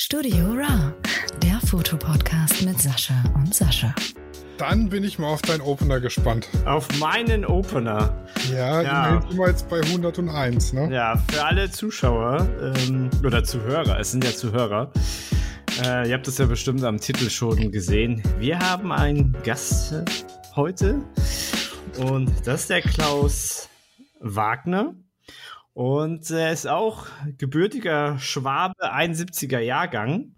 Studio Ra, der Fotopodcast mit Sascha und Sascha. Dann bin ich mal auf deinen Opener gespannt. Auf meinen Opener. Ja, Ja. sind wir jetzt bei 101, ne? Ja, für alle Zuschauer ähm, oder Zuhörer, es sind ja Zuhörer. Äh, ihr habt das ja bestimmt am Titel schon gesehen. Wir haben einen Gast heute und das ist der Klaus Wagner. Und er ist auch gebürtiger Schwabe, 71er Jahrgang.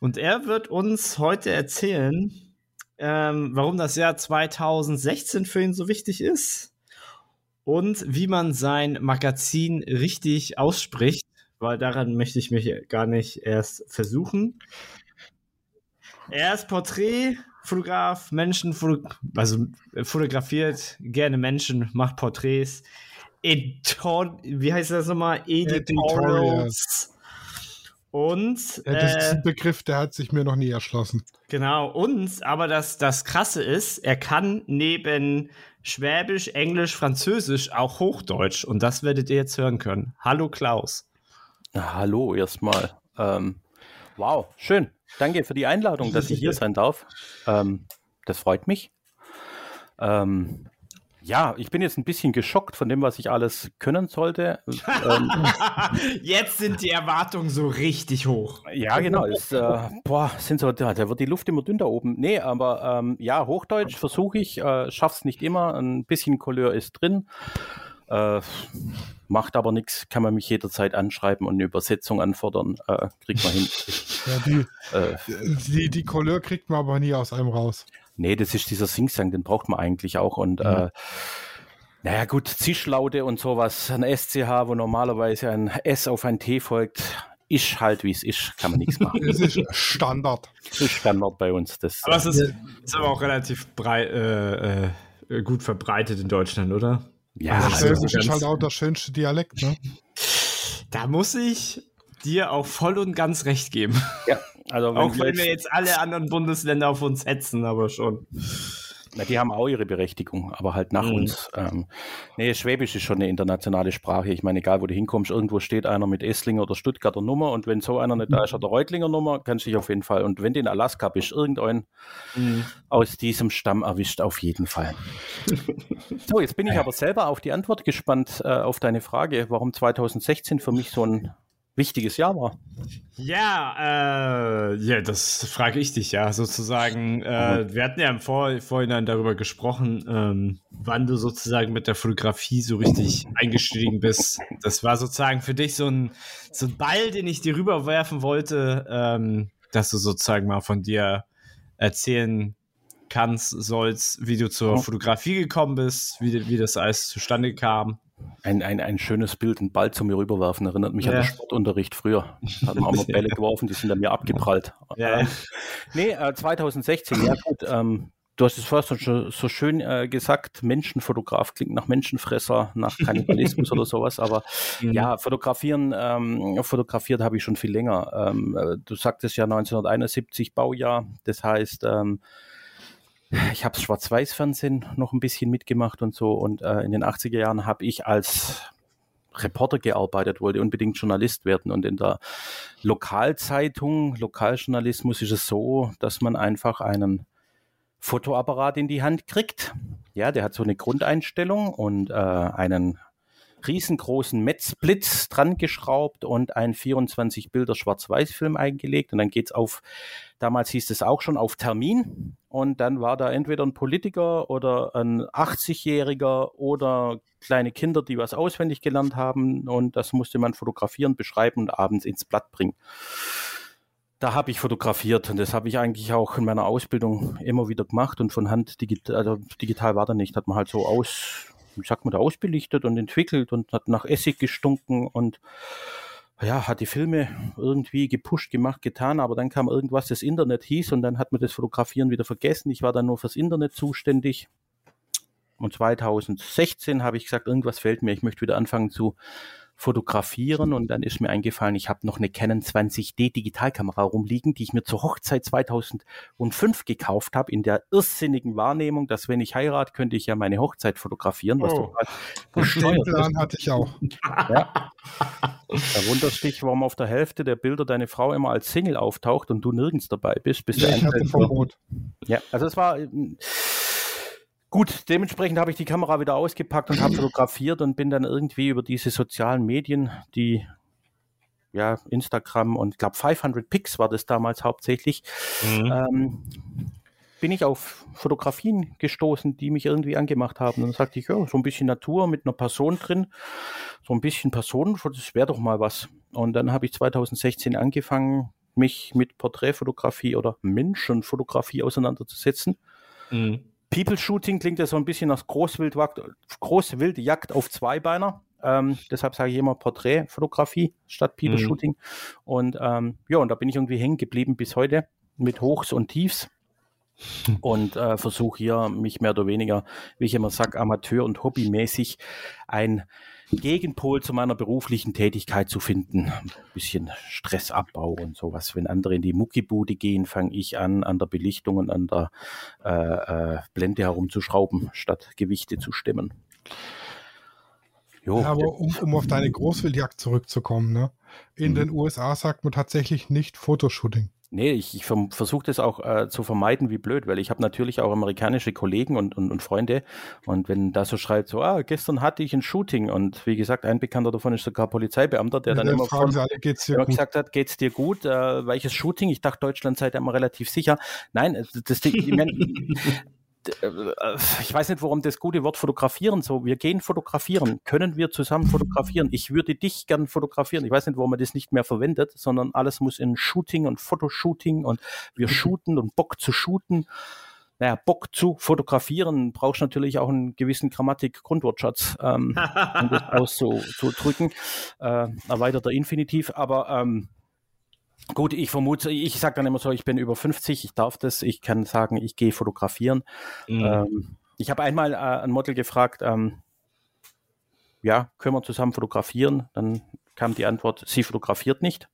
Und er wird uns heute erzählen, ähm, warum das Jahr 2016 für ihn so wichtig ist und wie man sein Magazin richtig ausspricht, weil daran möchte ich mich gar nicht erst versuchen. Er ist Porträtfotograf, Menschen, also äh, fotografiert gerne Menschen, macht Porträts. Editor, wie heißt das nochmal? Editorials. Und Ja, das ist äh, ein Begriff, der hat sich mir noch nie erschlossen. Genau, und aber das, das Krasse ist, er kann neben Schwäbisch, Englisch, Französisch auch Hochdeutsch und das werdet ihr jetzt hören können. Hallo Klaus. Na, hallo erstmal. Ähm, wow, schön. Danke für die Einladung, dass ich hier sein darf. Ähm, das freut mich. Ähm, ja, ich bin jetzt ein bisschen geschockt von dem, was ich alles können sollte. ähm, Jetzt sind die Erwartungen so richtig hoch. ja, genau. Es, äh, boah, sind so, da, da wird die Luft immer dünn da oben. Nee, aber ähm, ja, Hochdeutsch versuche ich, äh, schaff's nicht immer. Ein bisschen Couleur ist drin. Äh, macht aber nichts, kann man mich jederzeit anschreiben und eine Übersetzung anfordern. Äh, kriegt man hin. Ja, die, Äh, die, die Couleur kriegt man aber nie aus einem raus. Nee, das ist dieser Singsang, den braucht man eigentlich auch. Und äh, naja, gut, Zischlaute und sowas, ein SCH, wo normalerweise ein S auf ein T folgt, ist halt wie es ist, kann man nichts machen. Das ist Standard. Das ist Standard bei uns. Das, Aber es ist, ist aber auch relativ brei äh, äh, gut verbreitet in Deutschland, oder? ja, also Das also ist halt auch der schönste Dialekt, ne? Da muss ich dir auch voll und ganz recht geben. ja, also wenn Auch wenn wir jetzt alle anderen Bundesländer auf uns hetzen, aber schon. Na, die haben auch ihre Berechtigung, aber halt nach Mhm. uns. Ähm, nee, Schwäbisch ist schon eine internationale Sprache. Ich meine, egal wo du hinkommst, irgendwo steht einer mit Esslinger oder Stuttgarter Nummer und wenn so einer nicht da ist, hat er Reutlinger Nummer, kannst du dich auf jeden Fall. Und wenn du in Alaska bist, irgendein aus diesem Stamm erwischt, auf jeden Fall. so, jetzt bin ich aber selber auf die Antwort gespannt äh, auf deine Frage, warum 2016 für mich so ein wichtiges Jahr war. Ja, äh, ja, das frage ich dich ja sozusagen. Äh, wir hatten ja im Vor Vorhinein darüber gesprochen, ähm, wann du sozusagen mit der Fotografie so richtig eingestiegen bist. Das war sozusagen für dich so ein, so ein Ball, den ich dir rüberwerfen wollte, ähm, dass du sozusagen mal von dir erzählen kannst, sollst, wie du zur. Fotografie gekommen bist, wie, wie das alles zustande kam. Ein, ein, ein schönes Bild, einen Ball zu mir rüberwerfen, erinnert mich an Ja. den Sportunterricht früher. Da haben wir auch mal Bälle geworfen, die sind an mir abgeprallt. Ja. Ähm, nee, äh, 2016, ja gut. Ähm, du hast es vorher schon so schön äh, gesagt, Menschenfotograf klingt nach Menschenfresser, nach Kannibalismus oder sowas, aber Mhm. ja, fotografieren, ähm, fotografiert habe ich schon viel länger. Ähm, äh, du sagtest ja 1971 Baujahr, das heißt, ähm, ich habe Schwarz-Weiß-Fernsehen noch ein bisschen mitgemacht und so. Und äh, in den 80er Jahren habe ich als Reporter gearbeitet, wollte unbedingt Journalist werden. Und in der Lokalzeitung, Lokaljournalismus ist es so, dass man einfach einen Fotoapparat in die Hand kriegt. Ja, der hat so eine Grundeinstellung und äh, einen riesengroßen Metzblitz dran geschraubt und ein 24 Bilder Schwarz-Weiß-Film eingelegt. Und dann geht's auf, damals hieß es auch schon, auf Termin. Und dann war da entweder ein Politiker oder ein 80-Jähriger oder kleine Kinder, die was auswendig gelernt haben. Und das musste man fotografieren, beschreiben und abends ins Blatt bringen. Da habe ich fotografiert und das habe ich eigentlich auch in meiner Ausbildung immer wieder gemacht und von Hand digital, also digital war da nicht, hat man halt so aus, wie sagt man da, ausbelichtet und entwickelt und hat nach Essig gestunken und ja, hat die Filme irgendwie gepusht, gemacht, getan, aber dann kam irgendwas, das Internet hieß und dann hat man das Fotografieren wieder vergessen. Ich war dann nur fürs Internet zuständig. Und 2016 habe ich gesagt, irgendwas fehlt mir, ich möchte wieder anfangen zu fotografieren und dann ist mir eingefallen, ich habe noch eine Canon 20D Digitalkamera rumliegen, die ich mir zur Hochzeit 2005 gekauft habe, in der irrsinnigen Wahrnehmung, dass wenn ich heirate, könnte ich ja meine Hochzeit fotografieren, was Oh. total Den bescheuert ist. Plan hatte ich auch. Ja. Da wunderst dich, warum auf der Hälfte der Bilder deine Frau immer als Single auftaucht und du nirgends dabei bist. Bis Ich der hatte Verbot. ja, also es war ähm, gut. Dementsprechend habe ich die Kamera wieder ausgepackt und habe fotografiert und bin dann irgendwie über diese sozialen Medien, die ja Instagram und ich glaube 500 Pics war das damals hauptsächlich, Mhm. ähm, bin ich auf Fotografien gestoßen, die mich irgendwie angemacht haben. Und dann sagte ich, ja, so ein bisschen Natur mit einer Person drin, so ein bisschen Personen, das wäre doch mal was. Und dann habe ich 2016 angefangen, mich mit Porträtfotografie oder Menschenfotografie auseinanderzusetzen. Mhm. People Shooting klingt ja so ein bisschen nach Großwildjagd, Großwildjagd auf Zweibeiner. Ähm, deshalb sage ich immer Porträtfotografie statt People Mhm. Shooting. Und ähm, ja, und da bin ich irgendwie hängen geblieben bis heute mit Hochs und Tiefs und äh, versuche hier mich mehr oder weniger, wie ich immer sage, amateur- und hobbymäßig ein Gegenpol zu meiner beruflichen Tätigkeit zu finden. Ein bisschen Stressabbau und sowas. Wenn andere in die Muckibude gehen, fange ich an, an der Belichtung und an der äh, äh, Blende herumzuschrauben, statt Gewichte zu stemmen. Jo, Ja, aber um, um auf deine Großwildjagd zurückzukommen, ne? In Mhm. den USA sagt man tatsächlich nicht Fotoshooting. Nee, ich, ich versuche das auch äh, zu vermeiden, wie blöd, weil ich habe natürlich auch amerikanische Kollegen und, und, und Freunde. Und wenn da so schreibt, so, ah, gestern hatte ich ein Shooting und wie gesagt, ein Bekannter davon ist sogar Polizeibeamter, der dann Dann immer von, alle, immer gesagt hat, geht's dir gut? Äh, welches Shooting? Ich dachte, Deutschland sei da immer relativ sicher. Nein, das Ding, ich, mein, ich weiß nicht, warum das gute Wort fotografieren so. Wir gehen fotografieren. Können wir zusammen fotografieren? Ich würde dich gern fotografieren. Ich weiß nicht, warum man das nicht mehr verwendet, sondern alles muss in Shooting und Fotoshooting und wir shooten und Bock zu shooten. Naja, Bock zu fotografieren brauchst natürlich auch einen gewissen Grammatik-Grundwortschatz, ähm, um das auszudrücken. Äh, erweiterter Infinitiv, aber ähm, gut, ich vermute, ich sage dann immer so, ich bin über 50, ich darf das, ich kann sagen, ich gehe fotografieren. Mhm. Ähm, ich habe einmal äh, ein Model gefragt, ähm, ja, können wir zusammen fotografieren? Dann kam die Antwort, sie fotografiert nicht.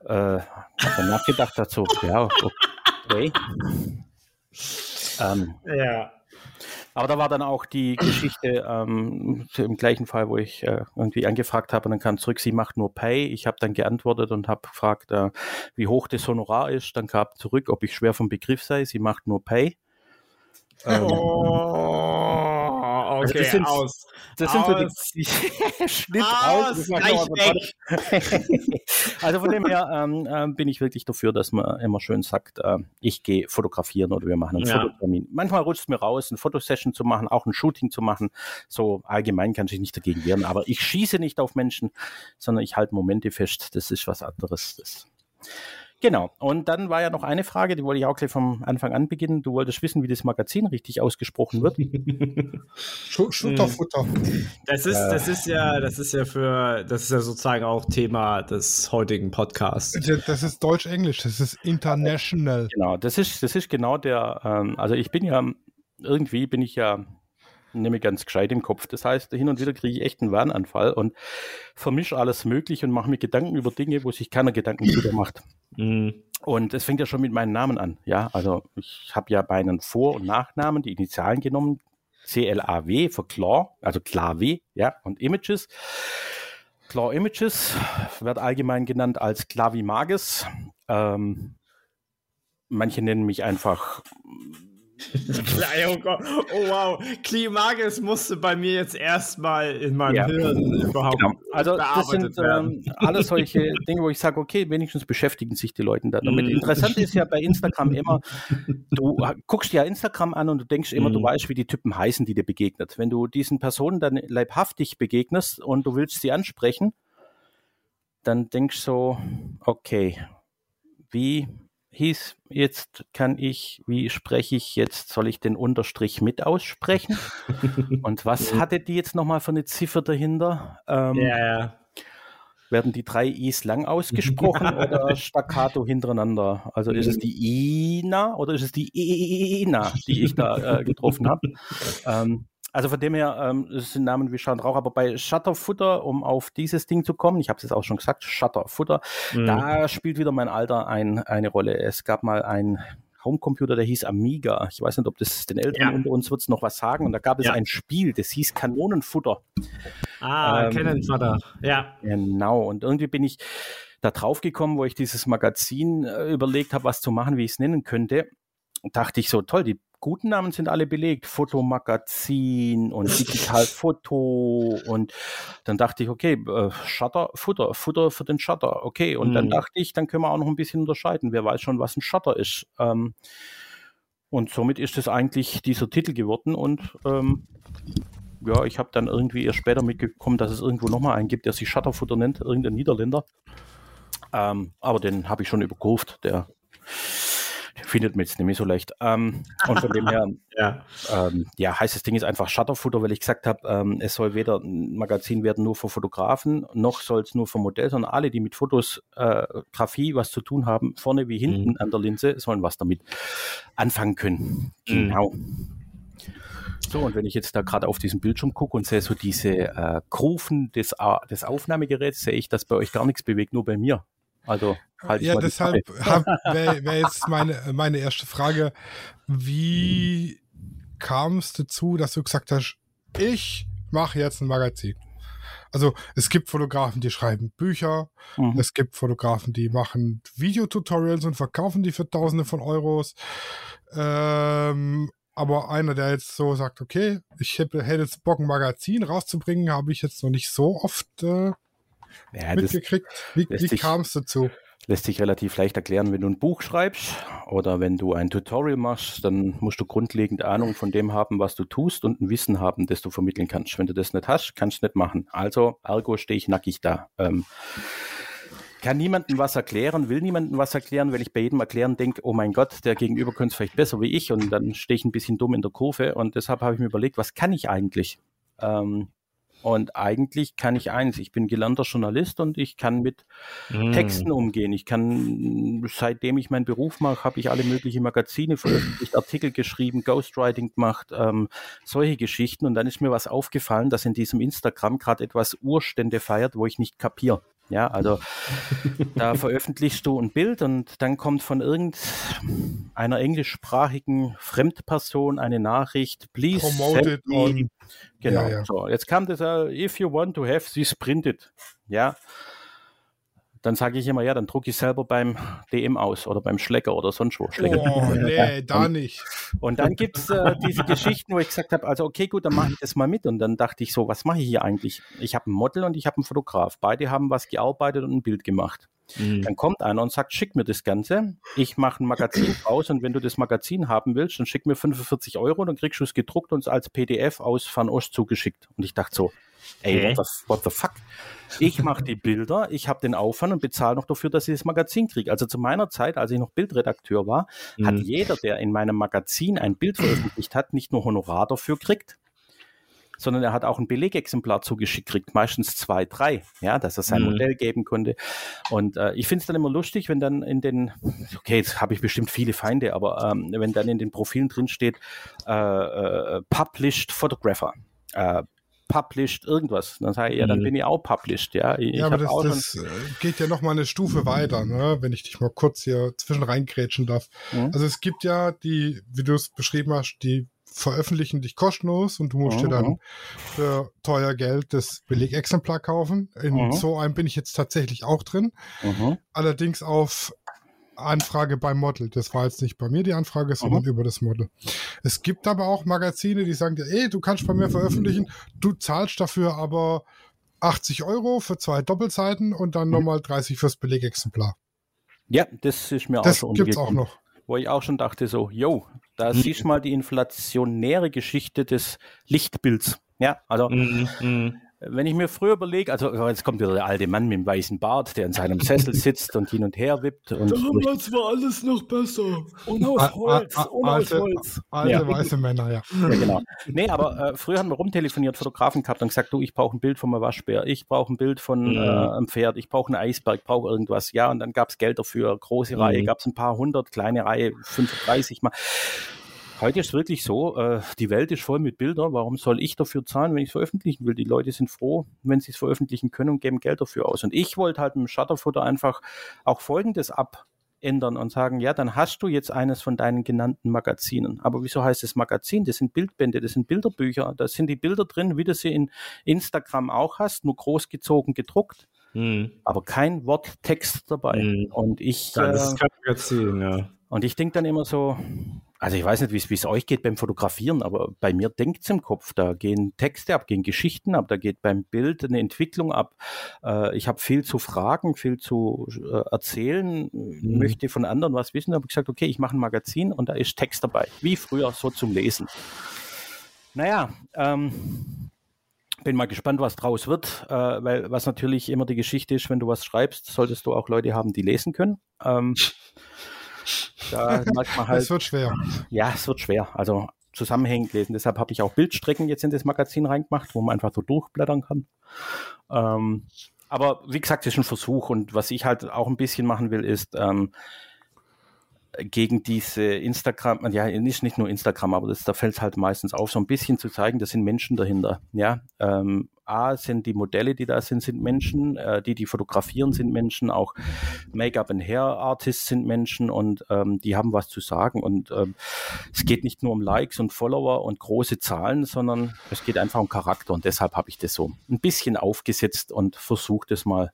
Äh, hab dann nachgedacht dazu, ja, okay. Ähm, ja. Aber da war dann auch die Geschichte ähm, im gleichen Fall, wo ich äh, irgendwie angefragt habe und dann kam zurück, sie macht nur Pay. Ich habe dann geantwortet und habe gefragt, äh, wie hoch das Honorar ist. Dann kam zurück, ob ich schwer vom Begriff sei. Sie macht nur Pay. Ähm, Oh, Also okay, das sind- aus. Das sind so die, Aus. die Schnitt Aus, so- also von dem her ähm, ähm, bin ich wirklich dafür, dass man immer schön sagt, äh, ich gehe fotografieren oder wir machen einen Ja. Fototermin. Manchmal rutscht es mir raus, eine Fotosession zu machen, auch ein Shooting zu machen. So allgemein kann ich nicht dagegen wehren, aber ich schieße nicht auf Menschen, sondern ich halte Momente fest. Das ist was anderes. Das Genau. Und dann war ja noch eine Frage, die wollte ich auch gleich vom Anfang an beginnen. Du wolltest wissen, wie das Magazin richtig ausgesprochen wird. Schu- Schutterfutter. Das ist, das ist ja, das ist ja für, das ist ja sozusagen auch Thema des heutigen Podcasts. Das ist Deutsch-Englisch, das ist international. Genau, das ist, das ist genau der, ähm, also ich bin ja, irgendwie bin ich ja nämlich ganz gescheit im Kopf. Das heißt, hin und wieder kriege ich echt einen Warnanfall und vermische alles Mögliche und mache mir Gedanken über Dinge, wo sich keiner Gedanken drüber macht. Mhm. Und es fängt ja schon mit meinen Namen an. Ja, also ich habe ja bei einem Vor- und Nachnamen die Initialen genommen. CLAW für Claw, also Claw, ja, und Images. Claw Images wird allgemein genannt als Clavimages. Ähm, manche nennen mich einfach oh, Gott. oh wow, Klimages musste bei mir jetzt erstmal in meinem Ja. Hirn überhaupt Genau. Also das sind ähm, alles solche Dinge, wo ich sage, okay, wenigstens beschäftigen sich die Leute da damit. Mhm. Interessant ist ja bei Instagram immer, du guckst ja Instagram an und du denkst immer, du Mhm. weißt, wie die Typen heißen, die dir begegnet. Wenn du diesen Personen dann leibhaftig begegnest und du willst sie ansprechen, dann denkst du so, okay, wie hieß jetzt kann ich, wie spreche ich jetzt, soll ich den Unterstrich mit aussprechen? Und was hatte die jetzt nochmal für eine Ziffer dahinter? Ähm, ja. Werden die drei Is lang ausgesprochen oder staccato hintereinander? Also ist es die Ina oder ist es die Ina, die ich da äh, getroffen habe? Ähm, Also von dem her ähm, es sind Namen wie Schand Rauch, aber bei Shutterfutter, um auf dieses Ding zu kommen, ich habe es jetzt auch schon gesagt, Shutterfutter, Mhm. da spielt wieder mein Alter ein, eine Rolle. Es gab mal ein Homecomputer, der hieß Amiga. Ich weiß nicht, ob das den Älteren Ja. unter uns wird's noch was sagen. Und da gab es Ja. ein Spiel, das hieß Kanonenfutter. Ah, Ähm, Cannonfodder. Ja. Genau. Und irgendwie bin ich da drauf gekommen, wo ich dieses Magazin äh, überlegt habe, was zu machen, wie ich es nennen könnte. Und dachte ich so, toll, die guten Namen sind alle belegt. Fotomagazin und Digital Foto. Und dann dachte ich, okay, äh, Shutter, Futter, Futter für den Shutter. Okay. Und dann Mhm. dachte ich, dann können wir auch noch ein bisschen unterscheiden. Wer weiß schon, was ein Shutter ist. Ähm, und somit ist es eigentlich dieser Titel geworden. Und ähm, ja, ich habe dann irgendwie erst später mitgekommen, dass es irgendwo nochmal einen gibt, der sich Shutterfutter nennt, irgendein Niederländer. Ähm, aber den habe ich schon überkurvt, der, der findet mir jetzt nicht mehr so leicht. Ähm, und von dem her, Ja. ähm, ja, heißt das Ding ist einfach Shutterfutter, weil ich gesagt habe, ähm, es soll weder ein Magazin werden nur für Fotografen, noch soll es nur für Modell, sondern alle, die mit Fotografie was zu tun haben, vorne wie hinten Mhm. an der Linse, sollen was damit anfangen können. Mhm. Genau. So, und wenn ich jetzt da gerade auf diesen Bildschirm gucke und sehe so diese äh, Kufen des, des Aufnahmegeräts, sehe ich, dass bei euch gar nichts bewegt, nur bei mir. Also halt ich ja, deshalb wäre wär jetzt meine, meine erste Frage. Wie kam es dazu, dass du gesagt hast, ich mache jetzt ein Magazin? Also es gibt Fotografen, die schreiben Bücher, Mhm. es gibt Fotografen, die machen Videotutorials und verkaufen die für Tausende von Euros. Ähm, aber einer, der jetzt so sagt, okay, ich hätte, hätte jetzt Bock, ein Magazin rauszubringen, habe ich jetzt noch nicht so oft äh, Ja, mitgekriegt. Wie, wie kam es dazu? lässt sich relativ leicht erklären, wenn du ein Buch schreibst oder wenn du ein Tutorial machst, dann musst du grundlegend Ahnung von dem haben, was du tust und ein Wissen haben, das du vermitteln kannst. Wenn du das nicht hast, kannst du nicht machen. Also, ergo stehe ich nackig da. Ähm, kann niemandem was erklären, will niemandem was erklären, weil ich bei jedem Erklären denke, oh mein Gott, der Gegenüber könnte es vielleicht besser wie ich und dann stehe ich ein bisschen dumm in der Kurve und deshalb habe ich mir überlegt, was kann ich eigentlich? Ähm, und eigentlich kann ich eins, ich bin gelernter Journalist und ich kann mit Mhm. Texten umgehen. Ich kann, seitdem ich meinen Beruf mache, habe ich alle möglichen Magazine veröffentlicht, Artikel geschrieben, Ghostwriting gemacht, ähm, solche Geschichten. Und dann ist mir was aufgefallen, dass in diesem Instagram gerade etwas Urstände feiert, wo ich nicht kapiere. Ja, also da veröffentlichst du ein Bild und dann kommt von irgendeiner englischsprachigen Fremdperson eine Nachricht, please Promoted send me Genau. Ja, ja. So, jetzt kam das, äh, if you want to have this printed, ja, dann sage ich immer, ja, dann drucke ich selber beim DM aus oder beim Schlecker oder sonst wo. Schlecker. Oh, nee, da nicht. Und dann gibt's äh, diese Geschichten, wo ich gesagt habe, also okay, gut, dann mache ich das mal mit. Und dann dachte ich so, was mache ich hier eigentlich? Ich habe ein Model und ich habe einen Fotograf. Beide haben was gearbeitet und ein Bild gemacht. Mhm. Dann kommt einer und sagt, schick mir das Ganze. Ich mache ein Magazin raus und wenn du das Magazin haben willst, dann schick mir 45 Euro, dann kriegst du es gedruckt und als PDF aus Fernost zugeschickt. Und ich dachte so, ey, what the, what the fuck? Ich mache die Bilder, ich habe den Aufwand und bezahle noch dafür, dass ich das Magazin kriege. Also zu meiner Zeit, als ich noch Bildredakteur war, hat Mhm. jeder, der in meinem Magazin ein Bild veröffentlicht hat, nicht nur Honorar dafür kriegt, sondern er hat auch ein Belegexemplar zugeschickt gekriegt, meistens zwei, drei, ja, dass er sein Mhm. Modell geben konnte. Und äh, ich finde es dann immer lustig, wenn dann in den, okay, jetzt habe ich bestimmt viele Feinde, aber ähm, wenn dann in den Profilen drin steht, äh, äh, Published Photographer, äh, Published irgendwas, dann sage ich, ja, dann Mhm. bin ich auch Published, ja. Ich, Ja, aber das, das äh, geht ja noch mal eine Stufe weiter, ne? wenn ich dich mal kurz hier zwischen reingrätschen darf. Mhm. Also es gibt ja die, wie du es beschrieben hast, die veröffentlichen dich kostenlos und du musst dir Mhm. dann für teuer Geld das Belegexemplar kaufen. In Mhm. so einem bin ich jetzt tatsächlich auch drin. Mhm. Allerdings auf Anfrage beim Model. Das war jetzt nicht bei mir die Anfrage, sondern Mhm. über das Model. Es gibt aber auch Magazine, die sagen dir, ey, du kannst bei mir veröffentlichen, du zahlst dafür aber 80 Euro für zwei Doppelseiten und dann Mhm. nochmal 30 fürs Belegexemplar. Ja, das ist mir auch Das schon gibt's auch noch. wo ich auch schon dachte so, yo, da Mhm. siehst du mal die inflationäre Geschichte des Lichtbilds. Ja, also Mhm. Mhm. wenn ich mir früher überlege, also jetzt kommt wieder der alte Mann mit dem weißen Bart, der in seinem Sessel sitzt und hin und her wippt und war alles noch besser. und Ah, ah, ah, alte, alte Ja. weiße Männer, ja. Ja, genau. Nee, aber äh, früher haben wir rumtelefoniert, Fotografen gehabt und gesagt, du, ich brauche ein Bild von einem Waschbär, ich brauche ein Bild von Mhm. äh, einem Pferd, ich brauche einen Eisberg, brauche irgendwas. Ja, und dann gab es Geld dafür, große Mhm. Reihe, gab es ein paar hundert, kleine Reihe, 35 mal. Heute ist wirklich so, äh, die Welt ist voll mit Bildern. Warum soll ich dafür zahlen, wenn ich es veröffentlichen will? Die Leute sind froh, wenn sie es veröffentlichen können und geben Geld dafür aus. Und ich wollte halt mit dem Shutterfutter einfach auch Folgendes abändern und sagen, ja, dann hast du jetzt eines von deinen genannten Magazinen. Aber wieso heißt es Magazin? Das sind Bildbände, das sind Bilderbücher. Da sind die Bilder drin, wie du sie in Instagram auch hast, nur großgezogen gedruckt. Hm. Aber kein Wort Text dabei. Hm. Und ich, Das äh, ist kein Magazin, ja. und ich denke dann immer so, also ich weiß nicht, wie es- es euch geht beim Fotografieren, aber bei mir denkt's im Kopf. Da gehen Texte ab, gehen Geschichten ab, da geht beim Bild eine Entwicklung ab. Äh, ich habe viel zu fragen, viel zu äh, erzählen, möchte von anderen was wissen. Da habe ich gesagt, okay, ich mache ein Magazin und da ist Text dabei, wie früher so zum Lesen. Naja, ähm, bin mal gespannt, was draus wird, äh, weil was natürlich immer die Geschichte ist, wenn du was schreibst, solltest du auch Leute haben, die lesen können. Ähm, da merkt man halt, Es wird schwer. ja, es wird schwer. Also zusammenhängend lesen. Deshalb habe ich auch Bildstrecken jetzt in das Magazin reingemacht, wo man einfach so durchblättern kann. Ähm, aber wie gesagt, es ist ein Versuch. Und was ich halt auch ein bisschen machen will, ist ähm, gegen diese Instagram, ja, ist nicht nur Instagram, aber das, da fällt es halt meistens auf, so ein bisschen zu zeigen, da sind Menschen dahinter. Ja, ähm, A sind die Modelle, die da sind, sind Menschen, äh, die, die fotografieren, sind Menschen, auch Make-up and Hair Artists sind Menschen und ähm, die haben was zu sagen. Und ähm, es geht nicht nur um Likes und Follower und große Zahlen, sondern es geht einfach um Charakter. Und deshalb habe ich das so ein bisschen aufgesetzt und versucht es mal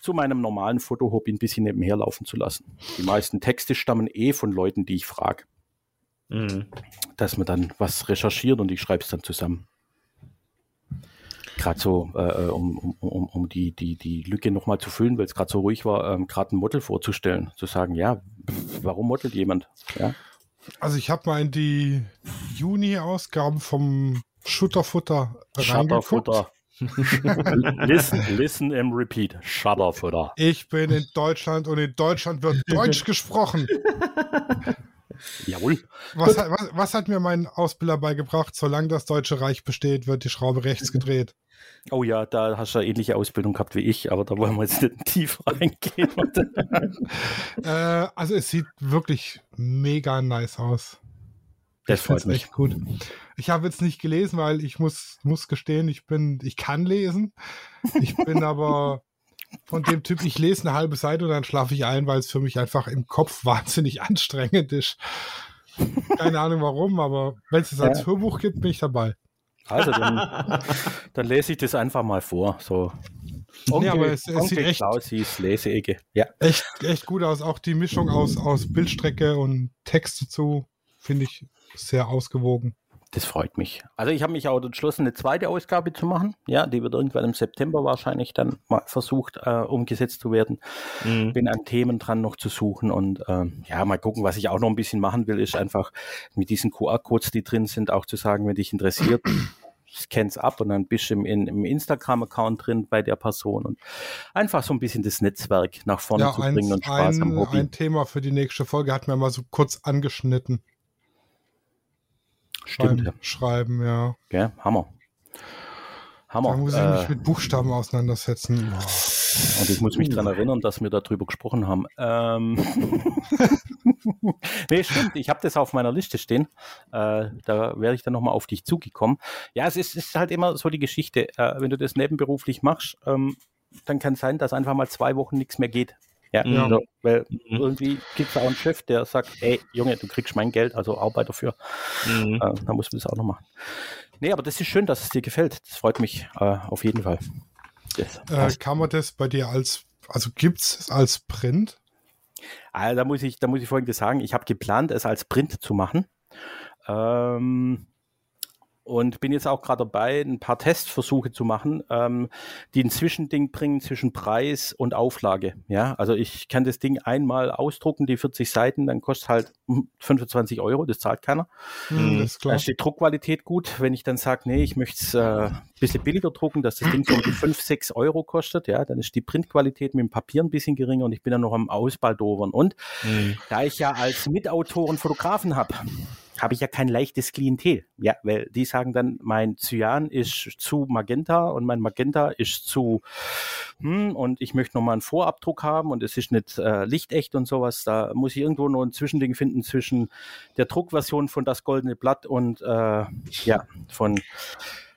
zu meinem normalen Fotohobby ein bisschen nebenher laufen zu lassen. Die meisten Texte stammen eh von Leuten, die ich frage, Mhm. dass man dann was recherchiert und ich schreibe es dann zusammen. Gerade so, äh, um, um, um, um die, die, die Lücke nochmal zu füllen, weil es gerade so ruhig war, ähm, gerade ein Model vorzustellen, zu sagen, ja, warum modelt jemand? Ja, Also ich habe mal in die Juni-Ausgaben vom Shutterfutter reingeguckt. Shutterfutter. listen, listen and repeat. Shutterfutter. Ich bin in Deutschland und in Deutschland wird Deutsch gesprochen. Jawohl. Was, hat- was, was hat mir mein Ausbilder beigebracht? Solange das Deutsche Reich besteht, wird die Schraube rechts gedreht. Oh ja, da hast du eine ähnliche Ausbildung gehabt wie ich, aber da wollen wir jetzt nicht tief reingehen. Äh, also es sieht wirklich mega nice aus. Das Ich freut mich. echt gut. Ich habe jetzt nicht gelesen, weil ich muss, muss gestehen, ich bin, ich kann lesen. Ich bin aber von dem Typ, ich lese eine halbe Seite und dann schlafe ich ein, weil es für mich einfach im Kopf wahnsinnig anstrengend ist. Keine Ahnung warum, aber wenn es es als Ja. Hörbuch gibt, bin ich dabei. Also dann, dann lese ich das einfach mal vor. So. Nee, aber es- es sieht Onkel echt- Klausis Leseecke. Ja. Echt, echt gut aus. Auch die Mischung aus, aus Bildstrecke und Text dazu finde ich sehr ausgewogen. Das freut mich. Also ich habe mich auch entschlossen, eine zweite Ausgabe zu machen. Ja, die wird irgendwann im September wahrscheinlich dann mal versucht, äh, umgesetzt zu werden. Mhm. Bin an Themen dran noch zu suchen und ähm, ja, mal gucken, was ich auch noch ein bisschen machen will, ist einfach mit diesen QR-Codes, die drin sind, auch zu sagen, wenn dich interessiert, scann's ab und dann bist du im, im Instagram-Account drin bei der Person und einfach so ein bisschen das Netzwerk nach vorne Ja, zu ein, bringen und Spaß am ein, Hobby. ein Thema für die nächste Folge hat mir mal so kurz angeschnitten. Stimmt, ja. Schreiben, ja. Gell? Hammer. Hammer. Da muss ich Äh, mich mit Buchstaben auseinandersetzen. Boah. Und ich muss mich daran erinnern, dass wir darüber gesprochen haben. Ähm nee, stimmt. Ich habe das auf meiner Liste stehen. Äh, da wäre ich dann nochmal auf dich zugekommen. Ja, es ist, es ist halt immer so die Geschichte. Äh, wenn du das nebenberuflich machst, ähm, dann kann es sein, dass einfach mal zwei Wochen nichts mehr geht. Ja, Ja. so, weil irgendwie gibt es auch einen Chef, der sagt, ey, Junge, du kriegst mein Geld, also arbeite dafür. Mhm. Äh, da muss man das auch noch machen. Nee, aber das ist schön, dass es dir gefällt. Das freut mich äh, auf jeden Fall. Äh, kann man das bei dir als, also gibt's es als Print? Ah, da muss ich, da muss ich folgendes sagen. Ich habe geplant, es als Print zu machen. Ähm, und bin jetzt auch gerade dabei, ein paar Testversuche zu machen, ähm, die ein Zwischending bringen zwischen Preis und Auflage. Ja, also ich kann das Ding einmal ausdrucken, die 40 Seiten, dann kostet halt hm, 25 Euro, das zahlt keiner. Hm, Mhm. Das ist Da klar. ist die Druckqualität gut. Wenn ich dann sage, nee, ich möchte es äh, ein bisschen billiger drucken, dass das Ding so um die 5, 6 Euro kostet, ja, dann ist die Printqualität mit dem Papier ein bisschen geringer und ich bin dann noch am Ausbaldovern. Und Mhm. da ich ja als Mitautoren Fotografen habe, habe ich ja kein leichtes Klientel. Ja, weil die sagen dann, mein Cyan ist zu Magenta und mein Magenta ist zu hm, und ich möchte nochmal einen Vorabdruck haben und es ist nicht äh, lichtecht und sowas. Da muss ich irgendwo nur ein Zwischending finden zwischen der Druckversion von das goldene Blatt und äh, ja, von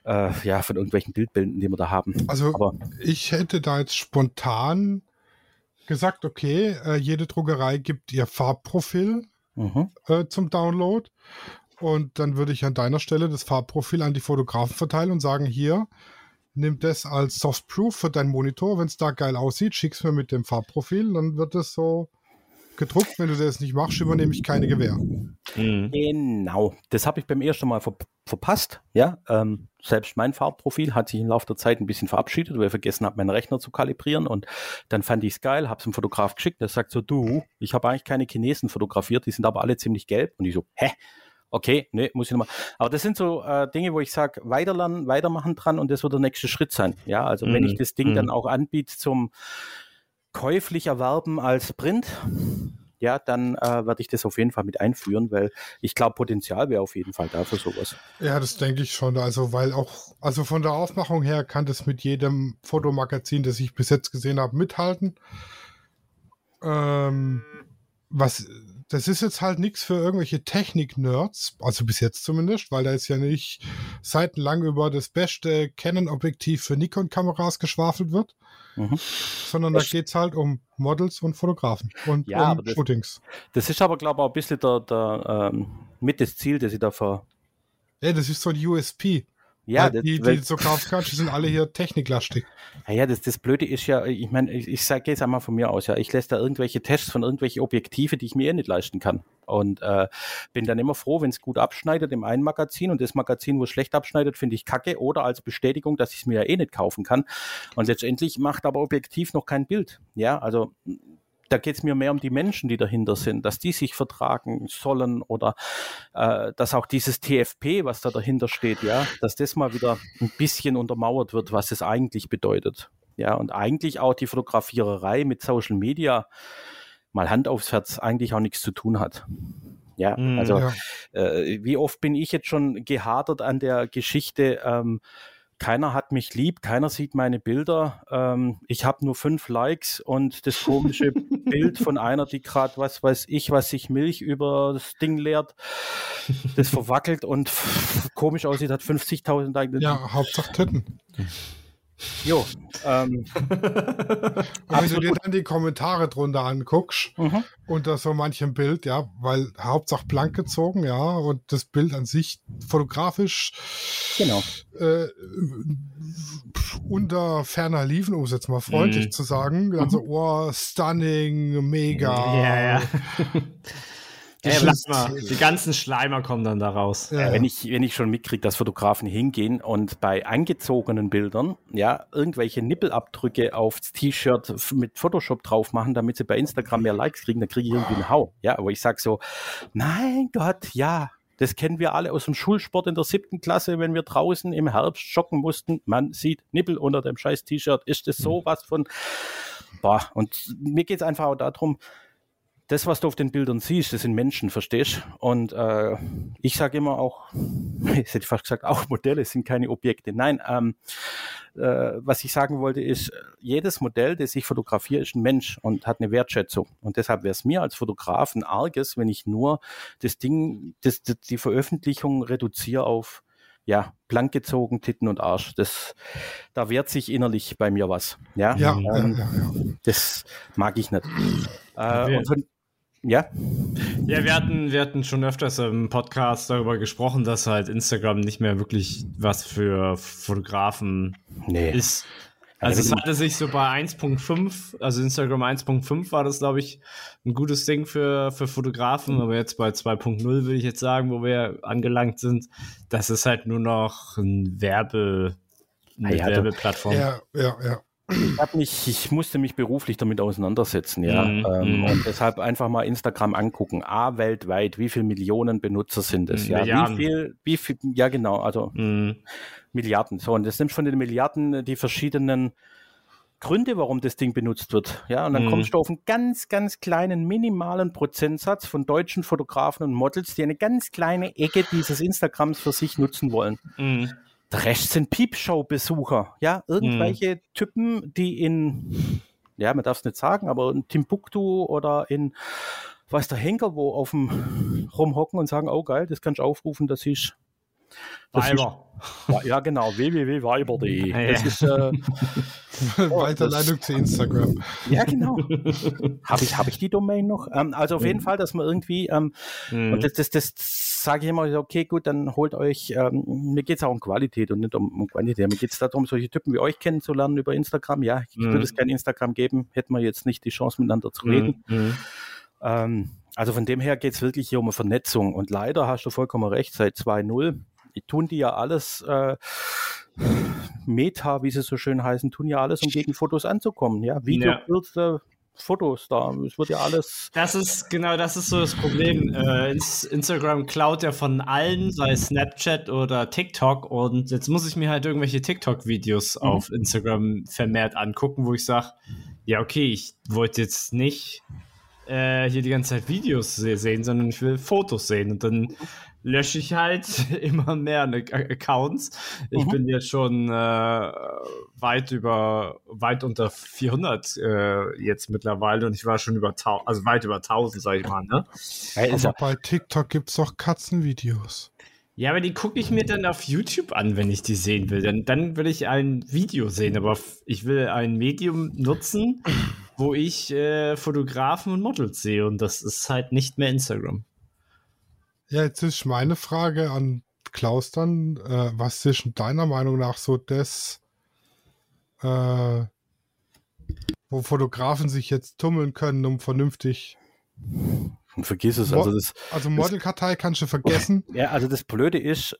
äh, ja, von irgendwelchen Bildbänden, die wir da haben. Also Aber ich hätte da jetzt spontan gesagt, okay, äh, jede Druckerei gibt ihr Farbprofil mhm. äh, zum Download. Und dann würde ich an deiner Stelle das Farbprofil an die Fotografen verteilen und sagen, hier, nimm das als Softproof für deinen Monitor. Wenn es da geil aussieht, schick's mir mit dem Farbprofil, dann wird es so gedruckt. Wenn du das nicht machst, übernehme ich keine Gewähr. Mhm. Genau, das habe ich beim ersten Mal ver verpasst. Ja, ähm, selbst mein Farbprofil hat sich im Laufe der Zeit ein bisschen verabschiedet, weil ich vergessen habe, meinen Rechner zu kalibrieren. Und dann fand ich es geil, habe es dem Fotograf geschickt. Der sagt so, du, ich habe eigentlich keine Chinesen fotografiert, die sind aber alle ziemlich gelb. Und ich so, hä? Okay, nee, muss ich nochmal. Aber das sind so äh, Dinge, wo ich sage, weiterlernen, weitermachen dran und das wird der nächste Schritt sein. Ja, also mm, wenn ich das Ding mm. dann auch anbiete zum käuflich erwerben als Print, ja, dann äh, werde ich das auf jeden Fall mit einführen, weil ich glaube, Potenzial wäre auf jeden Fall da für sowas. Ja, das denke ich schon. Also, weil auch, also von der Aufmachung her kann das mit jedem Fotomagazin, das ich bis jetzt gesehen habe, mithalten. Ähm, was, das ist jetzt halt nichts für irgendwelche Technik-Nerds, also bis jetzt zumindest, weil da ist ja nicht seitenlang über das beste Canon-Objektiv für Nikon-Kameras geschwafelt wird. Mhm. Sondern das da geht es halt um Models und Fotografen und ja, um das, Shootings. Das ist aber, glaube ich, auch ein bisschen der, der ähm, mit das Ziel, das ich da ver. Ja, das ist so ein USP. Ja, das, die, die so kaufen kannst, die sind alle hier techniklastig. Ja, ja das, das Blöde ist ja, ich meine, ich, ich sage jetzt einmal von mir aus, ja, ich lässt da irgendwelche Tests von irgendwelchen Objektive, die ich mir eh nicht leisten kann. Und äh, bin dann immer froh, wenn es gut abschneidet im einen Magazin und das Magazin, wo es schlecht abschneidet, finde ich kacke oder als Bestätigung, dass ich es mir ja eh nicht kaufen kann. Und letztendlich macht aber Objektiv noch kein Bild. Ja, also da geht es mir mehr um die Menschen, die dahinter sind, dass die sich vertragen sollen oder äh, dass auch dieses TFP, was da dahinter steht, ja, dass das mal wieder ein bisschen untermauert wird, was es eigentlich bedeutet. Ja, und eigentlich auch die Fotografiererei mit Social Media mal Hand aufs Herz eigentlich auch nichts zu tun hat. Ja, mm, also ja. Äh, wie oft bin ich jetzt schon gehadert an der Geschichte, ähm, keiner hat mich lieb, keiner sieht meine Bilder. Ähm, ich habe nur fünf Likes und das komische Bild von einer, die gerade, was weiß ich, was sich Milch über das Ding leert, das verwackelt und komisch aussieht, hat 50.000 Likes. Ja, Hauptsache Titten. Jo. Ähm, wenn du dir dann die Kommentare drunter anguckst, mhm. unter so manchem Bild, ja, weil Hauptsache blank gezogen, ja, und das Bild an sich fotografisch genau. äh, unter ferner Liefen, um es jetzt mal freundlich mhm. zu sagen, dann so, mhm. oh, stunning, mega. Ja, ja. Die, die ganzen Schleimer kommen dann da raus. Ja. Wenn, ich, wenn ich schon mitkriege, dass Fotografen hingehen und bei angezogenen Bildern ja irgendwelche Nippelabdrücke aufs T-Shirt mit Photoshop drauf machen, damit sie bei Instagram mehr Likes kriegen, dann kriege ich irgendwie einen Hau. Ja, aber ich sage so, mein Gott, ja, das kennen wir alle aus dem Schulsport in der siebten Klasse, wenn wir draußen im Herbst joggen mussten. Man sieht Nippel unter dem scheiß T-Shirt. Ist das sowas von. Boah, und mir geht es einfach auch darum, das, was du auf den Bildern siehst, das sind Menschen, verstehst? Und äh, ich sage immer auch, ich hätte fast gesagt, auch Modelle sind keine Objekte. Nein, ähm, äh, was ich sagen wollte ist, jedes Modell, das ich fotografiere, ist ein Mensch und hat eine Wertschätzung. Und deshalb wäre es mir als Fotograf ein arges, wenn ich nur das Ding, das, das, die Veröffentlichung reduziere auf ja, blank gezogen, Titten und Arsch. Das, da wehrt sich innerlich bei mir was. Ja, ja, ähm, ja, ja, das mag ich nicht. Äh, und von, ja. Ja, wir hatten, wir hatten schon öfters im Podcast darüber gesprochen, dass halt Instagram nicht mehr wirklich was für Fotografen nee. ist. Also es hatte sich so bei 1.5, also Instagram 1.5 war das, glaube ich, ein gutes Ding für, für Fotografen, aber jetzt bei 2.0 würde ich jetzt sagen, wo wir angelangt sind, das ist halt nur noch ein Werbe, eine ja, Werbeplattform. Ja, ja, ja ich, mich, ich musste mich beruflich damit auseinandersetzen, ja. Mm, ähm, mm. Und deshalb einfach mal Instagram angucken. A, weltweit, wie viele Millionen Benutzer sind es? Ja, Milliarden. wie viel, wie viel, ja genau, also mm. Milliarden. So, und das nimmt von den Milliarden die verschiedenen Gründe, warum das Ding benutzt wird. Ja, und dann Mhm. kommst du auf einen ganz, ganz kleinen, minimalen Prozentsatz von deutschen Fotografen und Models, die eine ganz kleine Ecke dieses Instagrams für sich nutzen wollen. Der Rest sind Piepshow-Besucher. Ja, irgendwelche Mhm. Typen, die in, ja, man darf es nicht sagen, aber in Timbuktu oder in, weiß der Henker, wo auf dem rumhocken und sagen, oh geil, das kannst du aufrufen, Das ist- Weiber. ja, genau, www.weiber.de. Ja. Das ist, äh, Weiterleitung zu Instagram. ja, genau. Habe ich, hab ich die Domain noch? Ähm, also auf jeden Fall, dass man irgendwie, ähm, Mhm. und das, das, das sage ich immer, so, okay, gut, dann holt euch, ähm, mir geht es auch um Qualität und nicht um, um Quantität. Mir geht es darum, solche Typen wie euch kennenzulernen über Instagram. Ja, ich Mhm. würde es kein Instagram geben, hätten wir jetzt nicht die Chance miteinander zu reden. Mhm. Ähm, also von dem her geht es wirklich hier um eine Vernetzung. Und leider hast du vollkommen recht, seit 2.0 tun die ja alles, äh, Meta, wie sie so schön heißen, tun ja alles, um gegen Fotos anzukommen. Ja, Video, Ja. Fotos da. Es wird ja alles. Das ist genau das ist so das Problem. Äh, Ins- Instagram klaut ja von allen, sei es Snapchat oder TikTok. Und jetzt muss ich mir halt irgendwelche TikTok-Videos Mhm. auf Instagram vermehrt angucken, wo ich sage, ja, okay, ich wollte jetzt nicht äh, hier die ganze Zeit Videos se sehen, sondern ich will Fotos sehen. Und dann lösche ich halt immer mehr ne Accounts. Ich Mhm. bin jetzt schon äh, weit über, weit unter 400 äh, jetzt mittlerweile und ich war schon über 1000, also weit über 1000, sag ich mal, ne? Aber bei TikTok gibt es doch Katzenvideos. Ja, aber die gucke ich mir dann auf YouTube an, wenn ich die sehen will. Dann, dann will ich ein Video sehen, aber ich will ein Medium nutzen, wo ich äh, Fotografen und Models sehe und das ist halt nicht mehr Instagram. Ja, jetzt ist meine Frage an Klaus dann. Äh, was ist denn deiner Meinung nach so das, äh, wo Fotografen sich jetzt tummeln können, um vernünftig. vergiss es. Mo- Also das, Also Modelkartei kannst du vergessen. ja, also das Blöde ist,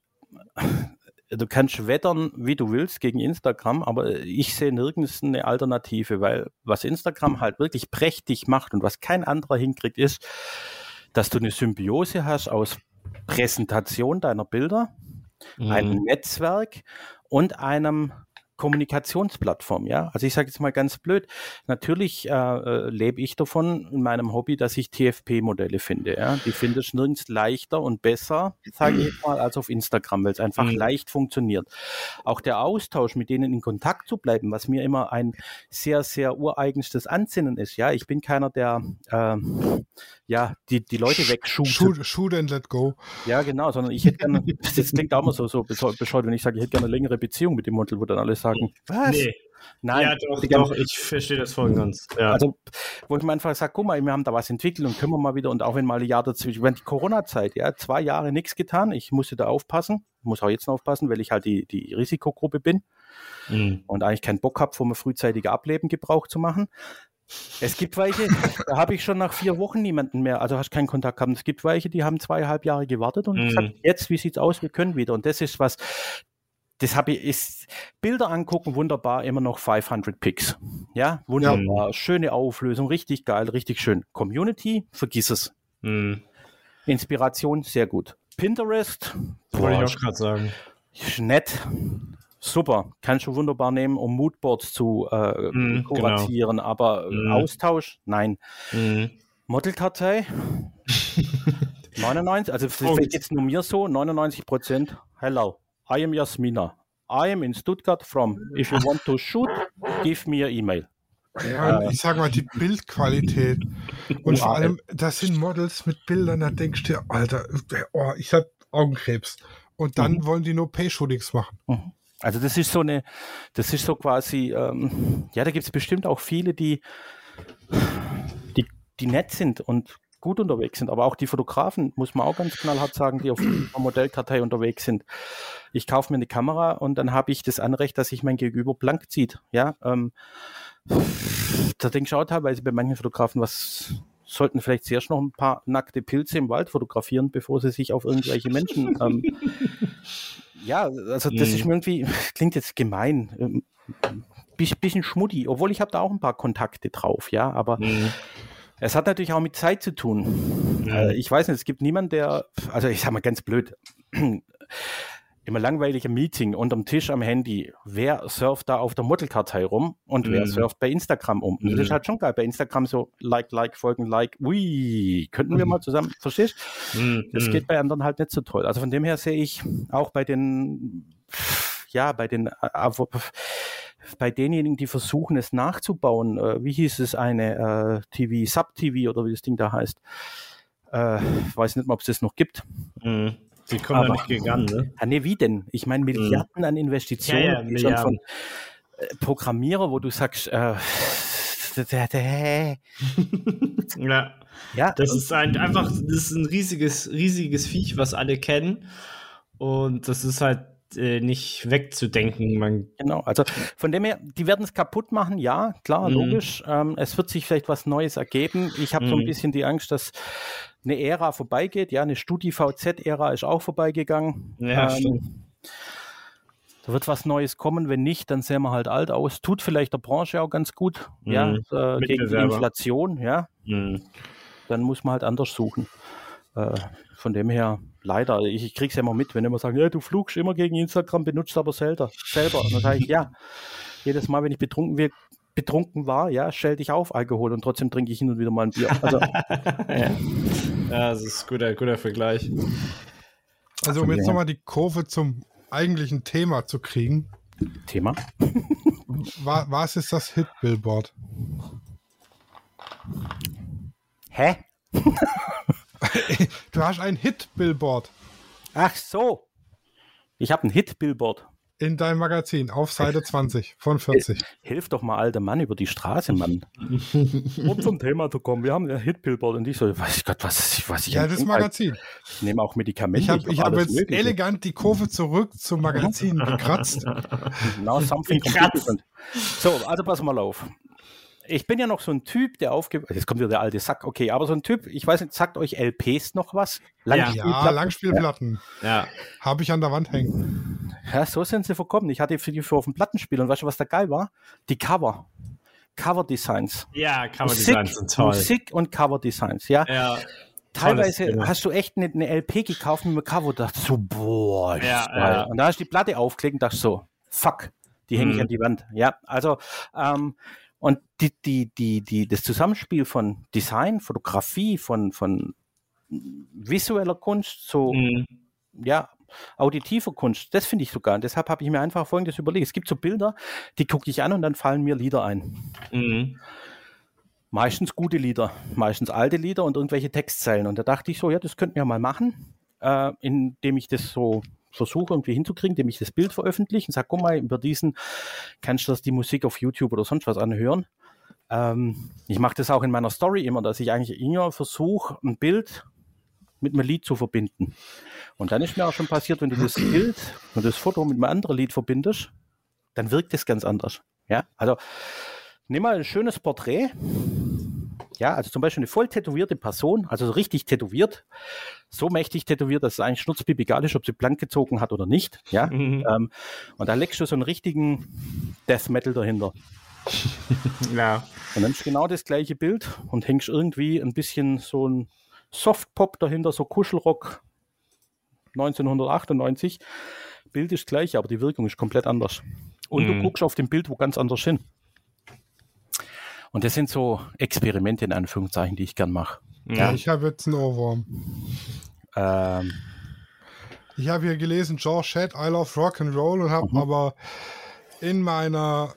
du kannst wettern, wie du willst, gegen Instagram, aber ich sehe nirgends eine Alternative, weil was Instagram halt wirklich prächtig macht und was kein anderer hinkriegt, ist, dass du eine Symbiose hast aus Präsentation deiner Bilder, einem Netzwerk und einem Kommunikationsplattform, ja. Also ich sage jetzt mal ganz blöd, natürlich äh, äh, lebe ich davon in meinem Hobby, dass ich TFP-Modelle finde, ja. Die finde ich nirgends leichter und besser, sage ich jetzt mal, als auf Instagram, weil es einfach Mhm. leicht funktioniert. Auch der Austausch, mit denen in Kontakt zu bleiben, was mir immer ein sehr, sehr ureigenstes Ansinnen ist, ja. Ich bin keiner, der ähm, ja, die, die Leute wegschubst. Shoot, shoot and let go. Ja, genau, sondern ich hätte gerne, das klingt auch immer so, so bescheuert, wenn ich sage, ich hätte gerne eine längere Beziehung mit dem Model, wo dann alle sagen, was? Nee, Nein, ja, ich doch, doch, ich verstehe das voll und ganz. Ja. also, wo ich mir einfach sage, guck mal, wir haben da was entwickelt und können wir mal wieder, und auch wenn mal ein Jahr dazwischen, wenn die Corona-Zeit, ja, zwei Jahre nichts getan, ich musste da aufpassen, muss auch jetzt noch aufpassen, weil ich halt die, die Risikogruppe bin Mhm. und eigentlich keinen Bock habe, vom frühzeitigen Ableben Gebrauch zu machen. Es gibt welche, da habe ich schon nach vier Wochen niemanden mehr, also hast keinen Kontakt gehabt. Es gibt welche, die haben zweieinhalb Jahre gewartet und Mhm. gesagt, jetzt, wie sieht's aus, wir können wieder. Und das ist was, das habe ich, ist Bilder angucken, wunderbar, immer noch 500 Pix. Ja, wunderbar, schöne Auflösung, richtig geil, richtig schön. Community, vergiss es. Mhm. Inspiration, sehr gut. Pinterest, Wollte ich auch gerade sagen. ist nett. Super, kannst du wunderbar nehmen, um Moodboards zu äh, Mhm, kuratieren, aber äh, Mhm. Austausch, nein. Mhm. Modelkartei, 99, also vielleicht jetzt nur mir so, 99 Prozent. Hello, I am Jasmina. I am in Stuttgart from. If you want to shoot, give me a email. Ja, und ich sag mal, die Bildqualität. Und vor allem, das sind Models mit Bildern, da denkst du dir, Alter, oh, ich hab Augenkrebs. Und dann wollen die nur Pay-Shootings machen. Also das ist so eine, das ist so quasi, ähm, ja, da gibt es bestimmt auch viele, die, die, die nett sind und gut unterwegs sind, aber auch die Fotografen, muss man auch ganz knallhart sagen, die auf einer Modellkartei unterwegs sind. Ich kaufe mir eine Kamera und dann habe ich das Anrecht, dass sich mein Gegenüber blank zieht. Ja, ähm, da denke ich auch teilweise bei manchen Fotografen, was sollten vielleicht zuerst noch ein paar nackte Pilze im Wald fotografieren, bevor sie sich auf irgendwelche Menschen ähm, ja, also das Mhm. ist mir irgendwie, klingt jetzt gemein, ähm, bisschen, schmuddi, obwohl ich habe da auch ein paar Kontakte drauf, ja, aber Mhm. es hat natürlich auch mit Zeit zu tun. Mhm. Äh, ich weiß nicht, es gibt niemanden, der, also ich sag mal ganz blöd, Immer langweiliger Meeting unterm Tisch am Handy. Wer surft da auf der Modelkartei rum und wer Mhm. surft bei Instagram um? Und das Mhm. ist halt schon geil. Bei Instagram so Like, Like, Folgen, Like. Ui, könnten wir Mhm. mal zusammen, verstehst Mhm. Das geht bei anderen halt nicht so toll. Also von dem her sehe ich auch bei den, ja, bei den, äh, bei denjenigen, die versuchen, es nachzubauen, äh, wie hieß es, eine äh, TV, Sub-TV oder wie das Ding da heißt. Äh, ich weiß nicht mal, ob es das noch gibt. Mhm. Die kommen Aber- da nicht gegangen, ne? Ah, nee, wie denn? Ich meine, Milliarden an Investitionen, Ja, ja, schon von Milliarden. äh, Programmierer, wo du sagst, äh, Ja. ja, Das ist ein, einfach, das ist ein riesiges, riesiges Viech, was alle kennen. Und das ist halt äh, nicht wegzudenken. Man, Genau, also von dem her, die werden es kaputt machen, ja, klar, Mhm. logisch. Ähm, es wird sich vielleicht was Neues ergeben. Ich habe so ein Mhm. bisschen die Angst, dass eine Ära vorbeigeht. Ja, eine StudiVZ-Ära ist auch vorbeigegangen. Ja, Ähm, stimmt. Da wird was Neues kommen. Wenn nicht, dann sehen wir halt alt aus. Tut vielleicht der Branche auch ganz gut. Ja, Mhm. äh, gegen die. Inflation, ja. Mhm. Dann muss man halt anders suchen. Äh, von dem her, leider, ich, ich krieg's ja immer mit, wenn immer sagen, ja, du flugst immer gegen Instagram, benutzt aber selber. selber. Und dann sage ich, ja, jedes Mal, wenn ich betrunken, wir, betrunken war, ja, stell dich auf Alkohol und trotzdem trinke ich hin und wieder mal ein Bier. Also, Ja, das ist ein guter, guter Vergleich. Also um jetzt nochmal die Kurve zum eigentlichen Thema zu kriegen, Thema. war, was ist das Hit-Billboard? Hä? Du hast ein Hit-Billboard Ach so. Ich habe ein Hit-Billboard. in deinem Magazin auf Seite 20 von 40. Hilf doch mal, alter Mann, über die Straße, Mann. um zum Thema zu kommen. Wir haben ein Hit-Billboard und ich so, weiß Gott, was, was ich Ja, das Magazin. Ich nehme auch Medikamente. Ich habe ich hab alles jetzt Mögliche. elegant die Kurve zurück zum Magazin gekratzt. Now something different. So, also pass mal auf. Ich bin ja noch so ein Typ, der aufge... Jetzt kommt wieder der alte Sack, okay, aber so ein Typ, ich weiß nicht, sagt euch LPs noch was? Ja. Ja, Langspielplatten? Langspielplatten. Ja. Habe ich an der Wand hängen. Ja, so sind sie verkommen. Ich hatte für die für auf dem Plattenspiel und weißt du, was da geil war? Die Cover. Cover-Designs. Ja, kann man die Musik, sind toll. Musik und Cover-Designs, ja. Ja. Teilweise hast du echt eine, eine LP gekauft mit einem Cover und dachtest so, boah, ist Ja, ja. Und da hast du die Platte aufgelegt und dachtest so, fuck, die hänge ich Mhm. an die Wand. Ja, also, ähm, und die, die, die, die, das Zusammenspiel von Design, Fotografie, von, von visueller Kunst, so, Mhm. ja, auditiver Kunst, das finde ich sogar. Und deshalb habe ich mir einfach Folgendes überlegt. Es gibt so Bilder, die gucke ich an und dann fallen mir Lieder ein. Mhm. Meistens gute Lieder, meistens alte Lieder und irgendwelche Textzeilen. Und da dachte ich so, ja, das könnten wir mal machen, äh, indem ich das so versuche irgendwie hinzukriegen, indem ich das Bild veröffentliche und sage, guck mal, über diesen kannst du das die Musik auf YouTube oder sonst was anhören. Ähm, ich mache das auch in meiner Story immer, dass ich eigentlich immer versuche, ein Bild mit einem Lied zu verbinden. Und dann ist mir auch schon passiert, wenn du das Bild und das Foto mit einem anderen Lied verbindest, dann wirkt es ganz anders. Ja, also nimm mal ein schönes Porträt. Ja, also zum Beispiel eine voll tätowierte Person, also so richtig tätowiert, so mächtig tätowiert, dass es eigentlich schnurzpiep egal ist, ob sie blank gezogen hat oder nicht. Ja, Mhm. ähm, und da legst du so einen richtigen Death Metal dahinter. Ja. Und nimmst genau das gleiche Bild und hängst irgendwie ein bisschen so ein Softpop dahinter, so Kuschelrock 1998. Bild ist gleich, aber die Wirkung ist komplett anders. Und du Mhm. guckst auf dem Bild wo ganz anders hin. Und das sind so Experimente in Anführungszeichen, die ich gern mache. Ja. Ich habe jetzt einen Ohrwurm. Ähm, Ich habe hier gelesen, George Shedd, I love Rock and Roll und habe aber in meiner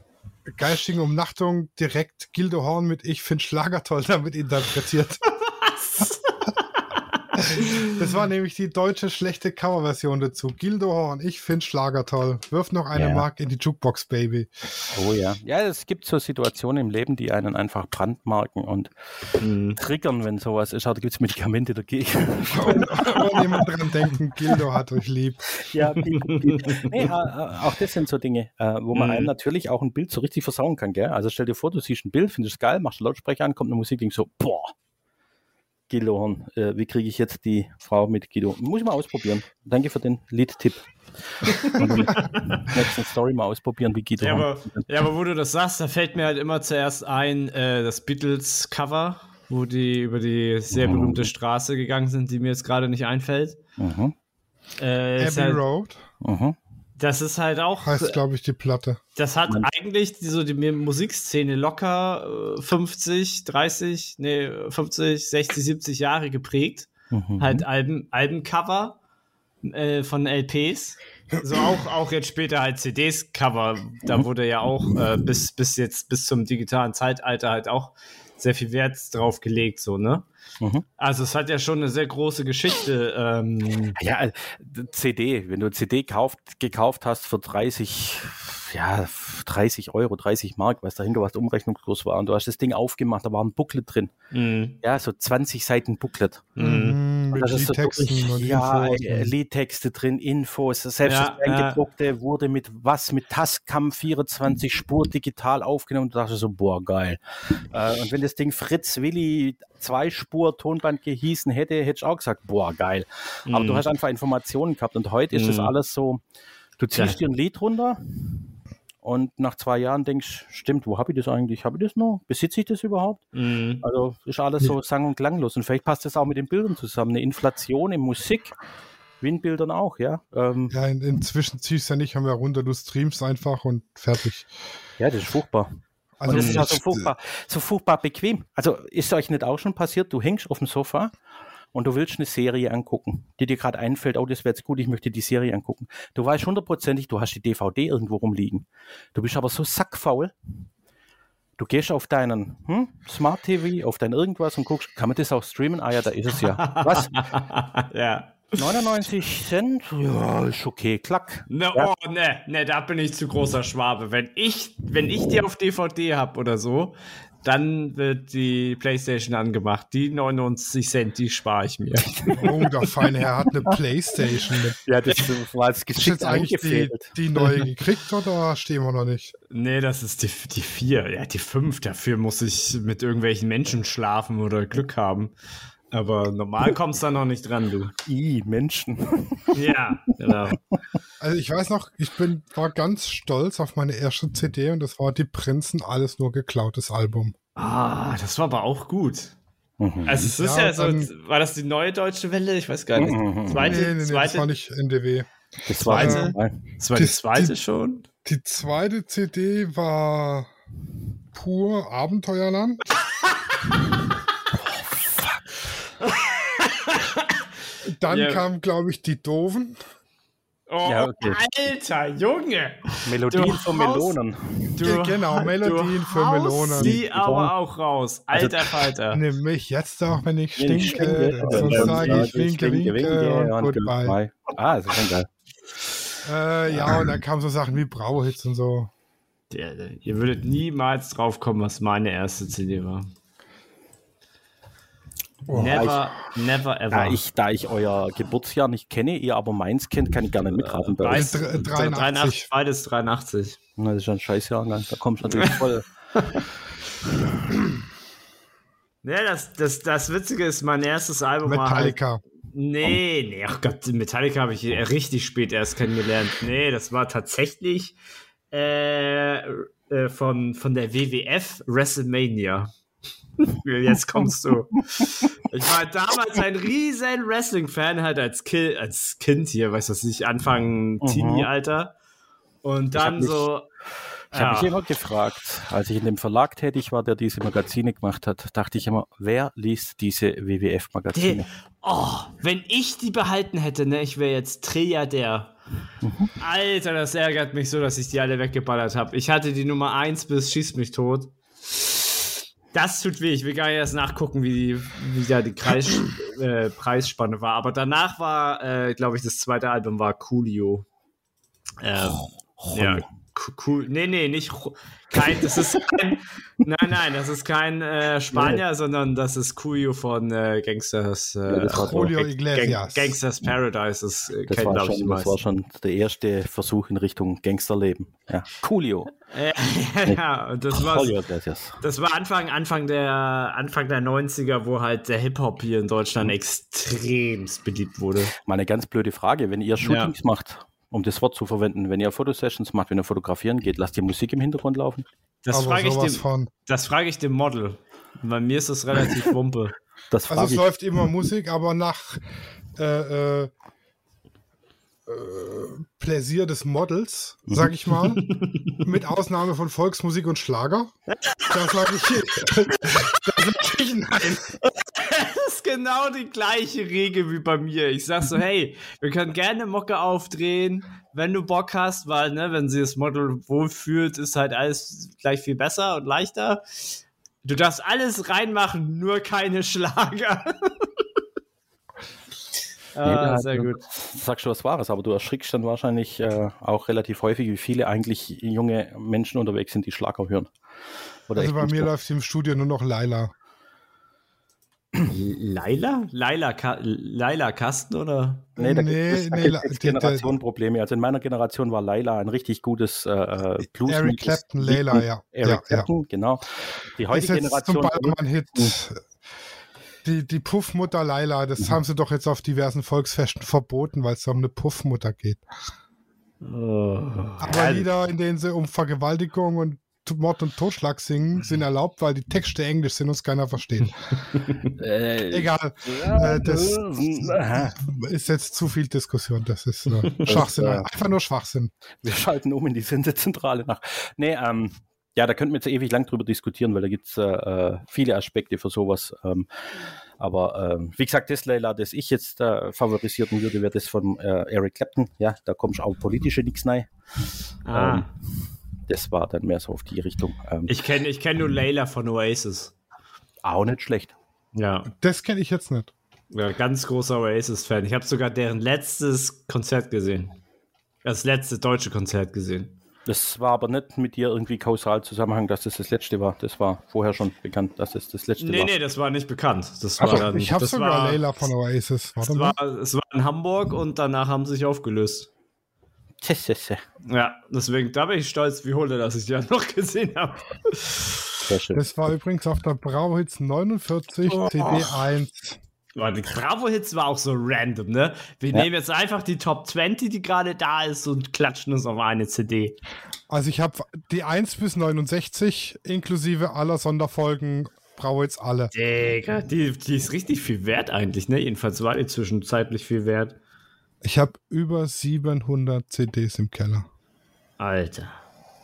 geistigen Umnachtung direkt Gildo Horn mit Ich finde Schlager toll damit interpretiert. Das war nämlich die deutsche schlechte Coverversion dazu. Gildo Horn, ich finde Schlager toll. Wirf noch eine Ja. Mark in die Jukebox, Baby. oh ja. Ja, es gibt so Situationen im Leben, die einen einfach brandmarken und Mhm. triggern, wenn sowas ist. Da gibt es Medikamente dagegen. Und, und immer dran denken, Gildo hat euch lieb. Ja, piep, piep. nee, äh, äh, auch das sind so Dinge, äh, wo man Mhm. einem natürlich auch ein Bild so richtig versauen kann, gell? Also stell dir vor, du siehst ein Bild, findest es geil, machst einen Lautsprecher an, kommt eine Musik, denkst so, boah, Guido Horn, äh, wie kriege ich jetzt die Frau mit Guido? Muss ich mal ausprobieren. Danke für den Lied-Tipp. Nächsten Story mal ausprobieren, wie Guido Ja aber, ja, aber wo du das sagst, da fällt mir halt immer zuerst ein, äh, das Beatles-Cover, wo die über die sehr berühmte Straße gegangen sind, die mir jetzt gerade nicht einfällt. Mhm. Äh, Abbey halt, Road. Mhm. Das ist halt auch. Heißt, glaube ich, die Platte. Das hat Man- eigentlich die, so die Musikszene locker äh, 50, 30, nee, 50, 60, 70 Jahre geprägt. Mhm. Halt Alben, Albencover äh, von LPs. So auch, auch jetzt später halt CDs-Cover. Da wurde ja auch äh, bis, bis jetzt, bis zum digitalen Zeitalter halt auch sehr viel Wert drauf gelegt, so, ne? Mhm. Also es hat ja schon eine sehr große Geschichte. Ähm, Ja, äh, CD, wenn du CD kauft, gekauft hast für 30, ja, 30 Euro, 30 Mark, was dahinter was der Umrechnungskurs war, und du hast das Ding aufgemacht, da war ein Booklet drin. mh, Ja, so 20 Seiten Booklet. mh. Mit Das ist so Liedtexten wirklich, ja, äh, Liedtexte drin, Infos. Selbst Ja, das Eingedruckte wurde mit was? Mit Tascam 24 Spur digital aufgenommen. Und du dachtest so, boah, geil. Äh, und wenn das Ding Fritz Willi zwei Spur Tonband gehießen hätte, hätte ich auch gesagt, boah, geil. Aber du Mhm. hast einfach Informationen gehabt. Und heute ist das Mhm. alles so, du ziehst Ja. dir ein Lied runter. Und nach zwei Jahren denkst, stimmt, wo habe ich das eigentlich? Habe ich das noch? Besitze ich das überhaupt? Mh. Also ist alles so sang- und klanglos. Und vielleicht passt das auch mit den Bildern zusammen. Eine Inflation in Musik, wie in Bildern auch, ja. Ähm, Ja, in, inzwischen ziehst du ja nicht mehr runter, du streamst einfach und fertig. ja, das ist furchtbar. Also und das ist auch so ich- furchtbar, so furchtbar bequem. Also ist euch nicht auch schon passiert, du hängst auf dem Sofa und du willst eine Serie angucken, die dir gerade einfällt, oh, das wäre jetzt gut, ich möchte die Serie angucken. Du weißt hundertprozentig, du hast die DVD irgendwo rumliegen. Du bist aber so sackfaul. Du gehst auf deinen hm, Smart TV, auf dein irgendwas und guckst, kann man das auch streamen? Ah ja, da ist es ja. Was? ja. 99 Cent? Ja, ist okay, klack. Ne, Ja. oh, ne, ne, da bin ich zu großer Schwabe. Wenn ich, wenn ich die auf DVD habe oder so, dann wird die Playstation angemacht. Die 99 Cent, die spare ich mir. Oh, der feine Herr hat eine Playstation mit. Ja, das war als Ist geschickt jetzt eigentlich die, eingefädelt. die neue gekriegt oder stehen wir noch nicht? nee, das ist die, die 4. Ja, die 5. Dafür muss ich mit irgendwelchen Menschen schlafen oder Glück haben. Aber normal kommst du da noch nicht dran, du. I, Menschen. Ja, genau. Also ich weiß noch, ich bin, war ganz stolz auf meine erste CD und das war Die Prinzen, alles nur geklautes Album. Ah, das war aber auch gut. Mhm. Also es ist Ja, ja, so, dann- war das die neue deutsche Welle? Ich weiß gar nicht. Mhm. Zweite, nee, nee, nee, das zweite, war nicht NDW. das war zweite- das war die das- zweite die- schon? Die zweite CD war pur Abenteuerland. Dann Ja. kam, glaube ich, die Doofen. Oh, Ja, okay. Alter, Junge! Melodien Du von haust- Melonen. Ge- genau, Melodien für haust Melonen. Sie aber auch raus. Alter Falter. Nimm mich jetzt auch, wenn ich Wenn ich stinke. Sonst dann sage ich winke, winke, winke und goodbye. goodbye. Ah, das ist schon geil. Äh, ja, und dann kamen so Sachen wie Brauhits und so. Der, der, ihr würdet niemals drauf kommen, was meine erste CD war. Oh, never, never ever. Da ich, da ich euer Geburtsjahr nicht kenne, ihr aber meins kennt, kann ich gar nicht mitraten bei euch. Weiß- Dr- 83. 83, beides 83. Na, Das ist ja ein Scheißjahr, ne? da kommst du natürlich voll. Ja, das, das, das Witzige ist, mein erstes Album war halt, Metallica. Nee, nee, ach Gott, Metallica habe ich richtig spät erst kennengelernt. Nee, das war tatsächlich äh, äh, von, von der WWF WrestleMania. Jetzt kommst du. Ich war damals ein riesen Wrestling-Fan, halt als, Ki als Kind hier, weißt du was ich, Anfang Mhm. Teenie-Alter. Und dann mich- so. Ich habe mich immer gefragt, als ich in dem Verlag tätig war, der diese Magazine gemacht hat, dachte ich immer, wer liest diese WWF-Magazine? Oh, wenn ich die behalten hätte, ne, ich wäre jetzt Trilliardär. Mhm. Alter, das ärgert mich so, dass ich die alle weggeballert habe. Ich hatte die Nummer 1 bis Schieß mich tot. Das tut weh. Ich will gar nicht erst nachgucken, wie, die, wie da die Kreis, äh, Preisspanne war. Aber danach war, äh, glaube ich, das zweite Album war Coolio. Ähm, ja, Cu- cool. Nee, nee, nicht. Kein, das ist kein. Nein, nein, das ist kein äh, Spanier, sondern das ist Cuyo von äh, Gangsters. Äh, Ja, Julio Gang- Iglesias. Gangsters Paradise. Das äh, Das kennen, war, glaube ich, das war schon der erste Versuch in Richtung Gangsterleben. Ja. Coolio. Äh, ja, und das war, Coolio Iglesias. das war Anfang, Anfang, der, Anfang der 90er, wo halt der Hip-Hop hier in Deutschland extremst beliebt wurde. Mal eine ganz blöde Frage. Wenn ihr Shootings macht, um das Wort zu verwenden, wenn ihr Fotosessions macht, wenn ihr fotografieren geht, lasst ihr Musik im Hintergrund laufen? Das frage ich, dem- von. das frage ich dem Model. Bei mir ist das relativ wumpe. Das Also es ich. läuft immer Musik, aber nach äh, äh, äh, Pläsier des Models, sag ich mal. mit Ausnahme von Volksmusik und Schlager. Da sage ich, da sag ich nein. Genau die gleiche Regel wie bei mir. Ich sag so, hey, wir können gerne Mocke aufdrehen, wenn du Bock hast, weil, ne, wenn sie das Model wohlfühlt, ist halt alles gleich viel besser und leichter. Du darfst alles reinmachen, nur keine Schlager. ah, sehr gut. Sagst du was Wahres, aber du erschrickst dann wahrscheinlich äh, auch relativ häufig, wie viele eigentlich junge Menschen unterwegs sind, die Schlager hören. Oder also bei mir läuft im Studio nur noch Laila. Laila? Laila, Ka Laila Kasten oder? Nee, da nee, gibt es, nee, Generationenprobleme. Also in meiner Generation war Laila ein richtig gutes äh, äh Blues. Eric Clapton, Laila, ja. Eric ja, Clapton, ja. genau. Die heutige ist jetzt Generation. Zum Ballermann-Hit. Die, die Puffmutter Laila, das mhm. haben sie doch jetzt auf diversen Volksfesten verboten, weil es um eine Puffmutter geht. Oh. Aber Lieder, in denen sie um Vergewaltigung und Mord und Totschlag singen, sind erlaubt, weil die Texte Englisch sind und es keiner versteht. äh, Egal. Äh, das ist jetzt zu viel Diskussion. Das ist äh, Schwachsinn. Das, Einfach nur Schwachsinn. Wir schalten um in die Sendezentrale nach. Nee, ähm, ja, da könnten wir jetzt ewig lang drüber diskutieren, weil da gibt es äh, äh, viele Aspekte für sowas. Ähm, aber ähm, wie gesagt, das Leila, das ich jetzt äh, favorisieren würde, wäre das von äh, Eric Clapton. Ja, da kommst auch politische nichts rein. Ah. Ähm, das war dann mehr so auf die Richtung. Ähm, ich kenne ich kenn nur Layla von Oasis. Auch nicht schlecht. Ja. Das kenne ich jetzt nicht. Ja, ganz großer Oasis-Fan. Ich habe sogar deren letztes Konzert gesehen. Das letzte deutsche Konzert gesehen. Das war aber nicht mit dir irgendwie kausal Zusammenhang, dass das das letzte war. Das war vorher schon bekannt, dass es das letzte nee, war. Nee, nee, das war nicht bekannt. Das war dann, ich habe sogar war, Layla von Oasis. Warte es, war, es war in Hamburg und danach haben sie sich aufgelöst. Ja, deswegen, da bin ich stolz, wie holte, dass ich die ja noch gesehen habe. Das war übrigens auf der Bravo-Hits 49 oh. CD1. Die Bravo-Hits war auch so random, ne? Wir ja. nehmen jetzt einfach die Top 20, die gerade da ist, und klatschen uns auf eine CD. Also ich habe die 1 bis 69 inklusive aller Sonderfolgen Bravo-Hits alle. Digga, die, die ist richtig viel wert eigentlich, ne? Jedenfalls war die zwischenzeitlich viel wert. Ich habe über 700 CDs im Keller. Alter.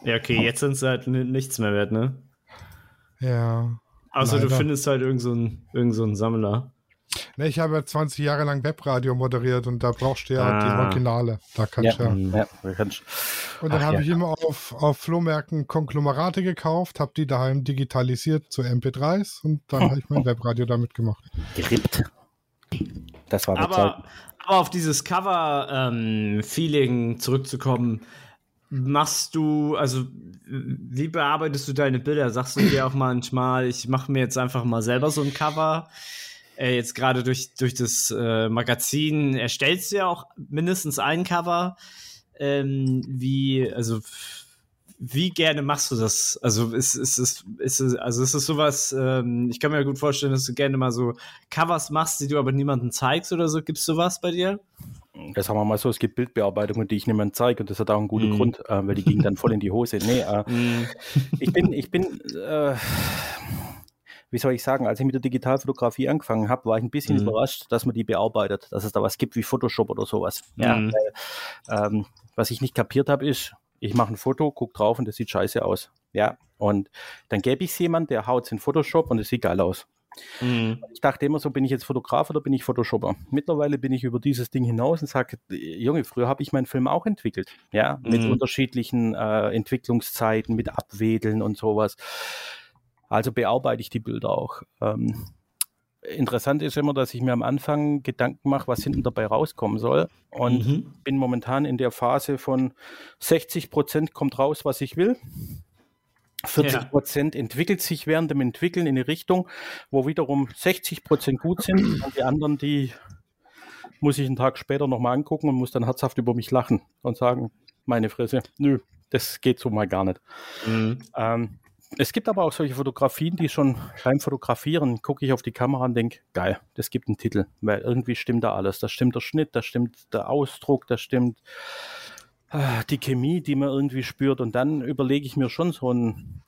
Ja, okay, jetzt sind sie halt nichts mehr wert, ne? Ja. Leider. du findest halt irgendeinen so irgend so Sammler. Ne, ich habe ja 20 Jahre lang Webradio moderiert und da brauchst du ja ah. die Originale. Da kannst ja, ja. ja kannst. Und dann habe ja. ich immer auf, auf Flohmärkten Konglomerate gekauft, habe die daheim digitalisiert zu MP3s und dann habe ich mein Webradio damit gemacht. Gerippt. Das war aber, aber auf dieses Cover-Feeling ähm, zurückzukommen, machst du, also wie bearbeitest du deine Bilder? Sagst du dir auch manchmal, ich mache mir jetzt einfach mal selber so ein Cover? Äh, jetzt gerade durch, durch das äh, Magazin erstellst du ja auch mindestens ein Cover. Ähm, wie, also wie gerne machst du das? Also ist, ist, ist, ist, also ist es sowas, ähm, ich kann mir gut vorstellen, dass du gerne mal so Covers machst, die du aber niemandem zeigst oder so. Gibt es sowas bei dir? Das haben wir mal so, es gibt Bildbearbeitungen, die ich niemandem zeige und das hat auch einen guten mm. Grund, äh, weil die gingen dann voll in die Hose. Nee, äh, mm. ich bin, ich bin, äh, wie soll ich sagen, als ich mit der Digitalfotografie angefangen habe, war ich ein bisschen mm. überrascht, dass man die bearbeitet, dass es da was gibt wie Photoshop oder sowas. Ja, mhm. weil, ähm, was ich nicht kapiert habe, ist, ich mache ein Foto, gucke drauf und das sieht scheiße aus. Ja, und dann gäbe ich es jemand, der haut es in Photoshop und es sieht geil aus. Mhm. Ich dachte immer so, bin ich jetzt Fotograf oder bin ich Photoshopper? Mittlerweile bin ich über dieses Ding hinaus und sage, Junge, früher habe ich meinen Film auch entwickelt. Ja, mit mhm. unterschiedlichen äh, Entwicklungszeiten, mit Abwedeln und sowas. Also bearbeite ich die Bilder auch. Ähm, interessant ist immer, dass ich mir am Anfang Gedanken mache, was hinten dabei rauskommen soll. Und mhm. bin momentan in der Phase von 60 Prozent kommt raus, was ich will. 40 Prozent ja. entwickelt sich während dem Entwickeln in eine Richtung, wo wiederum 60 Prozent gut sind und die anderen, die muss ich einen Tag später nochmal angucken und muss dann herzhaft über mich lachen und sagen, meine Fresse, nö, das geht so mal gar nicht. Mhm. Ähm, es gibt aber auch solche Fotografien, die schon beim Fotografieren gucke ich auf die Kamera und denke, geil, das gibt einen Titel, weil irgendwie stimmt da alles. Da stimmt der Schnitt, da stimmt der Ausdruck, da stimmt äh, die Chemie, die man irgendwie spürt. Und dann überlege ich mir schon so ein,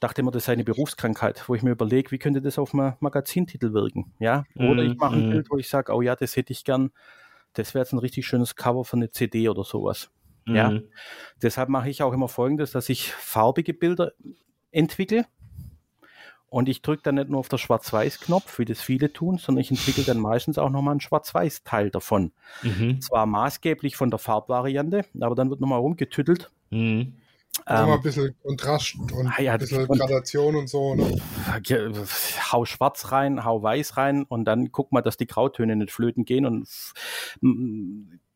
dachte immer, das sei eine Berufskrankheit, wo ich mir überlege, wie könnte das auf einem Magazintitel wirken. Ja? Oder ich mache ein mm. Bild, wo ich sage, oh ja, das hätte ich gern das wäre jetzt ein richtig schönes Cover für eine CD oder sowas. Ja. Mhm. Deshalb mache ich auch immer folgendes, dass ich farbige Bilder entwickle. Und ich drücke dann nicht nur auf den Schwarz-Weiß-Knopf, wie das viele tun, sondern ich entwickle dann meistens auch nochmal einen Schwarz-Weiß-Teil davon. Mhm. Zwar maßgeblich von der Farbvariante, aber dann wird nochmal rumgetüttelt. Mhm. Mal Ähm, ein bisschen Kontrast und Ah ja, ein bisschen und- Gradation und so. Ne? hau schwarz rein, hau weiß rein und dann guck mal, dass die Grautöne nicht flöten gehen und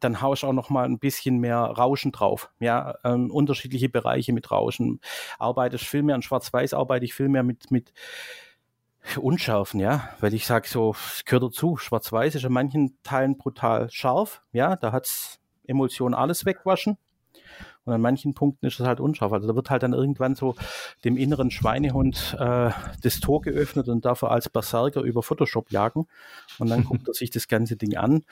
dann hau ich auch noch mal ein bisschen mehr Rauschen drauf. Ja, ähm, unterschiedliche Bereiche mit Rauschen. Arbeite ich viel mehr an Schwarz-Weiß, arbeite ich viel mehr mit, mit Unschärfen, ja, weil ich sage so, es gehört dazu. Schwarz-Weiß ist in manchen Teilen brutal scharf, ja, da hat's Emulsion alles wegwaschen. Und an manchen Punkten ist es halt unscharf. Also da wird halt dann irgendwann so dem inneren Schweinehund äh, das Tor geöffnet und darf er als Berserker über Photoshop jagen. Und dann guckt er sich das ganze Ding an.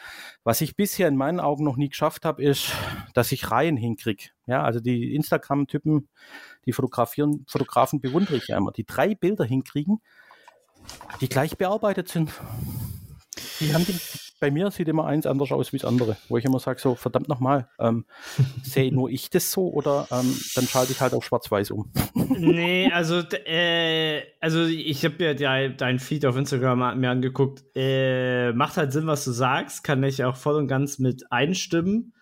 Was ich bisher in meinen Augen noch nie geschafft habe, ist, dass ich Reihen hinkriege. Ja, also die Instagram-Typen, die fotografieren, Fotografen bewundere ich ja immer, die drei Bilder hinkriegen, die gleich bearbeitet sind. Die haben die, bei mir sieht immer eins anders aus wie das andere, wo ich immer sage, so verdammt nochmal, ähm, sehe nur ich das so oder ähm, dann schalte ich halt auf Schwarz-Weiß um. nee, also, äh, also ich habe ja dein, dein Feed auf Instagram mir angeguckt. Äh, macht halt Sinn, was du sagst, kann ich auch voll und ganz mit einstimmen.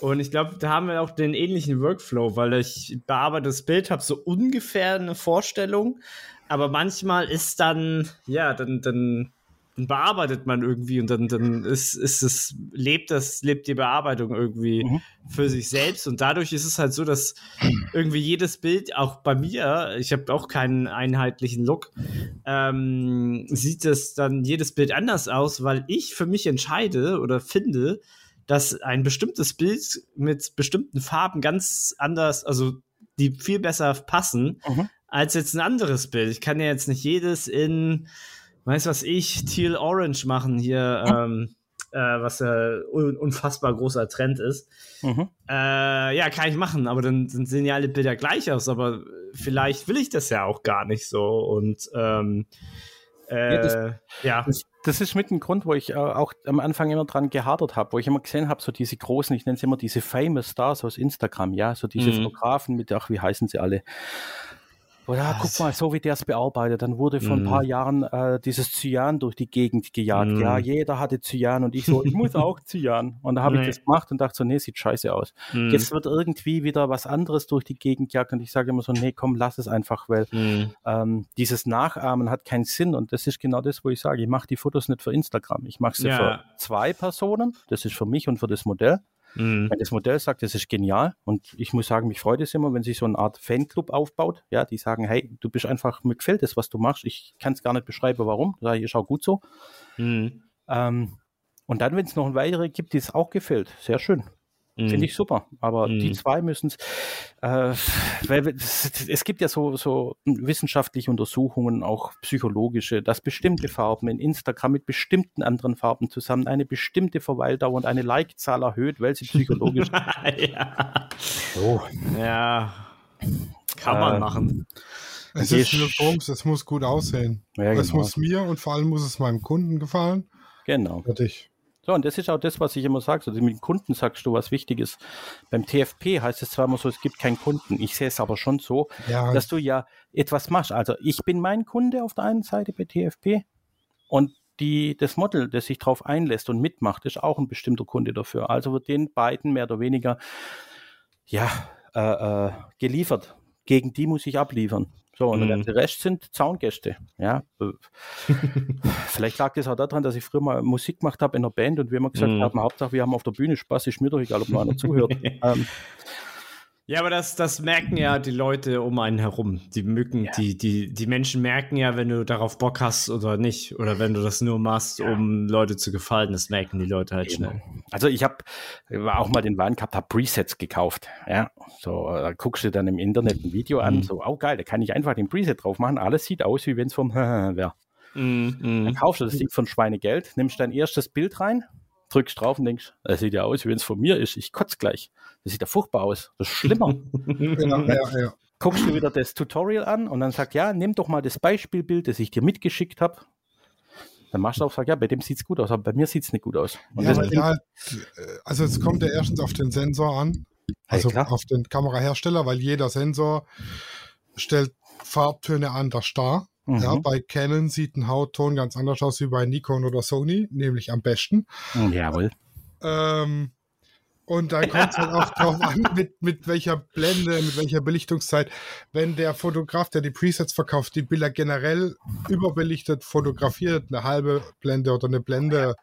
Und ich glaube, da haben wir auch den ähnlichen Workflow, weil ich bearbeite das Bild, habe so ungefähr eine Vorstellung, aber manchmal ist dann, ja, dann, dann, dann bearbeitet man irgendwie und dann, dann ist, ist es, lebt das, lebt die Bearbeitung irgendwie Mhm. für sich selbst und dadurch ist es halt so, dass irgendwie jedes Bild, auch bei mir, ich habe auch keinen einheitlichen Look, ähm, sieht es dann jedes Bild anders aus, weil ich für mich entscheide oder finde, dass ein bestimmtes Bild mit bestimmten Farben ganz anders, also die viel besser passen, Mhm. als jetzt ein anderes Bild. Ich kann ja jetzt nicht jedes in, weiß was ich, Teal Orange machen hier, ähm, äh, was ja un unfassbar großer Trend ist. Mhm. Äh, ja, kann ich machen, aber dann, dann sehen ja alle Bilder gleich aus, aber vielleicht will ich das ja auch gar nicht so und ähm, äh, Ja, das- ja. Das, das ist mit ein Grund, wo ich äh, auch am Anfang immer dran gehadert habe, wo ich immer gesehen habe, so diese großen, ich nenne es immer diese famous Stars aus Instagram, ja, so diese Mhm. Fotografen mit, ach, wie heißen sie alle? Oder ja, guck mal, so wie der es bearbeitet. Dann wurde vor ein Mhm. paar Jahren äh, dieses Cyan durch die Gegend gejagt. Mhm. Ja, jeder hatte Cyan und ich so, ich muss auch Cyan. Und da habe Nee. ich das gemacht und dachte so, nee, sieht scheiße aus. Hm. Jetzt wird irgendwie wieder was anderes durch die Gegend jagt und ich sage immer so, nee, komm, lass es einfach, weil Hm. ähm, dieses Nachahmen hat keinen Sinn und das ist genau das, wo ich sage, ich mache die Fotos nicht für Instagram, ich mache sie Ja. für zwei Personen, das ist für mich und für das Modell. Hm. Wenn das Modell sagt, das ist genial und ich muss sagen, mich freut es immer, wenn sich so eine Art Fanclub aufbaut, ja, die sagen, hey, du bist einfach, mir gefällt das, was du machst, ich kann es gar nicht beschreiben, warum, da ist auch gut so. Hm. Ähm, und dann, wenn es noch ein weitere gibt, die es auch gefällt, sehr schön. Hm. Finde ich super. Aber Mhm. die zwei müssen es, äh, weil es, es gibt ja so, so wissenschaftliche Untersuchungen, auch psychologische, dass bestimmte Farben in Instagram mit bestimmten anderen Farben zusammen eine bestimmte Verweildauer und eine Like-Zahl erhöht, weil sie psychologisch. ja. so. ja. Kann man Äh, machen. Es ist ist- Bums, es muss gut aussehen. Ja, Es genau. muss mir und vor allem muss es meinem Kunden gefallen. genau. Fertig. So, und das ist auch das, was ich immer sage. Also mit dem Kunden sagst du was Wichtiges. Beim TFP heißt es zwar immer so, es gibt keinen Kunden. Ich sehe es aber schon so, Ja, dass du ja etwas machst. Also ich bin mein Kunde auf der einen Seite bei TFP und die, das Model, das sich darauf einlässt und mitmacht, ist auch ein bestimmter Kunde dafür. Also wird den beiden mehr oder weniger ja, äh, äh, geliefert. Gegen die muss ich abliefern. So, und Mhm. der Rest sind Zaungäste. Ja. Vielleicht lag das auch daran, dass ich früher mal Musik gemacht habe in der Band und wir immer gesagt Mhm. haben, Hauptsache wir haben auf der Bühne Spaß, ist mir doch egal, ob nur einer zuhört. ähm, Ja, aber das, das merken ja die Leute um einen herum. Die Mücken, Ja. die, die, die Menschen merken ja, wenn du darauf Bock hast oder nicht. Oder wenn du das nur machst, um Leute zu gefallen. Das merken die Leute halt schnell. Also ich habe auch mal den Wahn gehabt, habe Presets gekauft. Ja, so da guckst du dann im Internet ein Video an, Mhm. so, oh geil, da kann ich einfach den Preset drauf machen. Alles sieht aus, wie wenn es vom wäre. Mm, Dann mm. kaufst du das Ding von Schweinegeld, nimmst dein erstes Bild rein, drückst drauf und denkst, das sieht ja aus, wie wenn es von mir ist. Ich kotze gleich. Das sieht ja furchtbar aus. Das ist schlimmer. ja, ja, ja. Guckst du wieder das Tutorial an und dann sagt, ja, nimm doch mal das Beispielbild, das ich dir mitgeschickt habe. Dann machst du auch sagen, ja, bei dem sieht es gut aus, aber bei mir sieht es nicht gut aus. Und Ja, äh, also es kommt ja erstens auf den Sensor an, also klar. auf den Kamerahersteller, weil jeder Sensor stellt Farbtöne anders dar. Mhm. Ja, bei Canon sieht ein Hautton ganz anders aus wie bei Nikon oder Sony, nämlich am besten. Jawohl. Ähm, und dann kommt es halt auch drauf an, mit, mit welcher Blende, mit welcher Belichtungszeit. Wenn der Fotograf, der die Presets verkauft, die Bilder generell überbelichtet fotografiert, eine halbe Blende oder eine Blende.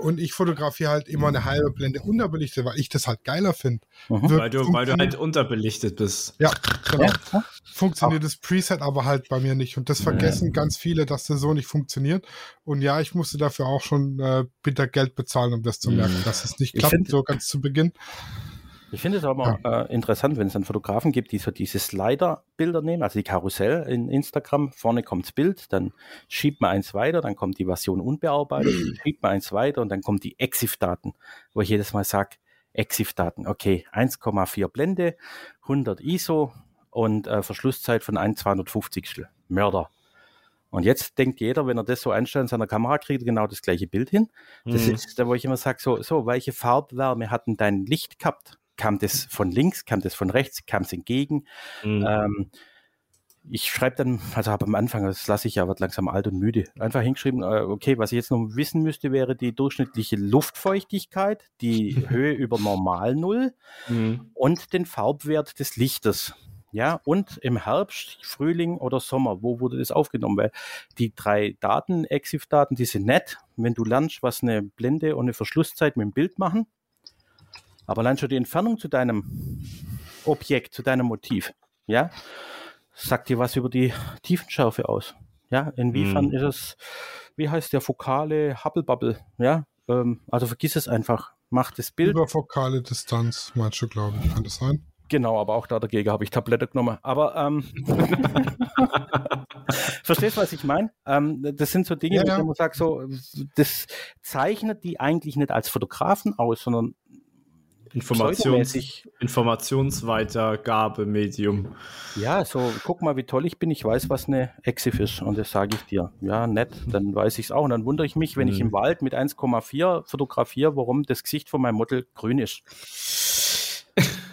Und ich fotografiere halt immer eine halbe Blende unterbelichtet, weil ich das halt geiler finde. Mhm. Weil du, weil du halt unterbelichtet bist. Ja, genau. Ja, Funktioniert das Preset aber halt bei mir nicht. Und das vergessen ganz viele, dass das so nicht funktioniert. Und ja, ich musste dafür auch schon äh, bitter Geld bezahlen, um das zu merken, dass es nicht Ich klappt, find- so ganz zu Beginn. Ich finde es aber äh, interessant, wenn es einen Fotografen gibt, die so diese Slider-Bilder nehmen, also die Karussell in Instagram. Vorne kommt das Bild, dann schiebt man eins weiter, dann kommt die Version unbearbeitet, schiebt man eins weiter und dann kommen die EXIF-Daten, wo ich jedes Mal sage, EXIF-Daten, okay, 1,4 Blende, 100 ISO und äh, Verschlusszeit von 1 250. Mörder. Und jetzt denkt jeder, wenn er das so einstellt in seiner Kamera, kriegt er genau das gleiche Bild hin. Das Mhm. ist da, wo ich immer sage, so, so, welche Farbwärme hat denn dein Licht gehabt? Kam das von links, kam das von rechts, kam es entgegen? Mhm. Ähm, ich schreibe dann, also habe am Anfang, das lasse ich ja, wird langsam alt und müde, einfach hingeschrieben, äh, okay, was ich jetzt noch wissen müsste, wäre die durchschnittliche Luftfeuchtigkeit, die Höhe über Normal Null Mhm. und den Farbwert des Lichtes. Ja, und im Herbst, Frühling oder Sommer, wo wurde das aufgenommen? Weil die drei Daten, EXIF-Daten, die sind nett, wenn du lernst, was eine Blende und eine Verschlusszeit mit dem Bild machen. Aber allein schon die Entfernung zu deinem Objekt, zu deinem Motiv, ja, sagt dir was über die Tiefenschärfe aus. Ja, inwiefern Mhm. ist es, wie heißt der fokale Hubble-Bubble? Ja, ähm, also vergiss es einfach. Mach das Bild. Überfokale Distanz, meinst du, glaube ich, kann das sein? Genau, aber auch da dagegen habe ich Tablette genommen. Aber ähm, verstehst du, was ich meine? Ähm, das sind so Dinge, Ja, wo ja. man sagt, so, das zeichnet die eigentlich nicht als Fotografen aus, sondern Informations. Informationsweitergabemedium. Ja, so, guck mal, wie toll ich bin. Ich weiß, was eine EXIF ist. Und das sage ich dir. Ja, nett, dann weiß ich es auch. Und dann wundere ich mich, wenn ich Mhm. im Wald mit 1,4 fotografiere, warum das Gesicht von meinem Model grün ist.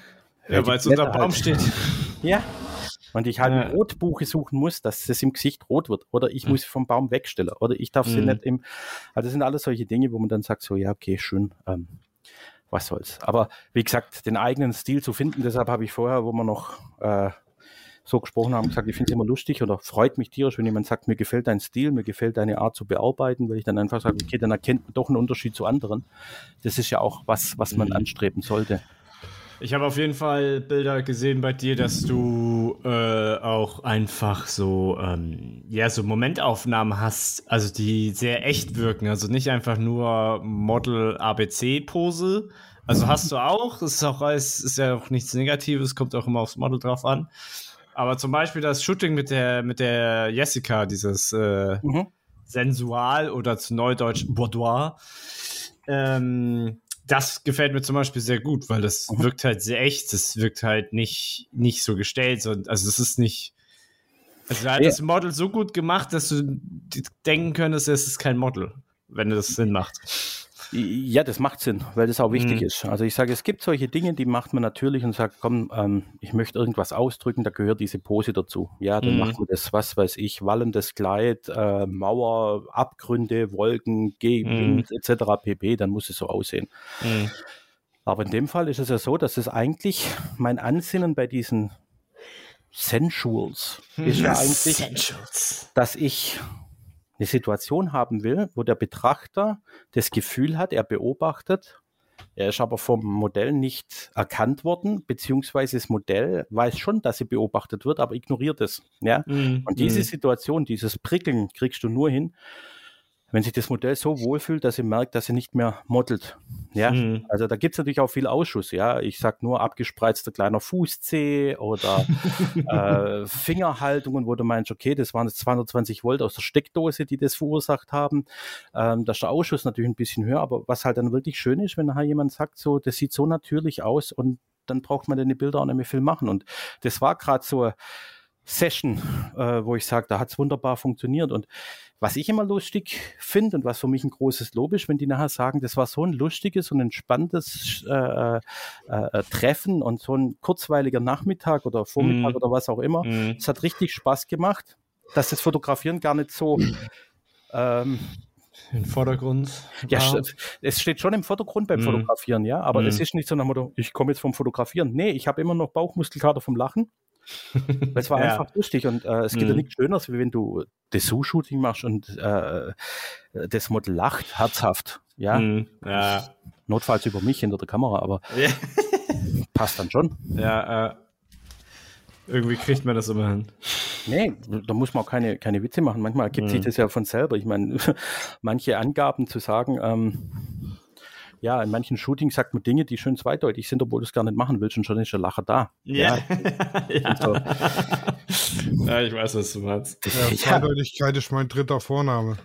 Ja, weil es unter Baum halt. steht. Ja. Und ich halt Ja. ein Rotbuche suchen muss, dass es im Gesicht rot wird. Oder ich Mhm. muss sie vom Baum wegstellen. Oder ich darf sie Mhm. nicht im. Also das sind alles solche Dinge, wo man dann sagt, so, ja, okay, schön. Ähm, was soll's. Aber wie gesagt, den eigenen Stil zu finden, deshalb habe ich vorher, wo wir noch äh, so gesprochen haben, gesagt, ich finde es immer lustig oder freut mich tierisch, wenn jemand sagt, mir gefällt dein Stil, mir gefällt deine Art zu bearbeiten, weil ich dann einfach sage, okay, dann erkennt man doch einen Unterschied zu anderen. Das ist ja auch was, was man Mhm. anstreben sollte. Ich habe auf jeden Fall Bilder gesehen bei dir, dass du äh, auch einfach so, ähm, ja, so Momentaufnahmen hast, also die sehr echt wirken. Also nicht einfach nur Model-ABC-Pose. Also hast du auch, ist auch ist, ist ja auch nichts Negatives, kommt auch immer aufs Model drauf an. Aber zum Beispiel das Shooting mit der, mit der Jessica, dieses äh, Mhm. sensual oder zu Neudeutsch Boudoir. Ähm, das gefällt mir zum Beispiel sehr gut, weil das Mhm. wirkt halt sehr echt. Das wirkt halt nicht, nicht so gestellt. So, also es ist nicht. Also hat Ja. das Model so gut gemacht, dass du denken könntest, es ist kein Model, wenn das Sinn macht. Ja, das macht Sinn, weil das auch wichtig Mhm. ist. Also ich sage, es gibt solche Dinge, die macht man natürlich und sagt, komm, ähm, ich möchte irgendwas ausdrücken, da gehört diese Pose dazu. Ja, dann Mhm. macht man das, was weiß ich, wallendes Kleid, äh, Mauer, Abgründe, Wolken, Gegend etc. pp, dann muss es so aussehen. Aber in dem Fall ist es ja so, dass es eigentlich mein Ansinnen bei diesen Sensuals ist ja eigentlich, Essentials. dass ich eine Situation haben will, wo der Betrachter das Gefühl hat, er beobachtet, er ist aber vom Modell nicht erkannt worden, beziehungsweise das Modell weiß schon, dass er beobachtet wird, aber ignoriert es. Ja? Mhm. Und diese Situation, dieses Prickeln kriegst du nur hin, wenn sich das Modell so wohlfühlt, dass er merkt, dass er nicht mehr modelt. Ja, Mhm. also da gibt es natürlich auch viel Ausschuss, ja. Ich sag nur abgespreizter kleiner Fußzeh oder äh, Fingerhaltungen, wo du meinst, okay, das waren jetzt 220 Volt aus der Steckdose, die das verursacht haben. Ähm, da ist der Ausschuss natürlich ein bisschen höher, aber was halt dann wirklich schön ist, wenn nachher jemand sagt, so, das sieht so natürlich aus und dann braucht man denn die Bilder auch nicht mehr viel machen. Und das war gerade so Session, äh, wo ich sage, da hat es wunderbar funktioniert. Und was ich immer lustig finde und was für mich ein großes Lob ist, wenn die nachher sagen, das war so ein lustiges und entspanntes äh, äh, äh Treffen und so ein kurzweiliger Nachmittag oder Vormittag mm. oder was auch immer. Mm. Es hat richtig Spaß gemacht, dass das Fotografieren gar nicht so ähm, im Vordergrund. Ja, es steht schon im Vordergrund beim mm. Fotografieren, ja, aber es ist nicht so nach Motto, ich komme jetzt vom Fotografieren. Nee, ich habe immer noch Bauchmuskelkater vom Lachen. Es war ja. einfach lustig und äh, es gibt mhm. ja nichts Schöneres, wie wenn du Dessous-Shooting machst und äh, das Model lacht, herzhaft. Ja? Mhm. ja. Notfalls über mich hinter der Kamera, aber ja. passt dann schon. Ja, äh, irgendwie kriegt man das immer hin. Nee, da muss man auch keine, keine Witze machen. Manchmal gibt mhm. sich das ja von selber. Ich meine, manche Angaben zu sagen, ähm, ja, in manchen Shootings sagt man Dinge, die schön zweideutig sind, obwohl du es gar nicht machen willst und schon ist der Lacher da. Ja. ja. So. ja ich weiß, was du meinst. Ja, Zweideutigkeit ist mein dritter Vorname.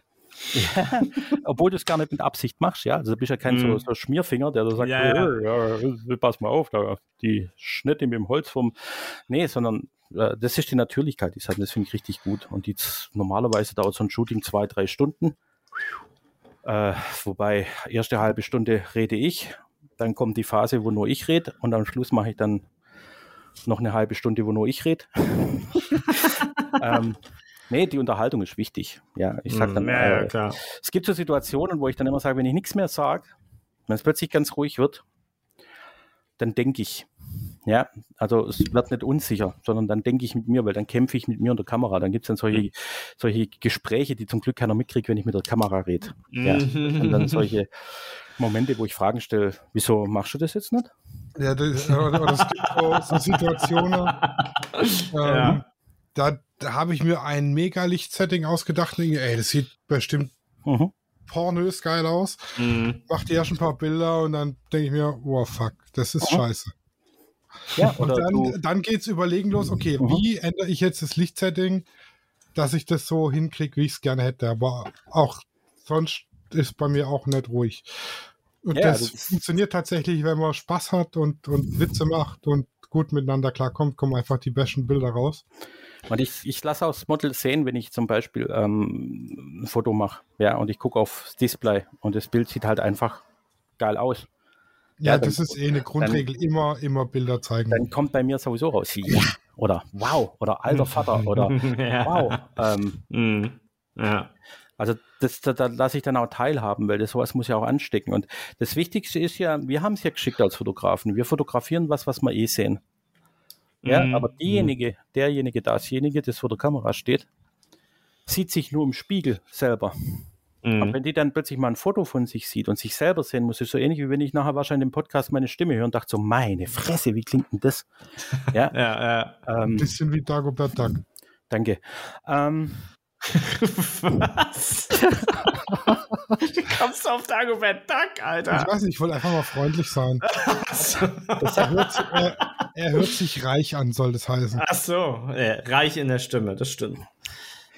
Ja, obwohl du es gar nicht mit Absicht machst, ja. Also du bist ja kein mm. so, mhm. so, Schmierfinger, der da sagt, ja, ja. ja, pass mal auf, da, die Schnitte mit dem Holz vom. Nee, sondern äh, das ist die Natürlichkeit, die das finde ich richtig gut. Und die, normalerweise dauert so ein Shooting zwei, drei Stunden. Äh, wobei, erste halbe Stunde rede ich, dann kommt die Phase, wo nur ich rede und am Schluss mache ich dann noch eine halbe Stunde, wo nur ich rede. ähm, nee, die Unterhaltung ist wichtig. Ja, ich sag dann, ja, äh, es gibt so Situationen, wo ich dann immer sage, wenn ich nichts mehr sage, wenn es plötzlich ganz ruhig wird, dann denke ich. Ja, also es wird nicht unsicher, sondern dann denke ich mit mir, weil dann kämpfe ich mit mir und der Kamera. Dann gibt es dann solche, mhm. solche Gespräche, die zum Glück keiner mitkriegt, wenn ich mit der Kamera rede. Ja. Mhm. Und dann solche Momente, wo ich Fragen stelle, wieso machst du das jetzt nicht? Ja, das, das gibt so, so Situationen. ähm, ja. Da, da habe ich mir ein Mega-Licht-Setting ausgedacht und denke, ey, das sieht bestimmt mhm. pornös geil aus. Mhm. Mach dir erst ein paar Bilder und dann denke ich mir, oh fuck, das ist mhm. scheiße. Ja, und dann, dann geht es überlegen los, okay, mhm. wie ändere ich jetzt das Lichtsetting, dass ich das so hinkriege, wie ich es gerne hätte. Aber auch sonst ist bei mir auch nicht ruhig. Und ja, das, das funktioniert tatsächlich, wenn man Spaß hat und, und Witze macht und gut miteinander klarkommt, kommen einfach die besten Bilder raus. Und ich, ich lasse auch das Model sehen, wenn ich zum Beispiel ähm, ein Foto mache. Ja, und ich gucke aufs Display und das Bild sieht halt einfach geil aus. Ja, ja das ist eh eine Grundregel, dann, immer, immer Bilder zeigen. Dann kommt bei mir sowieso raus, ja, oder wow, oder alter Vater, oder wow. Ähm, mhm. ja. Also das, da, da lasse ich dann auch teilhaben, weil das sowas muss ja auch anstecken. Und das Wichtigste ist ja, wir haben es ja geschickt als Fotografen. Wir fotografieren was, was wir eh sehen. Ja, mhm. aber diejenige, derjenige, dasjenige, das vor der Kamera steht, sieht sich nur im Spiegel selber. Mhm. Aber wenn die dann plötzlich mal ein Foto von sich sieht und sich selber sehen muss, ist so ähnlich, wie wenn ich nachher wahrscheinlich im Podcast meine Stimme höre und dachte so, meine Fresse, wie klingt denn das? Ja, ja, ja. Ähm, ein bisschen wie Dagobert Duck. Danke. Ähm, Was? du kommst auf Dagobert Duck, Alter. Ich weiß nicht, ich wollte einfach mal freundlich sein. er, hört, er, er, hört, sich reich an, soll das heißen. Ach so, ja, reich in der Stimme, das stimmt.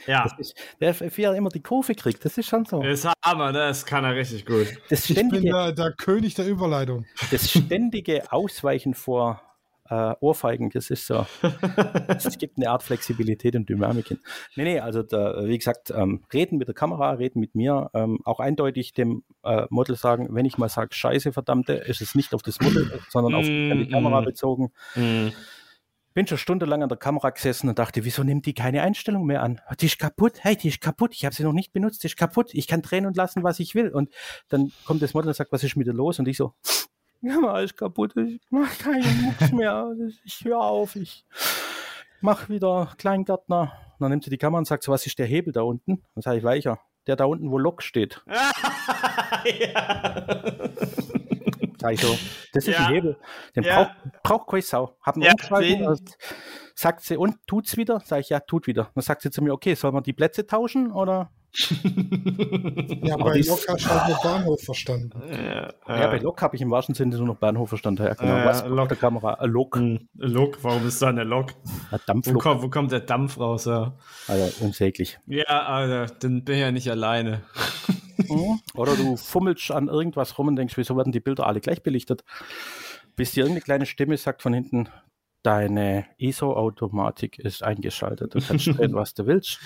Ja. Ist, der, wie er immer die Kurve kriegt, das ist schon so. Das ist Hammer, ne? das kann er richtig gut. Das ständige, ich bin der, der König der Überleitung. Das ständige Ausweichen vor äh, Ohrfeigen, das ist so. Es gibt eine Art Flexibilität und Dynamik hin. Nee, nee, also da, wie gesagt, ähm, reden mit der Kamera, reden mit mir, ähm, auch eindeutig dem äh, Model sagen, wenn ich mal sage, scheiße, verdammte, ist es nicht auf das Model, sondern auf die mm, Kamera mm. bezogen. Bin schon stundenlang an der Kamera gesessen und dachte, wieso nimmt die keine Einstellung mehr an? Die ist kaputt, hey, die ist kaputt, ich habe sie noch nicht benutzt, die ist kaputt, ich kann drehen und lassen, was ich will. Und dann kommt das Model und sagt, was ist mit dir los? Und ich so, ja, alles kaputt, ich mache keinen Mucks mehr, ich höre auf, ich mache wieder Kleingärtner. Und dann nimmt sie die Kamera und sagt so, was ist der Hebel da unten? Dann sage ich, weicher, der da unten, wo Lok steht. ja. Sag ich so, das ist ja. ein Hebel. Den ja. braucht brauch keine Sau. Hab einen ja, sagt sie, und tut's wieder? Sag ich, ja, tut wieder. Dann sagt sie zu mir, okay, soll man die Plätze tauschen oder? ja, bei Lok hast du halt nur Bahnhof verstanden. Ja, ja bei Lok habe ich im wahrsten Sinne nur noch Bahnhof verstanden. Ja, genau. Äh, Was Lok der Kamera? Ein Lok. Ein Lok, warum ist da eine Lok? Ein Dampflok. Wo, kommt, wo kommt der Dampf raus? Ja? Also unsäglich. Ja, Alter, dann bin ich ja nicht alleine. Mhm. Oder du fummelst an irgendwas rum und denkst, wieso werden die Bilder alle gleich belichtet? Bis dir irgendeine kleine Stimme sagt von hinten, Deine ISO-Automatik ist eingeschaltet. Du kannst drehen, was du willst.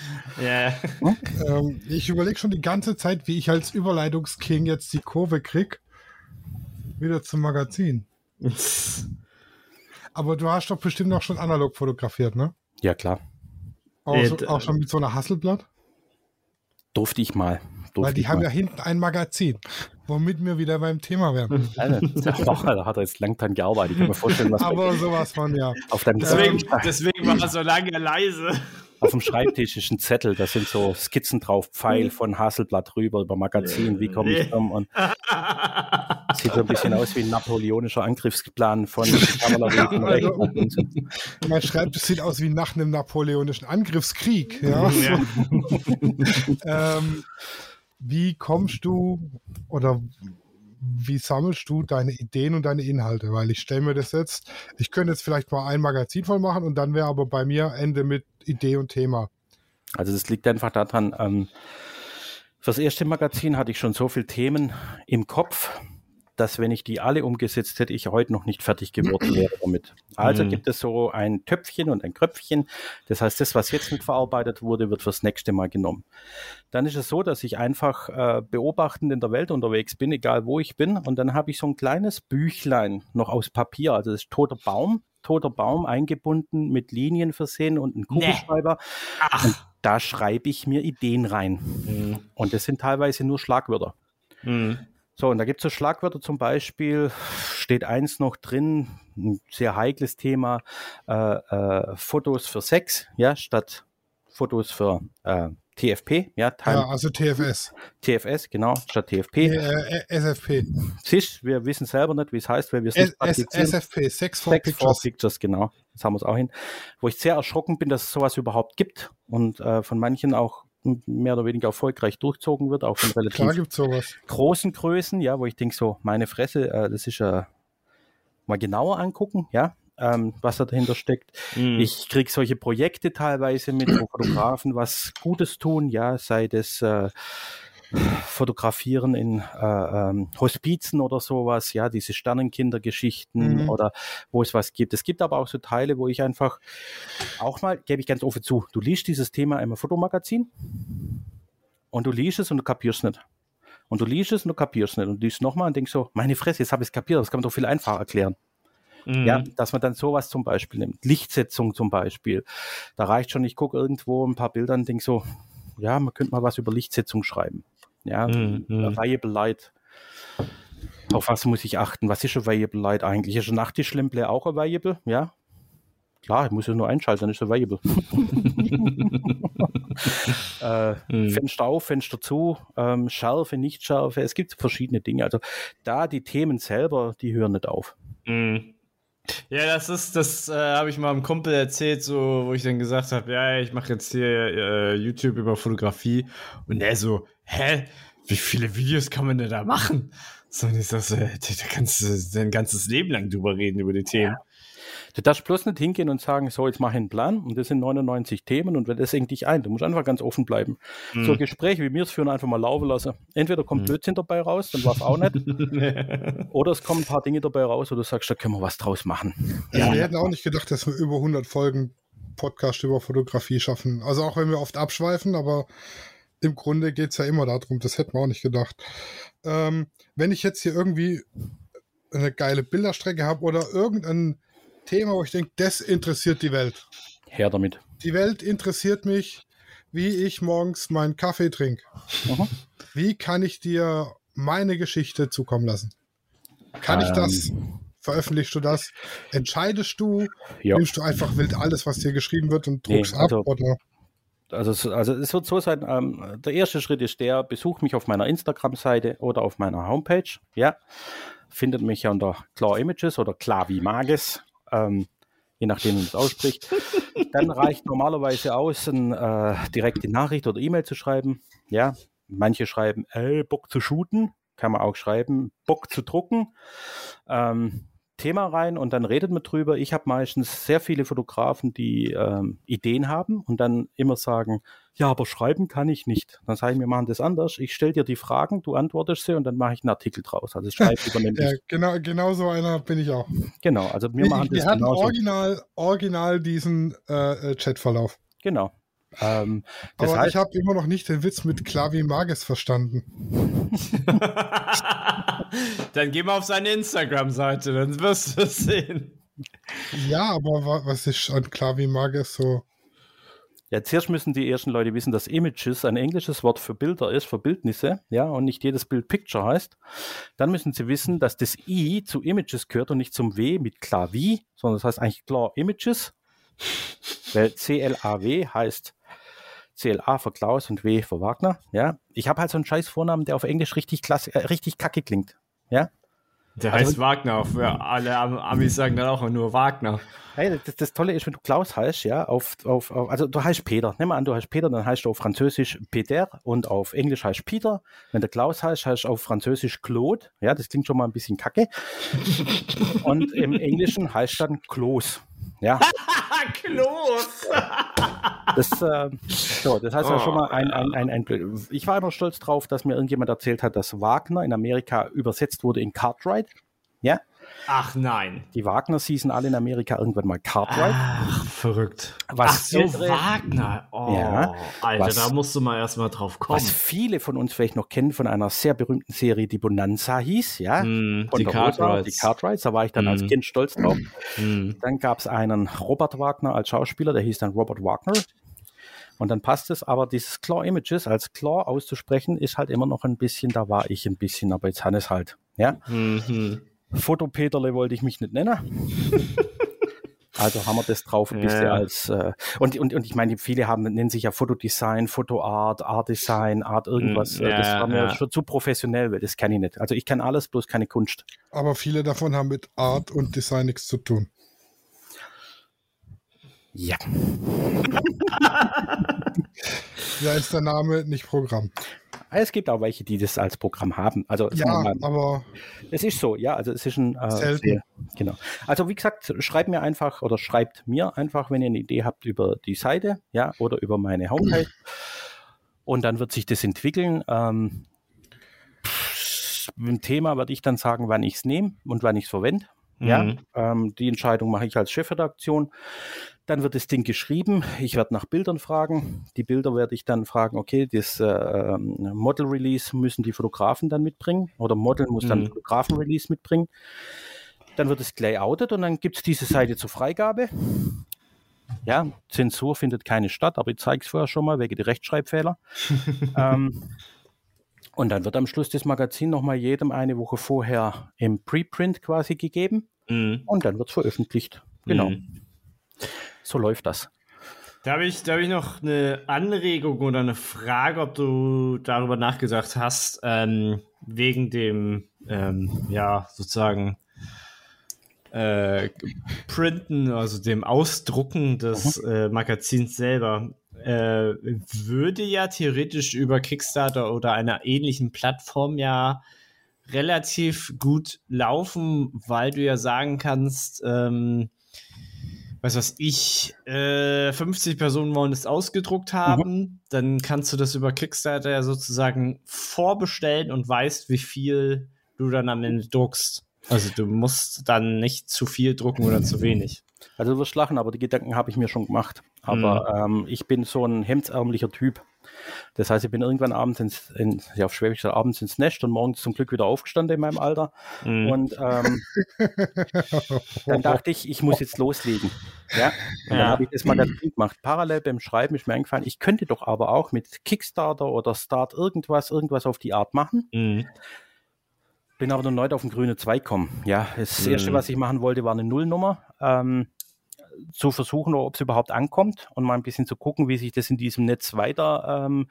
Ja. Ähm, ich überlege schon die ganze Zeit, wie ich als Überleitungsking jetzt die Kurve krieg. Wieder zum Magazin. Aber du hast doch bestimmt auch schon analog fotografiert, ne? Ja, klar. Auch, Äh, so, d- auch schon mit so einer Hasselblatt? Durfte ich mal. Weil die haben mal. ja hinten ein Magazin, womit wir wieder beim Thema wären. Alter, da hat er jetzt lang dran gearbeitet. Ich kann mir vorstellen, was Aber sowas von, ja. auf deinem Deswegen, deswegen war er so lange leise. auf dem Schreibtisch ist ein Zettel, da sind so Skizzen drauf, Pfeil von Haselblatt rüber über Magazin, wie komme ich drum und sieht so ein bisschen aus wie ein napoleonischer Angriffsplan von Kavallerie nach links. Mein Schreibtisch sieht aus wie nach einem napoleonischen Angriffskrieg. Ja. Ja. ähm, wie kommst du oder wie sammelst du deine Ideen und deine Inhalte? Weil ich stelle mir das jetzt, ich könnte jetzt vielleicht mal ein Magazin voll machen und dann wäre aber bei mir Ende mit Idee und Thema. Also das liegt einfach daran, ähm, fürs erste Magazin hatte ich schon so viele Themen im Kopf, dass wenn ich die alle umgesetzt hätte, ich heute noch nicht fertig geworden wäre damit. Also Mhm. gibt es so ein Töpfchen und ein Kröpfchen. Das heißt, das, was jetzt nicht verarbeitet wurde, wird fürs nächste Mal genommen. Dann ist es so, dass ich einfach äh, beobachtend in der Welt unterwegs bin, egal wo ich bin. Und dann habe ich so ein kleines Büchlein noch aus Papier. Also das ist toter Baum, toter Baum eingebunden, mit Linien versehen und ein Kugelschreiber. Und da schreibe ich mir Ideen rein. Mhm. Und das sind teilweise nur Schlagwörter. Mhm. So, und da gibt es so Schlagwörter zum Beispiel, steht eins noch drin, ein sehr heikles Thema, äh, äh, Fotos für Sex, ja, statt Fotos für äh, TFP, ja, Time, Ja, also TFS. TFS, genau, statt Nee, TFP. äh, SFP. Siehst, wir wissen selber nicht, wie es heißt, weil wir es nicht praktizieren. SFP, Sex for Sex for Pictures. Pictures, genau. Das haben wir es auch hin. Wo ich sehr erschrocken bin, dass es sowas überhaupt gibt und äh, von manchen auch mehr oder weniger erfolgreich durchzogen wird, auch von relativ großen Größen, ja, wo ich denke so, meine Fresse, äh, das ist ja mal genauer angucken, ja, ähm, was da dahinter steckt. Mhm. Ich kriege solche Projekte teilweise mit, wo Fotografen was Gutes tun, ja, sei das äh, Fotografieren in äh, ähm, Hospizen oder sowas, ja, diese Sternenkindergeschichten Mhm. oder wo es was gibt. Es gibt aber auch so Teile, wo ich einfach auch mal, gebe ich ganz offen zu, du liest dieses Thema im Fotomagazin und du liest es und du kapierst nicht. Und du liest es und du kapierst nicht. Und du liest nochmal und denkst so, meine Fresse, jetzt habe ich es kapiert, das kann man doch viel einfacher erklären. Mhm. Ja, dass man dann sowas zum Beispiel nimmt. Lichtsetzung zum Beispiel. Da reicht schon, ich gucke irgendwo ein paar Bilder und denke so, ja, man könnte mal was über Lichtsetzung schreiben. Ja, Mhm, mhm. Variable Light. Auf was muss ich achten? Was ist ein Variable Light eigentlich? Ist ein Nachttischlampe auch ein Variable? Ja. Klar, ich muss es nur einschalten, dann ist es Variable. äh, Mhm. Fenster auf, Fenster zu, ähm, Schärfe, Nichtschärfe. Es gibt verschiedene Dinge. Also da die Themen selber, die hören nicht auf. Mhm. Ja, das ist, das äh, habe ich mal einem Kumpel erzählt, so, wo ich dann gesagt habe, ja, ich mache jetzt hier äh, YouTube über Fotografie und er so, hä, wie viele Videos kann man denn da machen? So, und ich sag so, äh, da kannst du dein ganzes Leben lang drüber reden, über die Themen. Du darfst bloß nicht hingehen und sagen, so, jetzt mache ich einen Plan und das sind 99 Themen und das engt dich ein. Du musst einfach ganz offen bleiben. So Gespräche wie mir es führen, einfach mal laufen lassen. Entweder kommt Blödsinn dabei raus, dann war es auch nicht. Oder es kommen ein paar Dinge dabei raus, wo du sagst, da können wir was draus machen. Also wir hätten auch nicht gedacht, dass wir über 100 Folgen Podcast über Fotografie schaffen. Also auch wenn wir oft abschweifen, aber im Grunde geht es ja immer darum. Das hätten wir auch nicht gedacht. Ähm, wenn ich jetzt hier irgendwie eine geile Bilderstrecke habe oder irgendein Thema, wo ich denke, das interessiert die Welt. Her damit. Die Welt interessiert mich, wie ich morgens meinen Kaffee trinke. Wie kann ich dir meine Geschichte zukommen lassen? Kann ich das? Veröffentlichst du das? Entscheidest du? Ja. Nimmst du einfach wild alles, was dir geschrieben wird und Nee, druckst also- ab? Oder? Also, es- also es wird so sein, ähm, der erste Schritt ist der, besuch mich auf meiner Instagram-Seite oder auf meiner Homepage. Ja, findet mich ja unter Klar Images oder Klar wie Mages, ähm, je nachdem, wie man es ausspricht. Dann reicht normalerweise aus, eine äh, direkte Nachricht oder E-Mail zu schreiben. Ja, manche schreiben, ey, Bock zu shooten, kann man auch schreiben, Bock zu drucken. Ähm, Thema rein und dann redet man drüber. Ich habe meistens sehr viele Fotografen, die ähm, Ideen haben und dann immer sagen, ja, aber schreiben kann ich nicht. Dann sage ich, wir machen das anders. Ich stelle dir die Fragen, du antwortest sie und dann mache ich einen Artikel draus. Also schreibe übernehme Ja, ich. genau, genau so einer bin ich auch. Genau, also wir Wir, machen wir das hatten genauso. original, original diesen äh, äh, Chatverlauf. Genau. Ähm, das Aber heißt, ich habe immer noch nicht den Witz mit Klavi Mages verstanden. dann geh mal auf seine Instagram-Seite, dann wirst du es sehen. Ja, aber wa was ist an Klavi Mages so? Ja, zuerst müssen die ersten Leute wissen, dass Images ein englisches Wort für Bilder ist, für Bildnisse, ja, und nicht jedes Bild Picture heißt. Dann müssen sie wissen, dass das I zu Images gehört und nicht zum W mit Klavi, sondern das heißt eigentlich klar Images. Weil C-L-A-W heißt C-L-A für Klaus und W für Wagner, ja. Ich habe halt so einen scheiß Vornamen, der auf Englisch richtig klasse, äh, richtig kacke klingt, ja. Der Also- heißt Wagner, auf, ja, alle Am- Amis sagen dann auch nur Wagner. Hey, das, das Tolle ist, wenn du Klaus heißt, ja, auf, auf, auf also du heißt Peter. Nimm mal an, du heißt Peter, dann heißt du auf Französisch Peter und auf Englisch heißt Peter. Wenn der Klaus heißt, heißt du auf Französisch Claude. Ja, das klingt schon mal ein bisschen kacke. und im Englischen heißt dann Klos. Ja, Klos! das, äh, so, das heißt ja Oh, schon mal ein, ein, ein, ein Blöd. Ich war immer stolz drauf, dass mir irgendjemand erzählt hat, dass Wagner in Amerika übersetzt wurde in Cartwright. Ja, Ach nein. die Wagners hießen alle in Amerika irgendwann mal Cartwright. Ach, verrückt. Was Ach so, ältere- Wagner. Oh, Ja, Alter, was- da musst du mal erstmal drauf kommen. Was viele von uns vielleicht noch kennen von einer sehr berühmten Serie, die Bonanza hieß, ja. Hm, Von die Cartwrights. Die Cartwrights, da war ich dann als Mhm. Kind stolz drauf. Hm. Dann gab es einen Robert Wagner als Schauspieler, der hieß dann Robert Wagner. Und dann passt es, aber dieses Claw Images als Claw auszusprechen, ist halt immer noch ein bisschen, da war ich ein bisschen, aber jetzt Hannes halt. Ja, Mhm. Fotopeterle wollte ich mich nicht nennen. Also haben wir das drauf ein bisschen Ja. als äh, und, und, und ich meine, viele haben, nennen sich ja Fotodesign, Fotoart, Art Design, Art irgendwas. Mm, äh, das ja, war mir ja. schon zu professionell, weil das kann ich nicht. Also ich kann alles, bloß keine Kunst. Aber viele davon haben mit Art und Design nichts zu tun. Ja. Da ist der Name nicht Programm. Es gibt auch welche, die das als Programm haben. Also Ja, mal, aber es ist so, ja, also es ist ein äh, Selten. sehr, genau. Also wie gesagt, schreibt mir einfach oder schreibt mir einfach, wenn ihr eine Idee habt über die Seite, ja, oder über meine Homepage. Und dann wird sich das entwickeln. Ähm, pff, ein Thema werde ich dann sagen, wann ich es nehme und wann ich es verwende. Ja, Mhm. ähm, die Entscheidung mache ich als Chefredaktion. Dann wird das Ding geschrieben. Ich werde nach Bildern fragen. Die Bilder werde ich dann fragen, okay, das äh, ähm, Model Release müssen die Fotografen dann mitbringen oder Model muss dann Mhm. Fotografen Release mitbringen. Dann wird es layoutet und dann gibt es diese Seite zur Freigabe. Ja, Zensur findet keine statt, aber ich zeige es vorher schon mal wegen der Rechtschreibfehler. ähm, und dann wird am Schluss das Magazin nochmal jedem eine Woche vorher im Preprint quasi gegeben Mhm. und dann wird es veröffentlicht. Genau, Mhm. So läuft das. Da habe ich, da hab ich noch eine Anregung oder eine Frage, ob du darüber nachgedacht hast, ähm, wegen dem, ähm, ja, sozusagen äh, Printen, also dem Ausdrucken des äh, Magazins selber. Äh, würde ja theoretisch über Kickstarter oder einer ähnlichen Plattform ja relativ gut laufen, weil du ja sagen kannst, ähm, weiß was ich, äh, 50 Personen wollen es ausgedruckt haben, dann kannst du das über Kickstarter ja sozusagen vorbestellen und weißt, wie viel du dann am Ende druckst. Also du musst dann nicht zu viel drucken oder zu wenig. Also du wirst lachen, aber die Gedanken habe ich mir schon gemacht. Aber ähm, ich bin so ein hemdsärmelicher Typ. Das heißt, ich bin irgendwann abends ins, in, ja, auf Schwäbisch gesagt, abends ins Nest und morgens zum Glück wieder aufgestanden in meinem Alter. Mhm. Und ähm, dann dachte ich, ich muss jetzt loslegen. Ja, und dann Ja. habe ich das Magazin gemacht. Parallel beim Schreiben ist mir eingefallen, ich könnte doch aber auch mit Kickstarter oder Start irgendwas, irgendwas auf die Art machen. Mhm. Bin aber noch neu auf den grünen Zweig gekommen. Ja, das Mhm. erste, was ich machen wollte, war eine Nullnummer. Ähm, zu versuchen, ob es überhaupt ankommt und mal ein bisschen zu gucken, wie sich das in diesem Netz weiter, ähm,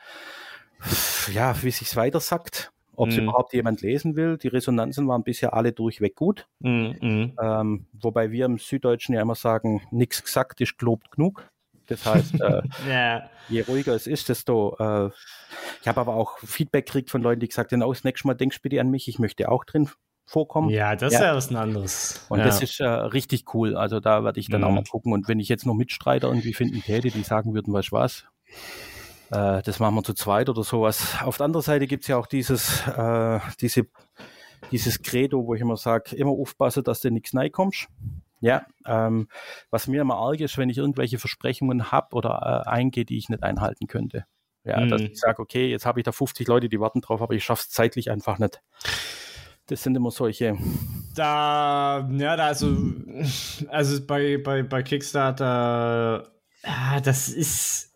ja, wie sich weiter sagt, ob es Mhm. überhaupt jemand lesen will. Die Resonanzen waren bisher alle durchweg gut. Mhm. Mhm. Ähm, wobei wir im Süddeutschen ja immer sagen, nichts gesagt ist gelobt genug. Das heißt, äh, Ja. je ruhiger es ist, desto. Äh, ich habe aber auch Feedback gekriegt von Leuten, die gesagt haben, oh, das nächste Mal denkst bitte an mich, ich möchte auch drin vorkommen. Ja, das ist ja, was anderes. Und ja. das ist äh, richtig cool. Also da werde ich dann Mhm. auch mal gucken. Und wenn ich jetzt noch Mitstreiter irgendwie finden täte, die sagen würden, weißt du was, äh, das machen wir zu zweit oder sowas. Auf der anderen Seite gibt's ja auch dieses, äh, diese, dieses Credo, wo ich immer sage, immer aufpassen, dass du nichts kommst. Ja, ähm, was mir immer arg ist, wenn ich irgendwelche Versprechungen habe oder äh, eingehe, die ich nicht einhalten könnte. Ja, dass Mhm. ich sage, okay, jetzt habe ich da 50 Leute, die warten drauf, aber ich schaffe es zeitlich einfach nicht. Das sind immer solche. Da, ja, da also, also bei, bei, bei Kickstarter, ja, das ist,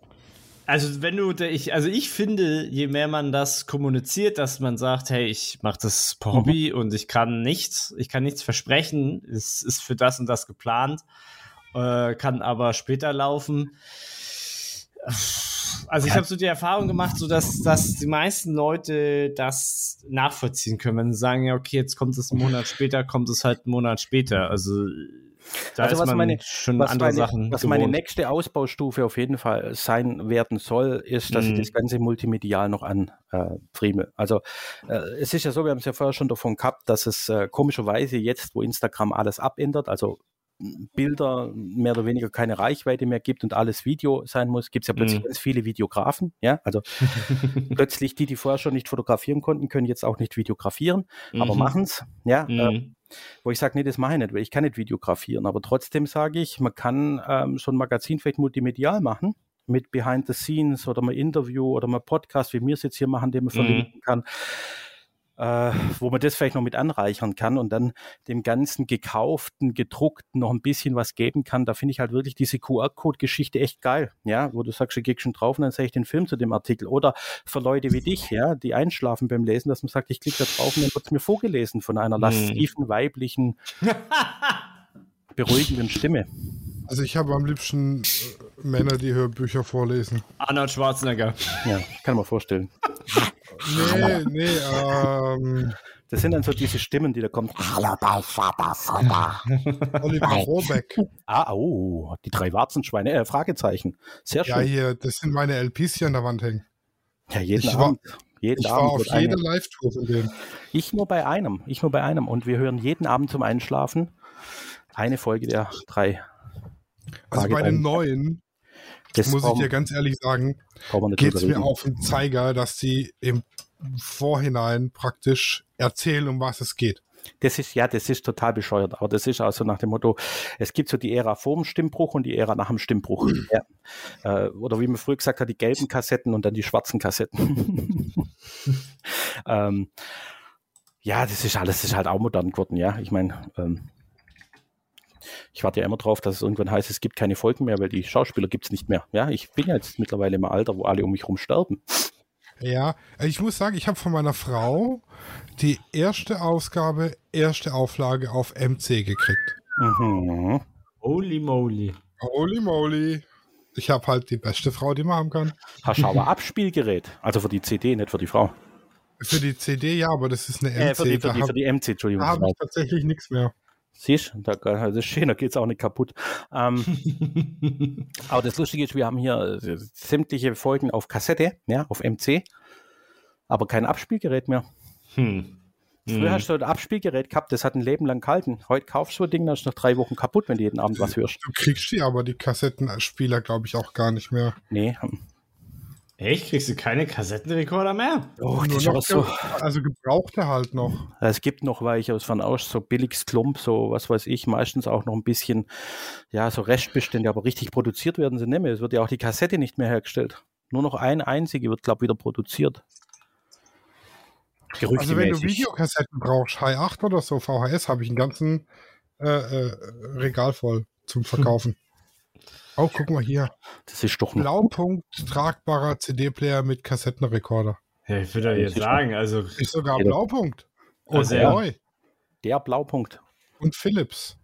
also wenn du, ich, also ich finde, je mehr man das kommuniziert, dass man sagt, hey, ich mache das per Hobby und ich kann nichts, ich kann nichts versprechen, es ist für das und das geplant, äh, kann aber später laufen. Also ich habe so die Erfahrung gemacht, so dass, dass die meisten Leute das nachvollziehen können, wenn sie sagen, ja, okay, jetzt kommt es einen Monat später, kommt es halt einen Monat später. Also da Also ist was man meine- schon Was, andere meine, Sachen was meine gewohnt. nächste Ausbaustufe auf jeden Fall sein werden soll, ist, dass ich Mhm. das Ganze multimedial noch an äh. Also äh, es ist ja so, wir haben es ja vorher schon davon gehabt, dass es äh, komischerweise jetzt, wo Instagram alles abändert, also Bilder mehr oder weniger keine Reichweite mehr gibt und alles Video sein muss, gibt es ja plötzlich Mhm. ganz viele Videografen. Ja, also plötzlich die, die vorher schon nicht fotografieren konnten, können jetzt auch nicht videografieren, aber Mhm. machen es. Ja, äh, Mhm. wo ich sage, nee, das mache ich nicht, weil ich kann nicht videografieren. Aber trotzdem sage ich, man kann ähm, so ein Magazin vielleicht multimedial machen, mit Behind the Scenes oder mal Interview oder mal Podcast, wie wir es jetzt hier machen, den man verlinken kann, äh, wo man das vielleicht noch mit anreichern kann und dann dem ganzen gekauften, gedruckten noch ein bisschen was geben kann. Da finde ich halt wirklich diese QR-Code-Geschichte echt geil, ja, wo du sagst, ich gehe schon drauf und dann sehe ich den Film zu dem Artikel. Oder für Leute wie dich, ja, die einschlafen beim Lesen, dass man sagt, ich klicke da drauf und dann wird es mir vorgelesen von einer Mhm. lastiven, weiblichen, beruhigenden Stimme. Also ich habe am liebsten äh, Männer, die Hörbücher vorlesen. Arnold Schwarzenegger. Ja, kann man vorstellen. Nee, nee, ähm, Das sind dann so diese Stimmen, die da kommen. Oliver Rohrbeck. Ah, oh, die drei Warzenschweine, äh, Fragezeichen. Sehr Ja, schön. hier, das sind meine LPs, die an der Wand hängen. Ja, jeden Ich war- Abend. Jeden Ich war Abend auf wird eine- jeder Live-Tour von denen. Ich nur bei einem. Ich nur bei einem. Und wir hören jeden Abend zum Einschlafen eine Folge der drei. Also bei den neuen, Das muss ich dir ganz ehrlich sagen, geht es mir auf den Zeiger, dass sie im Vorhinein praktisch erzählen, um was es geht. Das ist, ja, das ist total bescheuert. Aber das ist also nach dem Motto, es gibt so die Ära vor dem Stimmbruch und die Ära nach dem Stimmbruch. ja. äh, oder wie man früher gesagt hat, die gelben Kassetten und dann die schwarzen Kassetten. ähm, ja, das ist alles, das ist halt auch modern geworden, ja. Ich meine, ähm, ich warte ja immer drauf, dass es irgendwann heißt, es gibt keine Folgen mehr, weil die Schauspieler gibt es nicht mehr. Ja, ich bin ja jetzt mittlerweile im Alter, wo alle um mich herum sterben. Ja, ich muss sagen, ich habe von meiner Frau die erste Ausgabe, erste Auflage auf MC gekriegt. Mhm. Holy moly. Holy moly. Ich habe halt die beste Frau, die man haben kann. Hast du aber Abspielgerät, also für die CD, nicht für die Frau. Für die CD ja, aber das ist eine MC. Äh, für die, für da die, habe für die MC, Entschuldigung. hab ich tatsächlich nichts mehr. Siehst du, da, das ist schön, da geht es auch nicht kaputt. Ähm, aber das Lustige ist, wir haben hier äh, sämtliche Folgen auf Kassette, ja, auf MC, aber kein Abspielgerät mehr. Hm. Früher Hm. hast du ein Abspielgerät gehabt, das hat ein Leben lang gehalten. Heute kaufst du ein Ding, das ist nach drei Wochen kaputt, wenn du jeden Abend was hörst. Du kriegst die aber, die Kassettenspieler, glaube ich, auch gar nicht mehr. Nee. Hm. Echt? Kriegst du keine Kassettenrekorder mehr? Oh, das Nur noch so. Also gebrauchte halt noch. Es gibt noch welche aus Van Ausch, so billiges Klump, so was weiß ich, meistens auch noch ein bisschen, ja, so Restbestände, aber richtig produziert werden sie nicht mehr. Es wird ja auch die Kassette nicht mehr hergestellt. Nur noch ein einzige wird, glaube ich, wieder produziert. Also wenn du. Videokassetten brauchst, High 8 oder so, VHS, habe ich einen ganzen äh, äh, Regal voll zum Verkaufen. Oh, guck mal hier. Das ist doch noch. Blaupunkt, tragbarer CD-Player mit Kassettenrekorder. Ja, ich würde jetzt sagen, also Ist sogar Ja. Blaupunkt. Und Also ja. neu. Der Blaupunkt. Und Philips.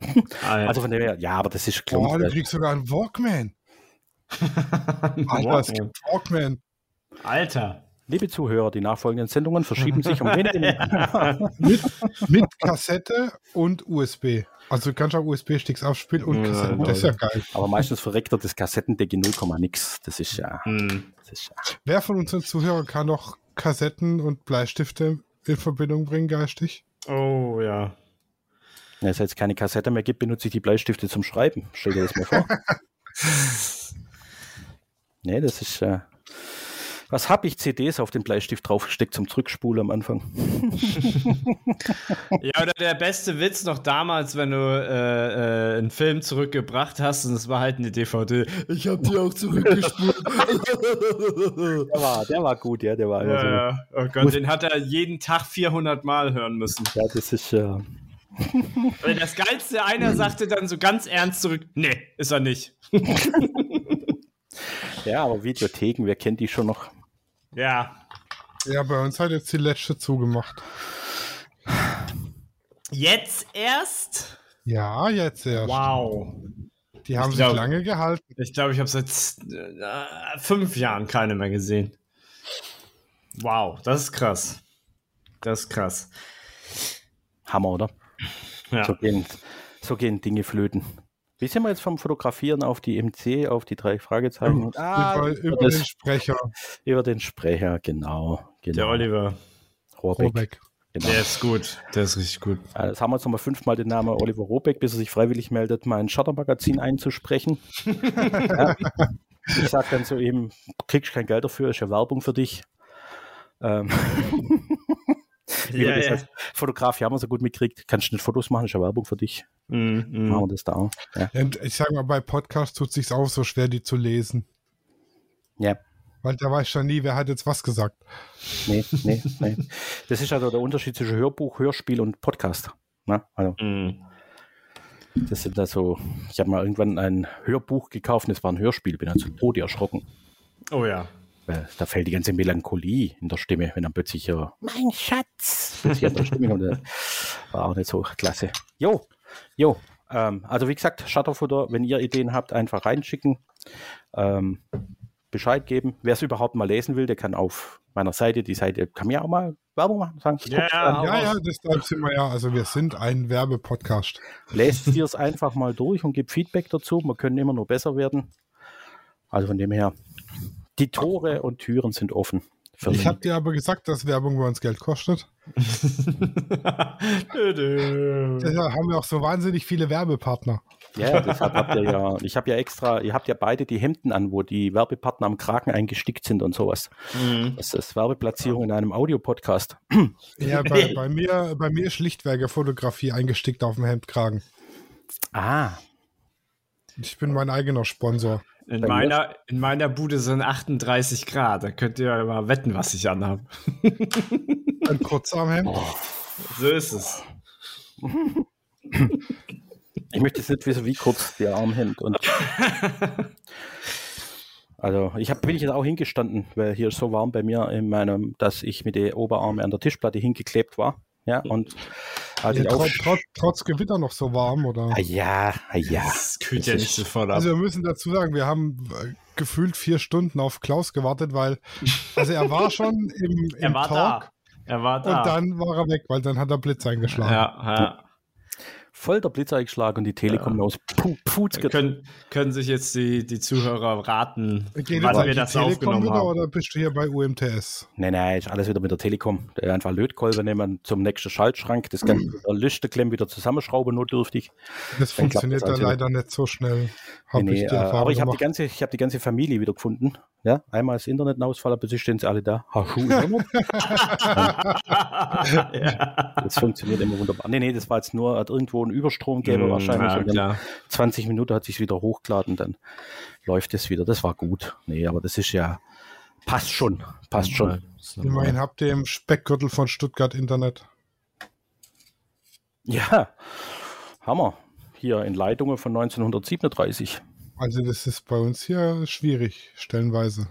also, Also von der, ja, aber das ist Oh, Klump. du kriegst sogar einen Walkman. Alter, es gibt Walkman. Alter. Liebe Zuhörer, die nachfolgenden Sendungen verschieben sich um wenige Minuten. Mit, mit Kassette und USB. Also du kannst auch USB-Sticks aufspielen und Ja, Kassetten. Das ist ja geil. Aber meistens verreckt er das Kassettendeck in 0, nix. Das ist ja. Hm. Das ist ja Wer von unseren Zuhörern kann noch Kassetten und Bleistifte in Verbindung bringen, geistig? Oh ja. Wenn es jetzt keine Kassette mehr gibt, benutze ich die Bleistifte zum Schreiben. Stell dir das mal vor. nee, das ist. Äh, was habe ich CDs auf den Bleistift draufgesteckt zum Zurückspulen am Anfang? ja, oder der beste Witz noch damals, wenn du äh, äh, einen Film zurückgebracht hast und es war halt eine DVD. Ich habe die auch zurückgespult. der, war, der war gut, ja, der war. Ja, so. ja. Oh Gott, den hat er jeden Tag 400 Mal hören müssen. Ja, das ist ja. Äh... Das Geilste, einer sagte dann so ganz ernst zurück, nee, ist er nicht. ja, aber Videotheken, wer kennt die schon noch? Ja. Ja, bei uns hat jetzt die letzte zugemacht. Jetzt erst? Ja, jetzt erst. Wow. Die haben ich sich glaub, lange gehalten. Ich glaube, ich habe seit äh, fünf Jahren keine mehr gesehen. Wow, das ist krass. Das ist krass. Hammer, oder? Ja. So, gehen, so gehen Dinge flöten. Wie sind wir jetzt vom Fotografieren auf die MC, auf die drei Fragezeichen? Ah, über, über das, den Sprecher. Über den Sprecher, genau. genau. Der Oliver. Rohrbeck. Rohrbeck. Genau. Der ist gut, der ist richtig gut. Jetzt haben wir jetzt nochmal fünfmal den Namen Oliver Rohrbeck, bis er sich freiwillig meldet, mal ein Shuttermagazin einzusprechen. ja. Ich sage dann so eben, kriegst kein Geld dafür, ist ja Werbung für dich. Ähm. ja, ja. Heißt, Fotograf, haben wir so gut mitgekriegt, kannst du nicht Fotos machen, ist ja Werbung für dich. Mm, mm. Machen wir das da auch. Ja. Und ich sage mal, bei Podcasts tut es sich auch so schwer, die zu lesen. Ja. Weil da weiß schon nie, wer hat jetzt was gesagt. Nee, nee, nee. Das ist also der Unterschied zwischen Hörbuch, Hörspiel und Podcast. Ne? Also, mm. Das sind also, ich habe mal irgendwann ein Hörbuch gekauft und es war ein Hörspiel, bin also tot erschrocken. Oh ja. Weil da fällt die ganze Melancholie in der Stimme, wenn dann plötzlich äh, mein Schatz plötzlich in der Stimme kommt. War auch nicht so klasse. Jo, jo. Ähm, also wie gesagt, Shutterfutter, wenn ihr Ideen habt, einfach reinschicken. Ähm, Bescheid geben. Wer es überhaupt mal lesen will, der kann auf meiner Seite, die Seite kann mir auch mal Werbung machen. Sagen, ja, ja, ja, deshalb sind wir ja, also wir sind ein Werbepodcast. Lest ihr es einfach mal durch und gebt Feedback dazu. Wir können immer nur besser werden. Also von dem her, die Tore und Türen sind offen. Ich habe dir aber gesagt, dass Werbung bei uns Geld kostet. Deshalb haben wir auch so wahnsinnig viele Werbepartner. Ja, deshalb habt ihr ja, ich habe ja extra, ihr habt ja beide die Hemden an, wo die Werbepartner am Kragen eingestickt sind und sowas. Mhm. Das ist Werbeplatzierung in einem Audiopodcast. Ja, bei, bei, mir, bei mir ist Lichtwerke-Fotografie eingestickt auf dem Hemdkragen. Ah. Ich bin mein eigener Sponsor. In meiner, in meiner Bude sind 38 Grad. Da könnt ihr mal wetten, was ich anhabe. Ein Kurzarmhemd? Oh. So ist es. Ich möchte jetzt nicht wissen, wie kurz der Armhemd und. Also, ich habe bin ich jetzt auch hingestanden, weil hier so warm bei mir in meinem, dass ich mit den Oberarmen an der Tischplatte hingeklebt war. Ja, und als ja, trotz, trotz, trotz, Gewitter noch so warm, oder? Ah, ja, ah, ja. Das kühlt ja nicht sofort ab. Also wir müssen dazu sagen, wir haben äh, gefühlt vier Stunden auf Klaus gewartet, weil, also er war schon im, im er war Talk. Da. Er war da. Und dann war er weg, weil dann hat er Blitz eingeschlagen. Ja, ja voll der Blitzeinschlag und die Telekom ja. aus Putz können, können sich jetzt die, die Zuhörer raten, Geht wann wir das Telekom aufgenommen wieder, haben. Oder bist du hier bei UMTS? Nein, nein, ist alles wieder mit der Telekom. Einfach Lötkolben nehmen zum nächsten Schaltschrank, das ganze. Lichteklemm wieder zusammenschrauben, notdürftig. Das Dann funktioniert da leider nicht so schnell. Nee, nee, ich äh, aber ich habe die, ganze, hab die ganze Familie wieder gefunden. Ja, einmal das Internet ausfallen, plötzlich stehen sie alle da. Ja. Das funktioniert immer wunderbar. Nee, nee, das war jetzt nur, hat irgendwo einen Überstrom gegeben mm, wahrscheinlich. Ja, 20 Minuten hat sich wieder hochgeladen, dann läuft es wieder. Das war gut. Nee, aber das ist ja, passt schon, passt schon. Immerhin habt ihr im Speckgürtel von Stuttgart Internet. Ja, Hammer. Hier in Leitungen von 1937. Also das ist bei uns hier schwierig, stellenweise.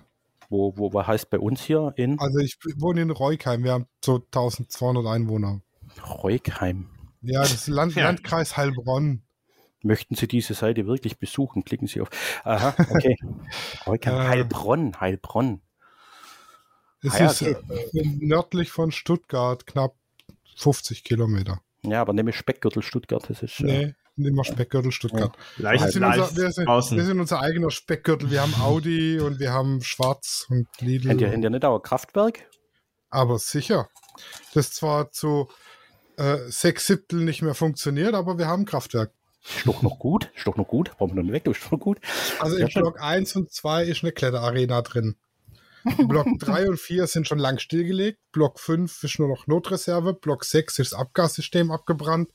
Wo, wo was heißt bei uns hier in? Also ich wohne in Reukheim, wir haben so 1200 Einwohner. Reukheim. Ja, das ist Land, ja. Landkreis Heilbronn. Möchten Sie diese Seite wirklich besuchen? Klicken Sie auf. Aha, okay. Reukheim, äh, Heilbronn, Heilbronn. Es ah, ist okay. Äh, nördlich von Stuttgart, knapp 50 Kilometer. Ja, aber nehme Speckgürtel Stuttgart, das ist. Äh, nee, nehmen wir Speckgürtel Stuttgart. Ja. Leicht, wir, sind leicht unser, wir, sind, wir, sind, unser eigener Speckgürtel. Wir haben Audi und wir haben Schwarz und Lidl. Kennt ihr, kennt ihr nicht auch Kraftwerk? Aber sicher. Das zwar zu äh, sechs Siebtel nicht mehr funktioniert, aber wir haben Kraftwerk. Ist doch noch gut, ist doch noch gut. Brauchen wir noch nicht weg, ist doch noch gut. Also Ja, in. Block 1 und 2 ist eine Kletterarena drin. Block 3 und 4 sind schon lang stillgelegt. Block 5 ist nur noch Notreserve. Block 6 ist das Abgassystem abgebrannt.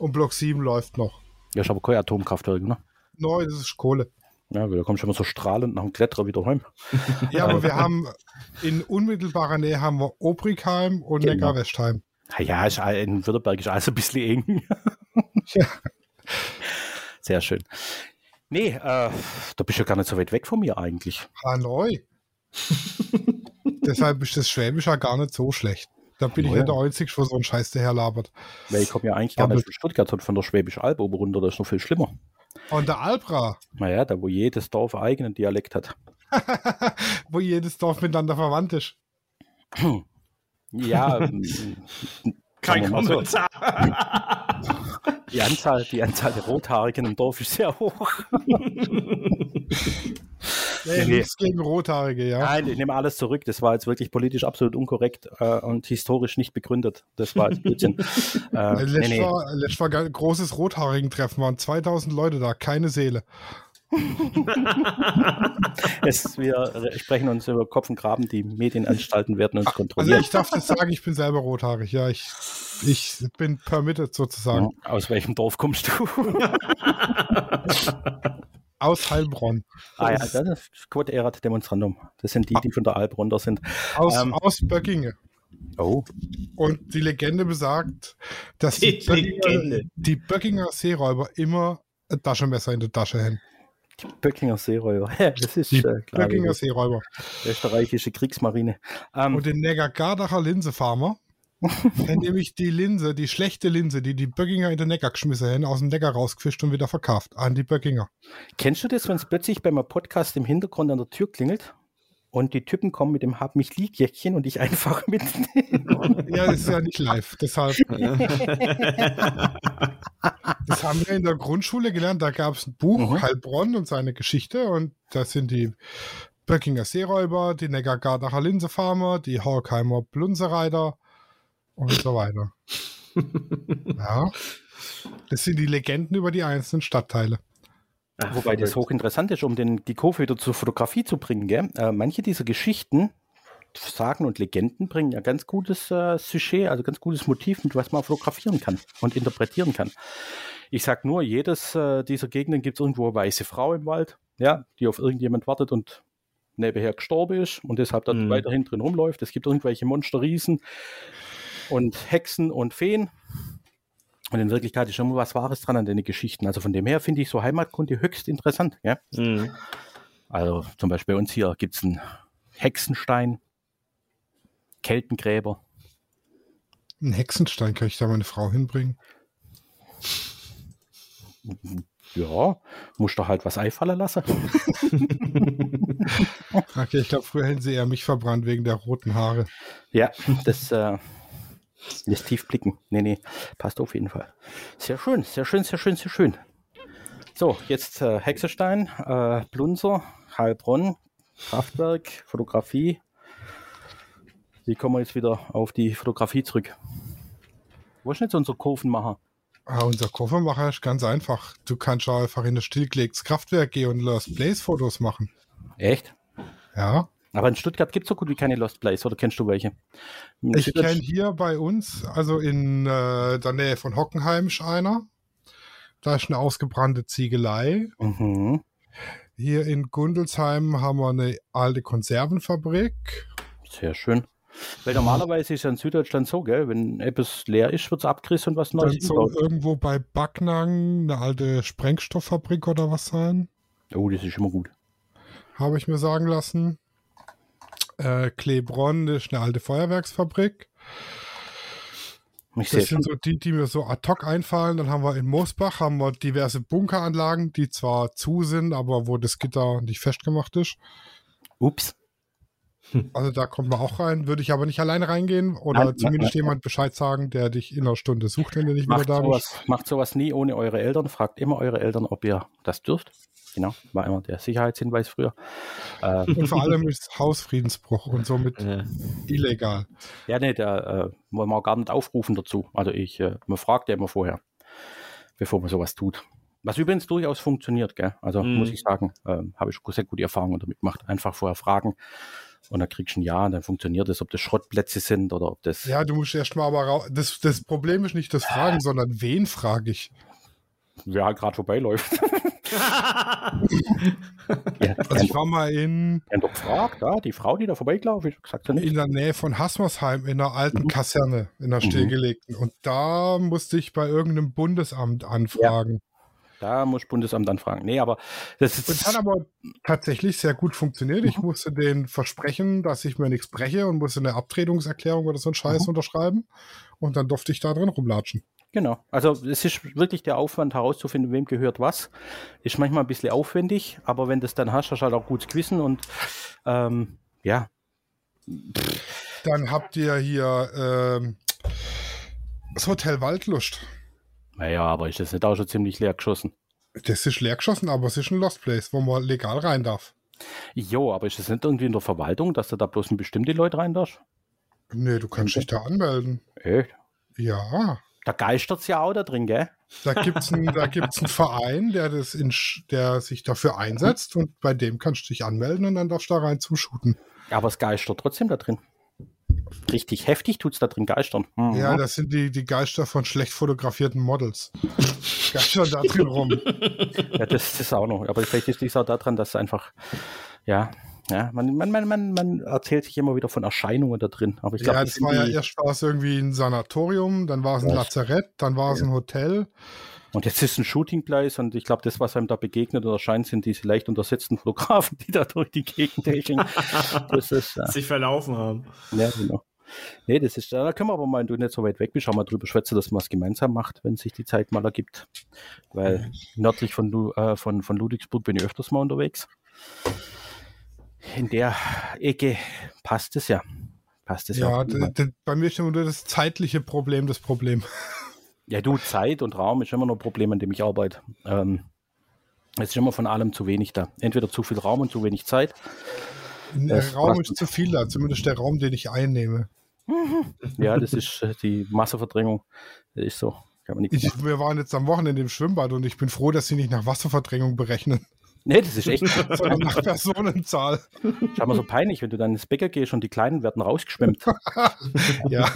Und Block 7 läuft noch. Ja, ist aber kein Atomkraftwerk, ne? Neu, das ist Kohle. Ja, da kommst du immer so strahlend nach dem Kletterer wieder heim. Ja, aber wir haben in unmittelbarer Nähe haben wir Obrigheim und Genau. Neckar-Westheim. Ja, ist, in Württemberg ist alles ein bisschen eng. Ja. Sehr schön. Nee, äh, da bist du ja gar nicht so weit weg von mir eigentlich. Hanoi. Deshalb ist das Schwäbisch ja gar nicht so schlecht. Da bin ich Oh ja. nicht der Einzige, wo so ein Scheiß daherlabert. Weil ich komme ja eigentlich gar nicht von Stuttgart, sondern von der Schwäbischen Alb oben runter. Das ist noch viel schlimmer. Und der Albra, Naja, da wo jedes Dorf einen eigenen Dialekt hat. wo jedes Dorf miteinander verwandt ist. Ja, Kein mal so. Die Anzahl, die Anzahl der Rothaarigen im Dorf ist sehr hoch. Nee, nee. Nichts gegen Rothaarige, ja. Nein, ich nehme alles zurück. Das war jetzt wirklich politisch absolut unkorrekt äh, und historisch nicht begründet. Das war jetzt Blödsinn. äh, nee, Letztes nee. Letztes Mal ein großes Rothaarigen-Treffen, waren 2000 Leute da, keine Seele. Es, wir sprechen uns über Kopf und Graben. Die Medienanstalten werden uns Also kontrollieren. ich darf das sagen, ich bin selber rothaarig, ja. Ich, ich bin permitted sozusagen. Ja, aus welchem Dorf kommst du? Aus Heilbronn. ah ja, das ist Quod erat demonstrandum. Das sind die, die von der Alp runter sind. Aus, Ähm. aus Böckinge. Oh, Und die Legende besagt, dass Die die, Böckinger, die Böckinger Seeräuber immer ein Taschenmesser in der Tasche haben. Böckinger Seeräuber. Ja, das ist Die äh, klar. Böckinger Seeräuber. österreichische Kriegsmarine. Ähm, Und den Neckargardacher Linsefarmer, der nämlich die Linse, die schlechte Linse, die die Böckinger in den Neckar geschmissen haben, aus dem Neckar rausgefischt und wieder verkauft an die Böckinger. Kennst du das, wenn es plötzlich beim Podcast im Hintergrund an der Tür klingelt und die Typen kommen mit dem Hab mich lieg Jäckchen und ich einfach mitnehme? Ja, das ist ja nicht live. Deshalb, das haben wir in der Grundschule gelernt. Da gab es ein Buch, Mhm. Heilbronn und seine Geschichte. Und das sind die Böckinger Seeräuber, die Neckargardacher Linsefarmer, die Horkheimer Blunsereiter und so weiter. ja. Das sind die Legenden über die einzelnen Stadtteile. Ach, Wobei das verrückt. hochinteressant ist, um den, die Kurve wieder zur Fotografie zu bringen. Gell? Äh, manche dieser Geschichten, Sagen und Legenden bringen ja ganz gutes äh, Sujet, also ganz gutes Motiv, mit was man fotografieren kann und interpretieren kann. Ich sag nur, jedes äh, dieser Gegenden gibt es irgendwo eine weiße Frau im Wald, ja, die auf irgendjemand wartet und nebenher gestorben ist und deshalb dort Mhm. weiterhin drin rumläuft. Es gibt irgendwelche Monsterriesen und Hexen und Feen. Und in Wirklichkeit ist immer was Wahres dran an den Geschichten. Also von dem her finde ich so Heimatkunde höchst interessant. Ja? Mhm. Also zum Beispiel bei uns hier gibt es einen Hexenstein, Keltengräber. Ein Hexenstein kann ich da meine Frau hinbringen. Ja, musst du halt was einfallen lassen. Okay, ich glaube, früher hätten sie eher mich verbrannt wegen der roten Haare. Ja, das äh, lässt tief blicken. Nee, nee, passt auf jeden Fall. Sehr schön, sehr schön, sehr schön, sehr schön. So, jetzt äh, Hexenstein, äh, Blunser, Heilbronn, Kraftwerk, Fotografie. Wie kommen wir jetzt wieder auf die Fotografie zurück? Wo ist jetzt unser Kurvenmacher? Ah, unser Koffermacher ist ganz einfach. Du kannst auch einfach in das stillgelegtes Kraftwerk gehen und Lost Place Fotos machen. Echt? Ja. Aber in Stuttgart gibt es so gut wie keine Lost Place, oder kennst du welche? In Ich Stuttgart- kenne hier bei uns, also in äh, der Nähe von Hockenheim ist einer. Da ist eine ausgebrannte Ziegelei. Mhm. Hier in Gundelsheim haben wir eine alte Konservenfabrik. Sehr schön. Weil normalerweise ist ja in Süddeutschland so, gell, wenn etwas leer ist, wird es abgerissen und was Dann Neues soll hinbaut. irgendwo bei Backnang eine alte Sprengstofffabrik oder was sein. Oh, das ist immer gut. Habe ich mir sagen lassen. Äh, Klebronn ist eine alte Feuerwerksfabrik. Ich Das sind schon. so die, die mir so ad hoc einfallen. Dann haben wir in Moosbach haben wir diverse Bunkeranlagen, die zwar zu sind, aber wo das Gitter nicht festgemacht ist. Ups. Also da kommt man auch rein. Würde ich aber nicht alleine reingehen oder Nein, zumindest nein, jemand Bescheid sagen, der dich in einer Stunde sucht, wenn du nicht wieder Macht da bist. sowas, macht sowas nie ohne eure Eltern. Fragt immer eure Eltern, ob ihr das dürft. Genau, war immer der Sicherheitshinweis früher. Und vor allem ist Hausfriedensbruch und somit äh, illegal. Ja, nee, da äh, wollen wir auch gar nicht aufrufen dazu. Also ich, äh, man fragt ja immer vorher, bevor man sowas tut. Was übrigens durchaus funktioniert, gell? Also mm. muss ich sagen, äh, habe ich sehr gute Erfahrungen damit gemacht. Einfach vorher fragen und dann kriegst du ein Ja und dann funktioniert es, ob das Schrottplätze sind oder ob das. Ja, du musst erstmal aber raus. Das, das Problem ist nicht das Fragen, sondern wen frage ich? Wer halt gerade vorbeiläuft. ja, also ich war mal in. Ja, doch gefragt, ja, die Frau, die da vorbeigelaufen ist, gesagt. In der Nähe von Hasmersheim, in einer alten mhm. Kaserne, in einer mhm. stillgelegten. Und da musste ich bei irgendeinem Bundesamt anfragen. Ja. Da muss Bundesamt anfragen. Nee, aber das ist. Das hat aber tatsächlich sehr gut funktioniert. Ich mhm. musste den versprechen, dass ich mir nichts breche und musste eine Abtretungserklärung oder so einen Scheiß mhm. unterschreiben. Und dann durfte ich da drin rumlatschen. Genau. Also es ist wirklich der Aufwand herauszufinden, wem gehört was. Ist manchmal ein bisschen aufwendig, aber wenn du das dann hast, hast du halt auch gutes Gewissen und ähm, ja. Dann habt ihr hier ähm, das Hotel Waldlust. Naja, aber ist das nicht auch schon ziemlich leer geschossen? Das ist leer geschossen, aber es ist ein Lost Place, wo man legal rein darf. Jo, aber ist das nicht irgendwie in der Verwaltung, dass du da bloß bestimmte Leute rein darfst? Nee, du kannst dich da anmelden. Echt? Ja. Da geistert es ja auch da drin, gell? Da gibt es einen, einen Verein, der, das in, der sich dafür einsetzt und bei dem kannst du dich anmelden und dann darfst du da rein zum Shooten. Ja, aber es geistert trotzdem da drin richtig heftig tut es da drin geistern. Mhm. Ja, das sind die, die Geister von schlecht fotografierten Models. Geistern da drin rum. Ja, das, das ist auch noch. Aber vielleicht ist es auch daran, dass einfach, ja, ja, man, man, man, man, man erzählt sich immer wieder von Erscheinungen da drin. Aber ich glaub, ja, das war ja erst war es irgendwie ein Sanatorium, dann war es ein Lazarett, dann war es ein Hotel. Und jetzt ist ein Shootinggleis und ich glaube, das, was einem da begegnet oder erscheint, sind diese leicht untersetzten Fotografen, die da durch die Gegend hecheln. ist, äh, Sich verlaufen haben. Ja, genau. Nee, das ist, da können wir aber mal, wenn du nicht so weit weg bist, auch mal drüber schwätzen, dass man es gemeinsam macht, wenn sich die Zeit mal ergibt. Weil nördlich von, äh, von, von Ludwigsburg bin ich öfters mal unterwegs. In der Ecke passt es ja. Passt es ja. ja bei mir ist immer nur das zeitliche Problem das Problem. Ja, du, Zeit und Raum ist immer noch ein Problem, an dem ich arbeite. Ähm, es ist immer von allem zu wenig da. Entweder zu viel Raum und zu wenig Zeit. Der Raum ist zu viel da, zumindest der Raum, den ich einnehme. Ja, das ist äh, die Masseverdrängung. Das ist so. Ich, wir waren jetzt am Wochenende im Schwimmbad und ich bin froh, dass sie nicht nach Wasserverdrängung berechnen. Nee, das ist echt. Sondern nach Personenzahl. Schau mal so peinlich, wenn du dann ins Bäcker gehst und die Kleinen werden rausgeschwemmt. ja.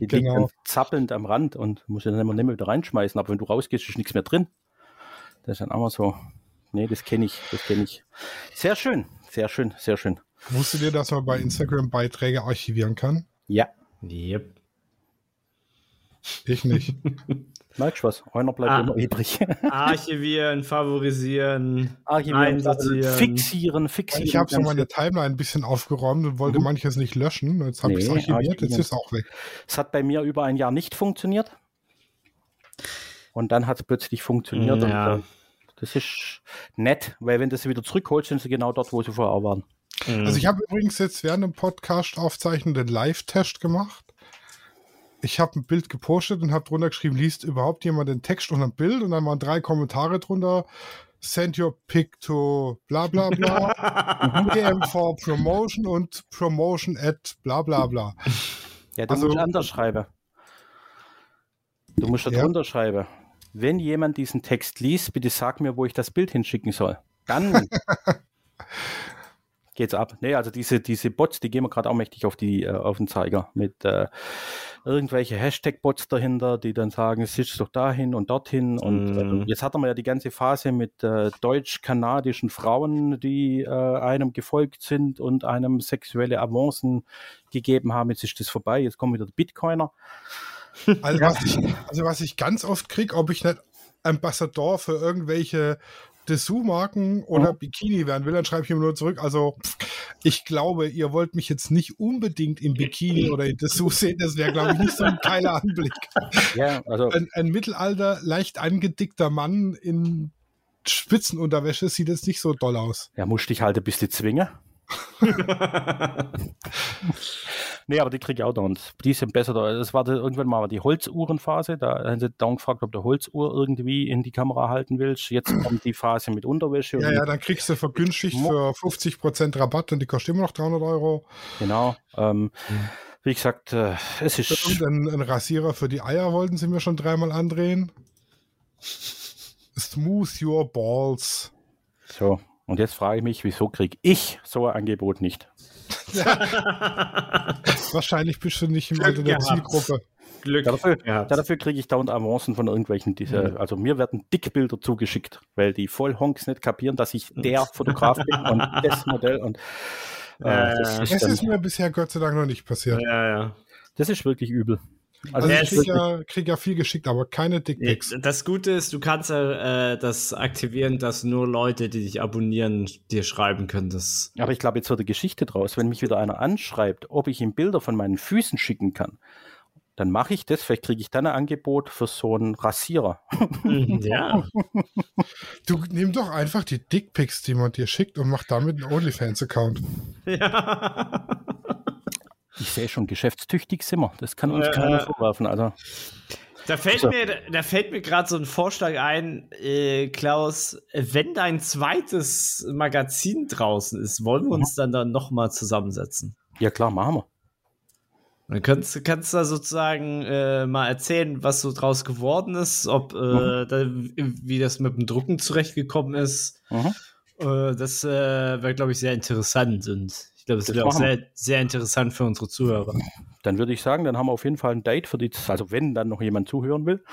Die genau. liegen zappelnd am Rand und musst du dann immer nicht mehr wieder reinschmeißen. Aber wenn du rausgehst, ist nichts mehr drin. Das ist dann auch mal so. Nee, das kenne ich, das kenne ich. Sehr schön, sehr schön, sehr schön. Wusstet ihr, dass man bei Instagram Beiträge archivieren kann? Ja. Yep. Ich nicht. Merkst du was? Einer bleibt ah, immer übrig. archivieren, favorisieren, archivieren, fixieren, fixieren. Ich habe so meine Timeline ein bisschen aufgeräumt und wollte mhm. manches nicht löschen. Jetzt habe nee, ich es archiviert, jetzt ist es auch weg. Es hat bei mir über ein Jahr nicht funktioniert. Und dann hat es plötzlich funktioniert. Ja. Und, äh, das ist nett, weil wenn du sie wieder zurückholst, sind sie genau dort, wo sie vorher waren. Mhm. Also ich habe übrigens jetzt während dem Podcast aufzeichnen den Live-Test gemacht. Ich habe ein Bild gepostet und habe drunter geschrieben, liest überhaupt jemand den Text unter dem Bild? Und dann waren drei Kommentare drunter. Send your pic to bla bla bla. DM for Promotion und Promotion at bla bla bla. Ja, du also, musst anders schreiben. Du musst da drunter schreiben. Wenn jemand diesen Text liest, bitte sag mir, wo ich das Bild hinschicken soll. Dann geht's ab. Nee, also diese, diese Bots, die gehen wir gerade auch mächtig auf, die, äh, auf den Zeiger mit äh, irgendwelche Hashtag-Bots dahinter, die dann sagen, es ist doch dahin und dorthin. Und mm. äh, jetzt hatten wir ja die ganze Phase mit äh, deutsch-kanadischen Frauen, die äh, einem gefolgt sind und einem sexuelle Avancen gegeben haben. Jetzt ist das vorbei, jetzt kommen wieder die Bitcoiner. Also, was ich, also was ich ganz oft kriege, ob ich nicht Ambassador für irgendwelche Dessous-Marken oder mhm. Bikini werden will, dann schreibe ich ihm nur zurück. Also, ich glaube, ihr wollt mich jetzt nicht unbedingt im Bikini oder in Dessous sehen. Das wäre, glaube ich, nicht so ein geiler Anblick. Ja, also. Ein, ein Mittelalter, leicht angedickter Mann in Spitzenunterwäsche sieht jetzt nicht so doll aus. Ja, musst dich halt ein bisschen zwingen. Nee, aber die kriege ich auch da und die sind besser da. Das war da irgendwann mal die Holzuhrenphase. Da haben sie dann gefragt, ob du Holzuhr irgendwie in die Kamera halten willst. Jetzt kommt die Phase mit Unterwäsche. Ja, und ja, dann kriegst du vergünstigt für 50% Rabatt und die kostet immer noch 300 Euro. Genau. Ähm, wie gesagt, äh, es ist. Und ein, ein Rasierer für die Eier wollten sie mir schon dreimal andrehen. Smooth your balls. So, und jetzt frage ich mich, wieso kriege ich so ein Angebot nicht? Wahrscheinlich bist du nicht im Alter der gehabt. Zielgruppe. Glück Ja, dafür, ja, dafür kriege ich dauernd Avancen von irgendwelchen, diese, also mir werden Dickbilder zugeschickt, weil die Vollhonks nicht kapieren, dass ich der Fotograf bin und das Modell und äh, das, ist Es dann, ist mir bisher Gott sei Dank noch nicht passiert. ja, ja. das ist wirklich übel. Also, Also ich es krieg ist ja, krieg ja viel geschickt, aber keine Dickpics. Das Gute ist, du kannst ja äh, das aktivieren, dass nur Leute, die dich abonnieren, dir schreiben können. Das aber ich glaube, jetzt wird eine Geschichte draus. Wenn mich wieder einer anschreibt, ob ich ihm Bilder von meinen Füßen schicken kann, dann mache ich das. Vielleicht kriege ich dann ein Angebot für so einen Rasierer. ja. Du nimm doch einfach die Dickpics, die man dir schickt und mach damit einen OnlyFans-Account. ja. Ich sehe schon, geschäftstüchtig sind wir. Das kann uns Ja. keiner vorwerfen. Also, Da fällt mir, da fällt mir gerade so ein Vorschlag ein, äh, Klaus, wenn dein zweites Magazin draußen ist, wollen wir uns dann dann nochmal zusammensetzen? ja klar, machen wir. Dann kannst, du- kannst du da sozusagen äh, mal erzählen, was so draus geworden ist, ob äh, da, wie das mit dem Drucken zurechtgekommen ist. Mhm. Äh, das äh, wäre, glaube ich, sehr interessant und ich glaube, es Das wäre auch sehr, sehr interessant für unsere Zuhörer. Dann würde ich sagen, dann haben wir auf jeden Fall ein Date für die, also wenn dann noch jemand zuhören will,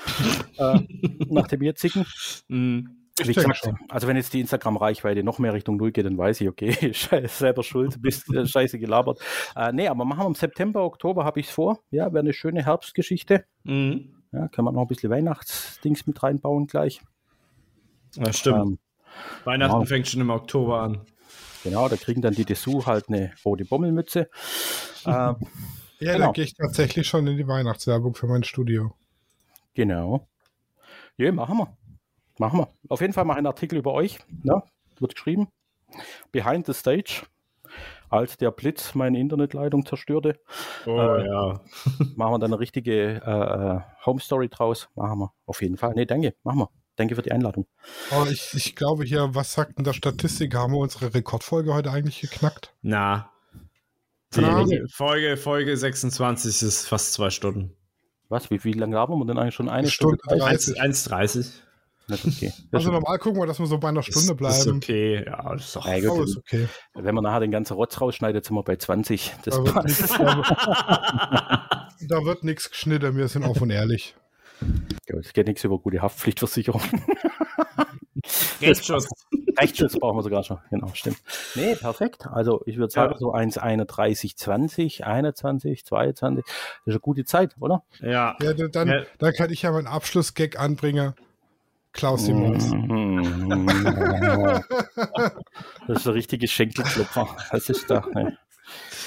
äh, nach dem jetzigen. Denke gesagt, also wenn jetzt die Instagram-Reichweite noch mehr Richtung Null geht, dann weiß ich, okay, scheiße, selber schuld, bist äh, scheiße gelabert. Äh, nee, aber machen wir im September, Oktober habe ich es vor. Ja, wäre eine schöne Herbstgeschichte. Mhm. Ja, kann man noch ein bisschen Weihnachtsdings mit reinbauen gleich. Ja, stimmt. Ähm, Weihnachten ja. fängt schon im Oktober an. Genau, da kriegen dann die Dessous halt eine rote Bommelmütze. äh, Ja, Genau. da gehe ich tatsächlich schon in die Weihnachtswerbung für mein Studio. genau. Ja, machen wir. Machen wir. Auf jeden Fall mal einen Artikel über euch. Ja, wird geschrieben. Behind the Stage. Als der Blitz meine Internetleitung zerstörte. Oh Äh, ja. machen wir dann eine richtige äh, äh, Home Story draus. Machen wir. Auf jeden Fall. Nee, danke. Machen wir. Danke für die Einladung. Aber ich, ich glaube hier, was sagt denn der Statistik? Haben wir unsere Rekordfolge heute eigentlich geknackt? Na. Die Na. Folge, Folge 26 ist fast zwei Stunden. Was? Wie, wie lange haben wir denn eigentlich schon? Eine Stunde Stunde? 30. 1,30. Nicht okay. Also ist, normal gucken wir, dass wir so bei einer Stunde Ist, ist bleiben. okay. Ja, das ist doch. Ja, Oh, gut. ist okay. wenn man nachher den ganzen Rotz rausschneidet, sind wir bei 20. Das Da wird passt. wird- da wird nichts geschnitten, wir sind offen und ehrlich. Gut, Es geht nichts über gute Haftpflichtversicherung. Rechtsschutz. Rechtsschutz brauchen wir sogar schon. Genau, stimmt. Nee, perfekt. Also ich würde sagen, Ja. so 1,31, 20, 21, 22. Das ist eine gute Zeit, oder? Ja. Ja, da- dann, Ja. dann kann ich ja meinen Abschlussgag anbringen. Klaus Simons. Das ist ein richtiges Schenkelklopfer. Das ist da. ne.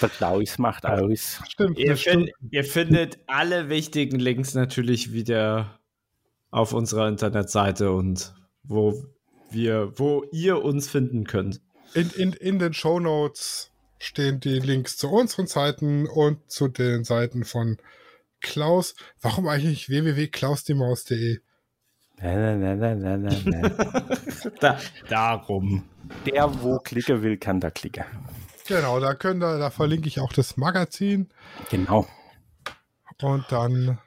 Der Klaus macht aus. Stimmt, Ihr, find, ihr findet alle wichtigen Links natürlich wieder auf unserer Internetseite und wo wir, wo ihr uns finden könnt. In, in, in den Show Notes stehen die Links zu unseren Seiten und zu den Seiten von Klaus. Warum eigentlich www.klausdimaus.de? Na, na, na, na, na, na. Da, darum. Der, wo klicken will, kann da klicken. Genau, da könnt ihr, da verlinke ich auch das Magazin Genau. und dann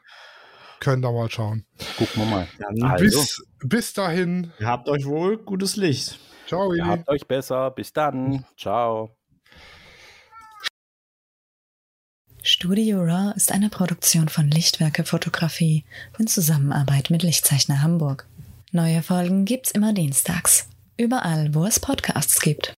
könnt ihr mal schauen. Gucken wir mal. Also, Bis, bis dahin. habt euch wohl gutes Licht. Ciao. Willi. habt euch besser. Bis dann. Ciao. Studio Raw ist eine Produktion von Lichtwerke Fotografie in Zusammenarbeit mit Lichtzeichner Hamburg. Neue Folgen gibt's immer dienstags. Überall, wo es Podcasts gibt.